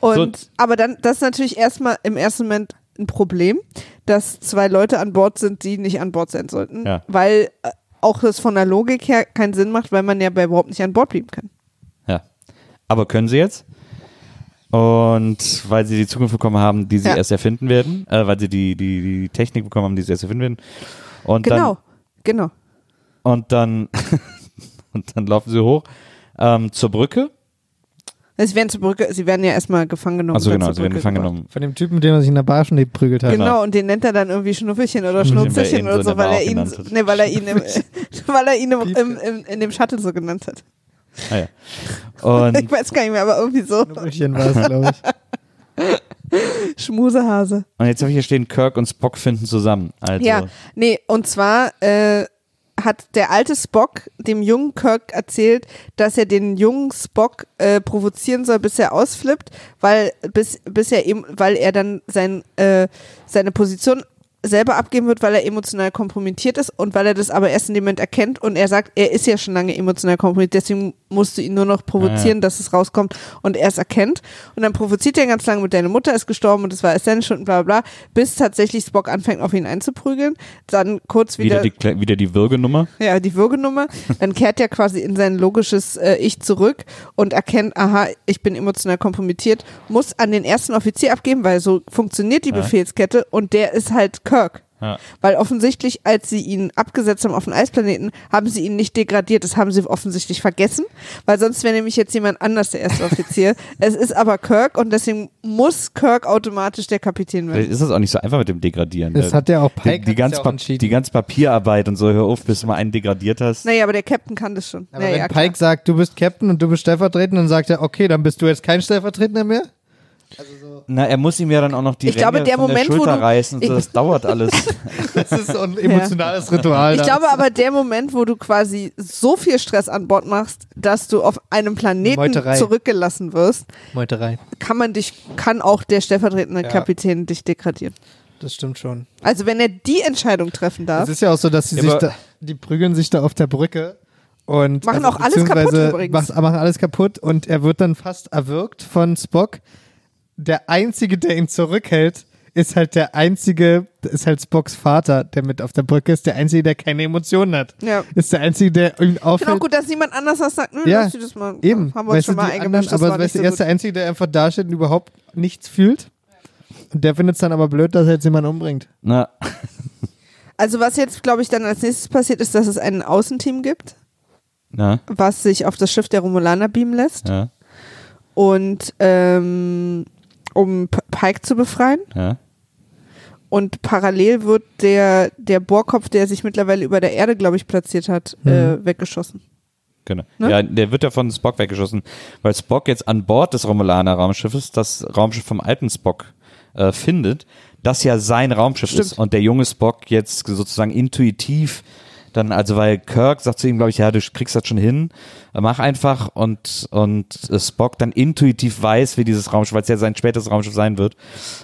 Und aber dann, das ist natürlich erstmal im ersten Moment ein Problem, dass zwei Leute an Bord sind, die nicht an Bord sein sollten, Ja. weil äh, auch das von der Logik her keinen Sinn macht, weil man ja bei überhaupt nicht an Bord bleiben kann. Ja. Aber können sie jetzt? Und weil sie die Zukunft bekommen haben, die sie Ja. erst erfinden werden, äh, weil sie die, die, die Technik bekommen haben, die sie erst erfinden werden. Und Genau, genau. Dann, und dann, [LAUGHS] und dann laufen sie hoch ähm, zur Brücke. Sie werden zur Brücke, sie werden ja erstmal gefangen genommen. Also genau, sie werden gefangen genommen. Von dem Typen, mit dem er sich in der Bar schon geprügelt hat. Genau, und den nennt er dann irgendwie Schnuffelchen oder Schnurzelchen oder so weil er ihn, nee, weil er ihn, im, [LAUGHS] weil er ihn im, im, im, in dem Shuttle so genannt hat. Ah, ja. [LAUGHS] Und Ich weiß gar nicht mehr, aber irgendwie so. Brüchen war es, glaube ich. [LAUGHS] Schmusehase. Und jetzt habe ich hier stehen, Kirk und Spock finden zusammen. Also, Ja, nee, und zwar äh, hat der alte Spock dem jungen Kirk erzählt, dass er den jungen Spock äh, provozieren soll, bis er ausflippt, weil bis, bis er eben, weil er dann sein, äh, seine Position selber abgeben wird, weil er emotional kompromittiert ist und weil er das aber erst in dem Moment erkennt und er sagt, er ist ja schon lange emotional kompromittiert, deswegen musst du ihn nur noch provozieren, Ja. dass es rauskommt und er es erkennt und dann provoziert er ganz lange mit deine Mutter ist gestorben und es war Schuld und bla bla bis tatsächlich Spock anfängt auf ihn einzuprügeln, dann kurz wieder, wieder, die, wieder die Würgenummer. ja, die Würgenummer, dann kehrt er quasi in sein logisches äh, Ich zurück und erkennt, aha, ich bin emotional kompromittiert, muss an den ersten Offizier abgeben, weil so funktioniert die Ja. Befehlskette und der ist halt Kirk. Ja. Weil offensichtlich, als sie ihn abgesetzt haben auf den Eisplaneten, haben sie ihn nicht degradiert. Das haben sie offensichtlich vergessen, weil sonst wäre nämlich jetzt jemand anders der erste Offizier. [LAUGHS] es ist aber Kirk und deswegen muss Kirk automatisch der Kapitän Vielleicht werden. ist das auch nicht so einfach mit dem Degradieren. Das hat ja auch die, Pike die, hat's ganz ja auch die ganze Papierarbeit und so, hör auf, bis du mal einen degradiert hast. Naja, aber der Captain kann das schon. Aber naja, wenn klar. Pike sagt, du bist Captain und du bist Stellvertretender, dann sagt er, okay, dann bist du jetzt kein Stellvertretender mehr. Na, er muss ihm ja dann auch noch die Ich glaube, Ränge der von Moment, der wo Schulter du- reißen. So, das dauert alles. [LAUGHS] Das ist so ein emotionales Ritual. Ich da. glaube aber, der Moment, wo du quasi so viel Stress an Bord machst, dass du auf einem Planeten Meuterei. zurückgelassen wirst, Meuterei. kann man dich, kann auch der stellvertretende Ja. Kapitän dich degradieren. Das stimmt schon. Also wenn er die Entscheidung treffen darf, Es ist ja auch so, dass sie Ja, sich da, die prügeln sich da auf der Brücke und Machen auch alles kaputt übrigens. Machen, machen alles kaputt und er wird dann fast erwürgt von Spock. Der einzige, der ihn zurückhält, ist halt der einzige, ist halt Spocks Vater, der mit auf der Brücke ist, der einzige, der keine Emotionen hat. Ja. Ist der einzige, der finde auch auffällt. gut, dass niemand anders das sagt. Nö, Ja, lass dir das mal. Eben, Haben wir uns weißt schon mal eingemischt. anderen, aber war weißt du, so er ist der. Einzige, der einfach dasteht und überhaupt nichts fühlt. Und der findet es dann aber blöd, dass er jetzt jemanden umbringt. Na, Also was jetzt, glaube ich, dann als nächstes passiert, ist, dass es ein Außenteam gibt, na, was sich auf das Schiff der Romulaner beamen lässt. ja, Und ähm, um Pike zu befreien. ja. Und parallel wird der, der Bohrkopf, der sich mittlerweile über der Erde, glaube ich, platziert hat, äh, weggeschossen. Genau. Ne? Ja, der wird ja von Spock weggeschossen, weil Spock jetzt an Bord des Romulaner Raumschiffes das Raumschiff vom alten Spock äh, findet, das ja sein Raumschiff Stimmt. ist und der junge Spock jetzt sozusagen intuitiv dann, also weil Kirk sagt zu ihm, glaube ich, ja, du kriegst das schon hin, mach einfach und, und äh, Spock dann intuitiv weiß, wie dieses Raumschiff, weil es ja sein späteres Raumschiff sein wird,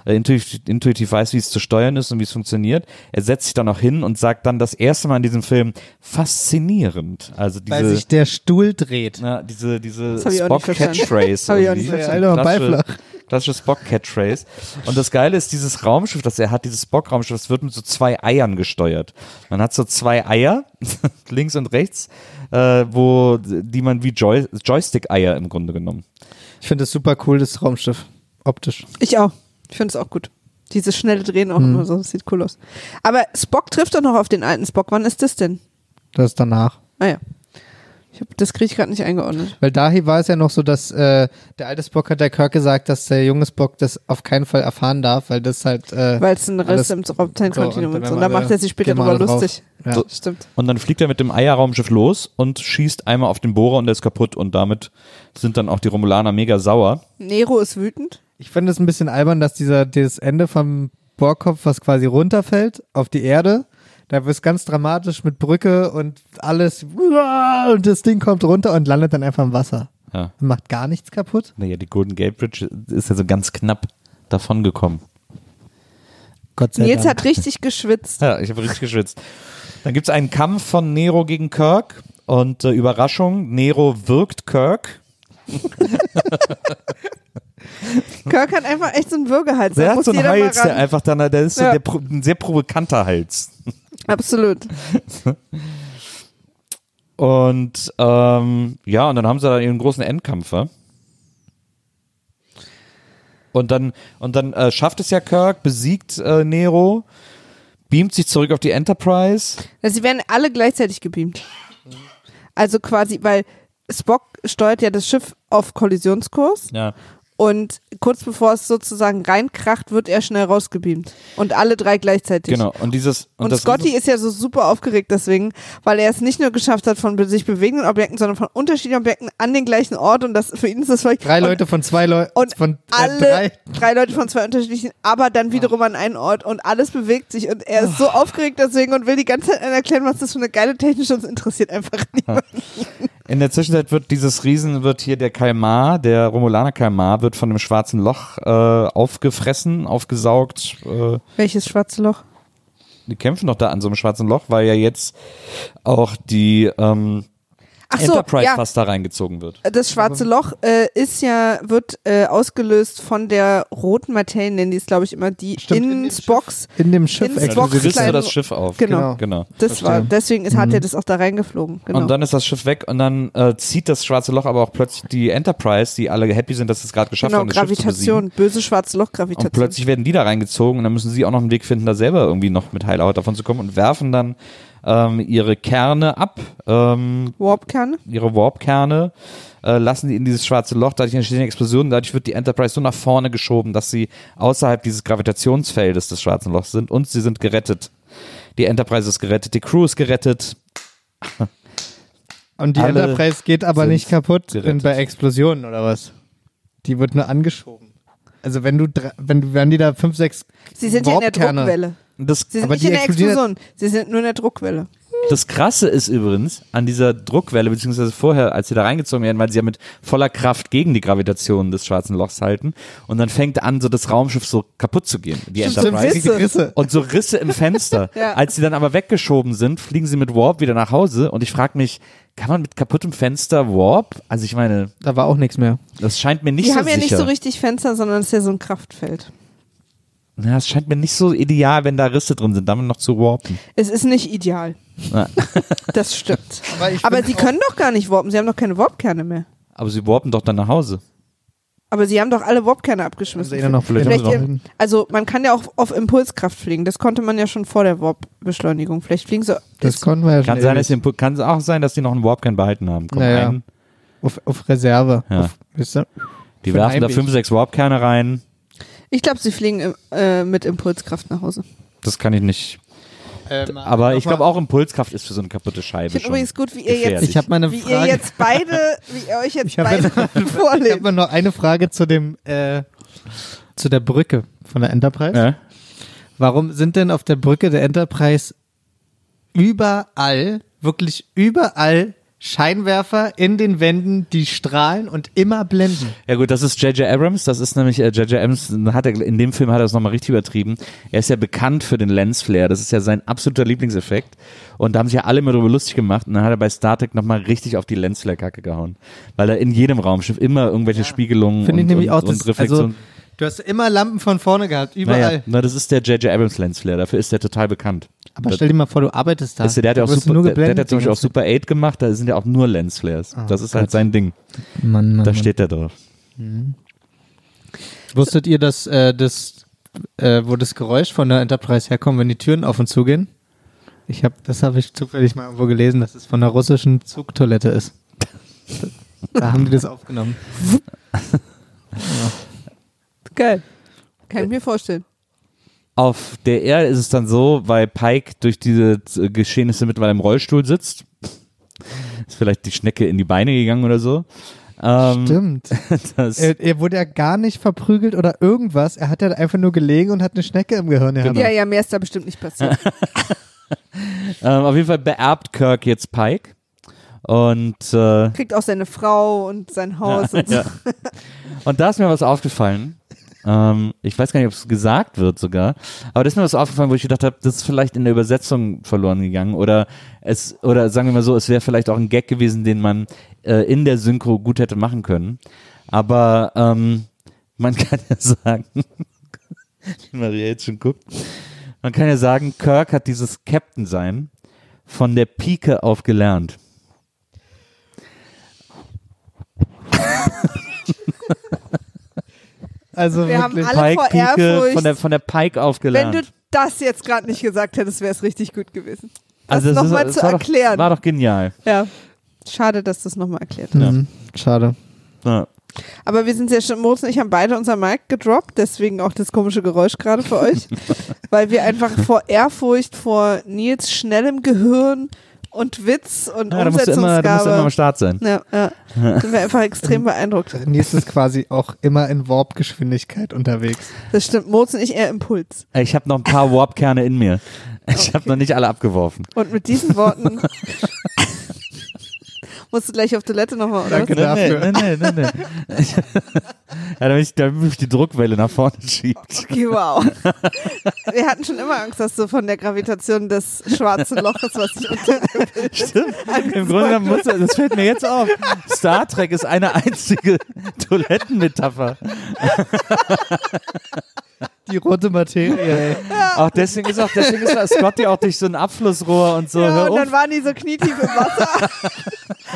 äh, intuitiv, intuitiv weiß, wie es zu steuern ist und wie es funktioniert. Er setzt sich dann auch hin und sagt dann das erste Mal in diesem Film faszinierend. Also diese, Weil sich der Stuhl dreht. na, diese, diese Das hab ich auch nicht verstanden. Spock-Catchphrase. [LAUGHS] Hab ich auch irgendwie. nicht verstanden. Klassische- Spock-Catchphrase. Und das Geile ist, dieses Raumschiff, das er hat, dieses Spock-Raumschiff, das wird mit so zwei Eiern gesteuert. Man hat so zwei Eier, [LAUGHS] links und rechts, äh, wo, die man wie Joy Joystick-Eier im Grunde genommen. Ich finde das super cool, das Raumschiff. Optisch. Ich auch. Ich finde es auch gut. Dieses schnelle Drehen auch Mhm. immer so, das sieht cool aus. Aber Spock trifft doch noch auf den alten Spock. Wann ist das denn? Das ist danach. Ah ja. Ich hab, das kriege ich gerade nicht eingeordnet. Weil daher war es ja noch so, dass äh, der alte Spock hat der Kirk gesagt, dass der junge Spock das auf keinen Fall erfahren darf, weil das halt. Äh, Weil es ein Riss im Raumzeitkontinuum so, und ist. dann Und da macht er sich später drüber lustig. Ja. So. Stimmt. Und dann fliegt er mit dem Eierraumschiff los und schießt einmal auf den Bohrer und der ist kaputt und damit sind dann auch die Romulaner mega sauer. Nero ist wütend. Ich finde es ein bisschen albern, dass dieser das Ende vom Bohrkopf, was quasi runterfällt auf die Erde, da wird es ganz dramatisch mit Brücke und alles [LAUGHS] und das Ding kommt runter und landet dann einfach im Wasser. Ja. Und macht gar nichts kaputt. Naja, die Golden Gate Bridge ist ja so ganz knapp davon gekommen. Gott sei Nils Dank. hat richtig geschwitzt. [LAUGHS] Ja, ich habe richtig geschwitzt. Dann gibt es einen Kampf von Nero gegen Kirk und äh, Überraschung, Nero wirkt Kirk. [LAUGHS] Kirk hat einfach echt so einen Würgehals. Der hat so einen Hals, der einfach dann, der ist so Ja. der, ein sehr provokanter Hals. Absolut. [LAUGHS] Und ähm, ja, und dann haben sie da ihren großen Endkampf? Und dann, und dann äh, schafft es ja Kirk, besiegt äh, Nero, beamt sich zurück auf die Enterprise. Also sie werden alle gleichzeitig gebeamt. Also quasi, weil Spock steuert ja das Schiff auf Kollisionskurs Ja. Und kurz bevor es sozusagen reinkracht, wird er schnell rausgebeamt. Und alle drei gleichzeitig. Genau. Und dieses und, Und, das Scotty ist ja so super aufgeregt deswegen, weil er es nicht nur geschafft hat von sich bewegenden Objekten, sondern von unterschiedlichen Objekten an den gleichen Ort und das für ihn ist das völlig Drei und, Leute von zwei Leuten. und von äh, alle drei. drei. Leute von zwei unterschiedlichen, aber dann wiederum an einen Ort und alles bewegt sich und er ist so aufgeregt deswegen und will die ganze Zeit erklären, was das für eine geile Technik ist und es interessiert einfach niemand. In der Zwischenzeit wird dieses Riesen, wird hier der Kalmar, der Romulaner Kalmar, wird von dem schwarzen Loch äh, aufgefressen, aufgesaugt. Äh, Welches schwarze Loch? die kämpfen doch da an so einem schwarzen Loch, weil ja jetzt auch die ähm, so, Enterprise ja. fast da reingezogen wird. Das schwarze Loch äh, ist ja, wird äh, ausgelöst von der roten Materie, nennen die es, glaube ich, immer, die Stimmt, in in dem Spocks. In dem Schiff. in Ja, Spock du riss kleinen- das Schiff auf. Genau. genau. Das war, deswegen ist, hat er das auch da reingeflogen. Genau. Und dann ist das Schiff weg und dann äh, zieht das schwarze Loch aber auch plötzlich die Enterprise, die alle happy sind, dass sie es gerade geschafft genau, haben, das Schiff zu besiegen. Gravitation, böse schwarze Loch-Gravitation. Und plötzlich werden die da reingezogen und dann müssen sie auch noch einen Weg finden, da selber irgendwie noch mit heiler Haut davon zu kommen und werfen dann ähm, ihre Kerne ab, ähm, Warpkerne. ihre Warp-Kerne, äh, lassen die in dieses schwarze Loch, dadurch entsteht eine Explosion, dadurch wird die Enterprise so nach vorne geschoben, dass sie außerhalb dieses Gravitationsfeldes des schwarzen Lochs sind und sie sind gerettet. Die Enterprise ist gerettet, die Crew ist gerettet. [LAUGHS] Und die Alle Enterprise geht aber nicht kaputt bei Explosionen oder was? Die wird nur angeschoben. Also wenn du, wenn du, wenn die da fünf, sechs Sie sind ja in der Warpkerne- Druckwelle. Das, Sie sind Aber nicht die in der Explosion. Sie sind nur in der Druckwelle. Das Krasse ist übrigens an dieser Druckwelle, beziehungsweise vorher, als sie da reingezogen werden, weil sie ja mit voller Kraft gegen die Gravitation des schwarzen Lochs halten. Und dann fängt an, so das Raumschiff so kaputt zu gehen, die Enterprise. Risse. Risse. Und so Risse im Fenster. [LAUGHS] Ja. Als sie dann aber weggeschoben sind, fliegen sie mit Warp wieder nach Hause. Und ich frage mich, kann man mit kaputtem Fenster Warp? Also ich meine, Da war auch nichts mehr. das scheint mir nicht Die so haben ja sicher. nicht so richtig Fenster, sondern es ist ja so ein Kraftfeld. Ja, es scheint mir nicht so ideal, wenn da Risse drin sind, damit noch zu warpen. Es ist nicht ideal. [LAUGHS] Das stimmt. Aber, Aber sie können doch gar nicht warpen. Sie haben doch keine Warpkerne mehr. Aber sie warpen doch dann nach Hause. Aber sie haben doch alle Warpkerne abgeschmissen. Also, noch Vielleicht Vielleicht haben sie noch- ihr- also man kann ja auch auf Impulskraft fliegen. Das konnte man ja schon vor der Warp-Beschleunigung. Vielleicht fliegen sie Das konnten wir ja Kann, schon sein, ewig. dass sie, kann auch sein, dass die noch einen Warpkern behalten haben. Komm, Naja. auf, auf Reserve. Ja. Auf, die werfen da fünf, sechs Warpkerne rein. Ich glaube, sie fliegen äh, mit Impulskraft nach Hause. Das kann ich nicht. Ähm, Aber ich glaube auch Impulskraft ist für so eine kaputte Scheibe Ich finde schon. übrigens gut, wie ihr gefährlich. jetzt, Ich habe mal eine wie ihr jetzt beide, wie ihr euch jetzt Ich habe beide [LAUGHS] ich vorlebt. mal noch eine Frage zu dem äh, zu der Brücke von der Enterprise. Ja? Warum sind denn auf der Brücke der Enterprise überall, wirklich überall Scheinwerfer in den Wänden, die strahlen und immer blenden? Ja gut, das ist J.J. Abrams. Das ist nämlich äh, J.J. Abrams. Hat er, in dem Film hat er es nochmal richtig übertrieben. Er ist ja bekannt für den Lensflare. Das ist ja sein absoluter Lieblingseffekt. Und da haben sich ja alle immer darüber lustig gemacht. Und dann hat er bei Star Trek nochmal richtig auf die Lensflare-Kacke gehauen. Weil da in jedem Raumschiff immer irgendwelche Spiegelungen Finde ich und, nämlich und, auch, und das, also, Reflexionen. du hast immer Lampen von vorne gehabt, überall. naja, na, das ist der J.J. Abrams Lensflare. Dafür ist der total bekannt. Aber stell dir mal vor, du arbeitest da. Du, der hat ja auch super, nur der, der hat ja zum Beispiel auch Super 8 gemacht, da sind ja auch nur Lensflares. das ist halt Gott. sein Ding. Mann, Mann, Da steht der drauf. Wusstet ihr, dass äh, das, äh, wo das Geräusch von der Enterprise herkommt, wenn die Türen auf und zugehen? Ich habe, das habe ich zufällig mal irgendwo gelesen, dass es von der russischen Zugtoilette ist. [LAUGHS] da haben die das aufgenommen. [LAUGHS] Geil. Kann ich mir vorstellen. Auf der Erde ist es dann so, weil Pike durch diese äh, Geschehnisse mittlerweile im Rollstuhl sitzt. Ist vielleicht die Schnecke in die Beine gegangen oder so. Ähm, Stimmt. [LAUGHS] Das, Er, er wurde ja gar nicht verprügelt oder irgendwas. Er hat ja einfach nur gelegen und hat eine Schnecke im Gehirn gehabt. Ja, ja, mehr ist da bestimmt nicht passiert. [LAUGHS] ähm, auf jeden Fall beerbt Kirk jetzt Pike. Und, äh, Kriegt auch seine Frau und sein Haus und so. ja. und da ist mir was aufgefallen. Ähm, ich weiß gar nicht, ob es gesagt wird sogar, aber das ist mir was aufgefallen, wo ich gedacht habe, das ist vielleicht in der Übersetzung verloren gegangen oder es oder sagen wir mal so, es wäre vielleicht auch ein Gag gewesen, den man äh, in der Synchro gut hätte machen können. Aber ähm, man [LAUGHS] kann ja sagen, [LAUGHS] wie Maria jetzt schon guckt, man kann ja sagen, Kirk hat dieses Captain sein von der Pike auf gelernt. Also Wir haben wirklich. alle vor Pike Pike Ehrfurcht. von der von der Pike auf Wenn du das jetzt gerade nicht gesagt hättest, wäre es richtig gut gewesen. Das Also nochmal zu war doch- erklären. War doch genial. ja. Schade, dass das nochmal erklärt Ja. Mhm. Schade. Ja. Aber wir sind sehr schön, Moritz und ich haben beide unser Mic gedroppt, deswegen auch das komische Geräusch gerade für euch. [LAUGHS] weil wir einfach vor Ehrfurcht, vor Nils schnellem Gehirn und Witz und Ja, da musst du immer, da musst du immer am Umsetzungsgabe. Start sein. Ja, ja. Sind wir einfach extrem [LAUGHS] beeindruckt. Nils ist quasi auch immer in Warp-Geschwindigkeit unterwegs. Das stimmt. Moritz und ich eher Impuls. Ich habe noch ein paar Warp-Kerne in mir. Ich habe noch nicht alle abgeworfen. Und mit diesen Worten [LAUGHS] musst du gleich auf Toilette nochmal, oder? Danke dafür. nee, nee, nee. [LAUGHS] ja, damit, ich, damit mich die Druckwelle nach vorne schiebt. Okay, wow. Wir hatten schon immer Angst, dass du von der Gravitation des schwarzen Loches, was sich unter Stimmt. Im Grunde genommen muss, das fällt mir jetzt auf. Star Trek ist eine einzige [LAUGHS] Toilettenmetapher. Die rote Materie, ey. Auch deswegen ist auch deswegen ist Scotty auch durch so ein Abflussrohr und so. Ja, und dann waren die so knietief im Wasser. [LAUGHS]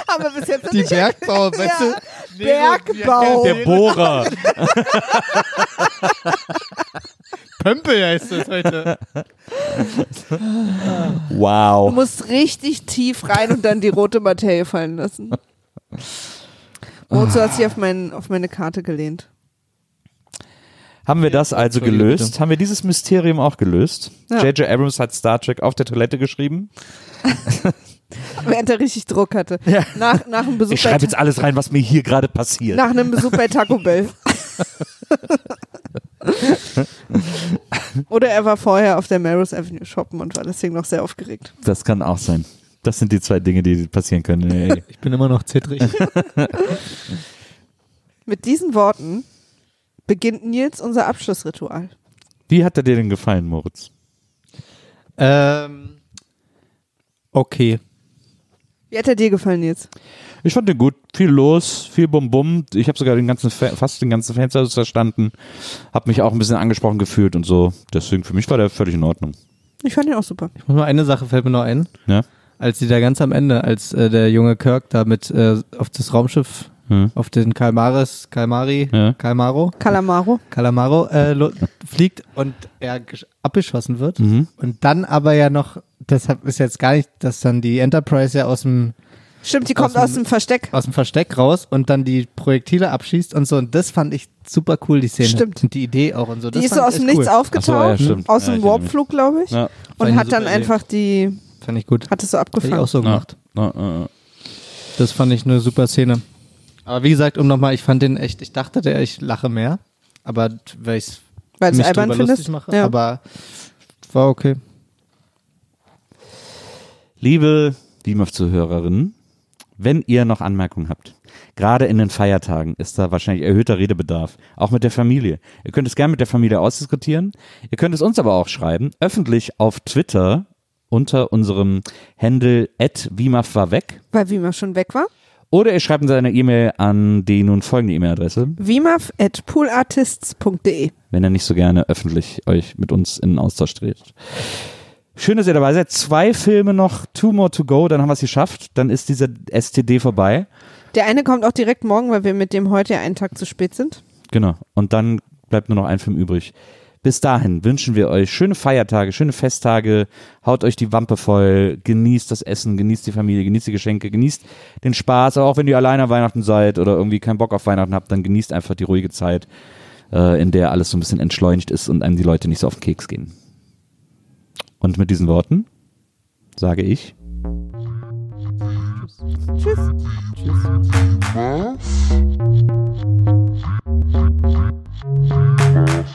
Haben wir bis jetzt Die nicht Bergbau, weißt Ja. du? Bergbau. Der Bohrer. [LAUGHS] Pömpel heißt das heute. [LAUGHS] Du Wow. musst richtig tief rein und dann die rote Materie fallen lassen. Mozo hat sich auf, mein, auf meine Karte gelehnt. Haben wir das also gelöst? Haben wir dieses Mysterium auch gelöst? Ja. J.J. Abrams hat Star Trek auf der Toilette geschrieben. [LAUGHS] Während er richtig Druck hatte. Nach, nach, einem Besuch Ich schreibe jetzt alles rein, was mir hier gerade passiert. nach einem Besuch bei Taco Bell. [LAUGHS] Oder er war vorher auf der Melrose Avenue shoppen und war deswegen noch sehr aufgeregt. Das kann auch sein. Das sind die zwei Dinge, die passieren können. Ey. Ich bin immer noch zittrig. [LAUGHS] Mit diesen Worten beginnt Nils unser Abschlussritual. Wie hat er dir denn gefallen, Moritz? ähm, okay. Wie hat er dir gefallen, Nils? Ich fand den gut. Viel los, viel Bum-Bum. Ich habe sogar den ganzen, Fa- fast den ganzen Fanservice verstanden. Hab mich auch ein bisschen angesprochen gefühlt und so. Deswegen, für mich war der völlig in Ordnung. Ich fand ihn auch super. Ich muss mal eine Sache fällt mir noch ein. Ja? Als sie da ganz am Ende, als äh, der junge Kirk da mit äh, auf das Raumschiff, Hm. auf den Kalmaris, Kalmari, Ja. Kalmaro, Calamaro. Calamaro äh, fliegt und er gesch- abgeschossen wird. Mhm. Und dann aber ja noch, deshalb ist jetzt gar nicht, dass dann die Enterprise ja aus dem, Stimmt, die kommt Aus aus dem- Versteck. aus dem Versteck raus und dann die Projektile abschießt und so. Und das fand ich super cool, die Szene. Stimmt. Und die Idee auch und so. Die Das ist so aus dem Nichts cool. aufgetaucht, so, ja, aus Ja, dem mich. Warpflug, glaube ich. Ja. Und hat dann Idee. einfach die, Fand ich gut. hat es so Hätte ich abgefangen. auch so Ja. gemacht. Ja, ja, ja. Das fand ich eine super Szene. Aber wie gesagt, um nochmal, ich fand den echt, ich dachte, der, ich lache mehr. Aber weil ich mich es albern drüber findest. lustig mache. Ja. Aber war okay. Liebe WIMAF-Zuhörerinnen, wenn ihr noch Anmerkungen habt, gerade in den Feiertagen ist da wahrscheinlich erhöhter Redebedarf, auch mit der Familie. Ihr könnt es gerne mit der Familie ausdiskutieren. Ihr könnt es uns aber auch schreiben, öffentlich auf Twitter unter unserem Handle @wimaf war weg. Weil Wimaf schon weg war. Oder ihr schreibt uns eine E-Mail an die nun folgende E-Mail-Adresse, Wimaf at poolartists.de. wenn ihr nicht so gerne öffentlich euch mit uns in den Austausch tretet. Schön, dass ihr dabei seid. Zwei Filme noch, two more to go, dann haben wir es geschafft. Dann ist dieser STD vorbei. Der eine kommt auch direkt morgen, weil wir mit dem heute einen Tag zu spät sind. Genau. Und dann bleibt nur noch ein Film übrig. Bis dahin wünschen wir euch schöne Feiertage, schöne Festtage. Haut euch die Wampe voll. Genießt das Essen, genießt die Familie, genießt die Geschenke, genießt den Spaß. Aber auch wenn ihr alleine an Weihnachten seid oder irgendwie keinen Bock auf Weihnachten habt, dann genießt einfach die ruhige Zeit, äh, in der alles so ein bisschen entschleunigt ist und einem die Leute nicht so auf den Keks gehen. Und mit diesen Worten sage ich. Tschüss. Wiedersehen,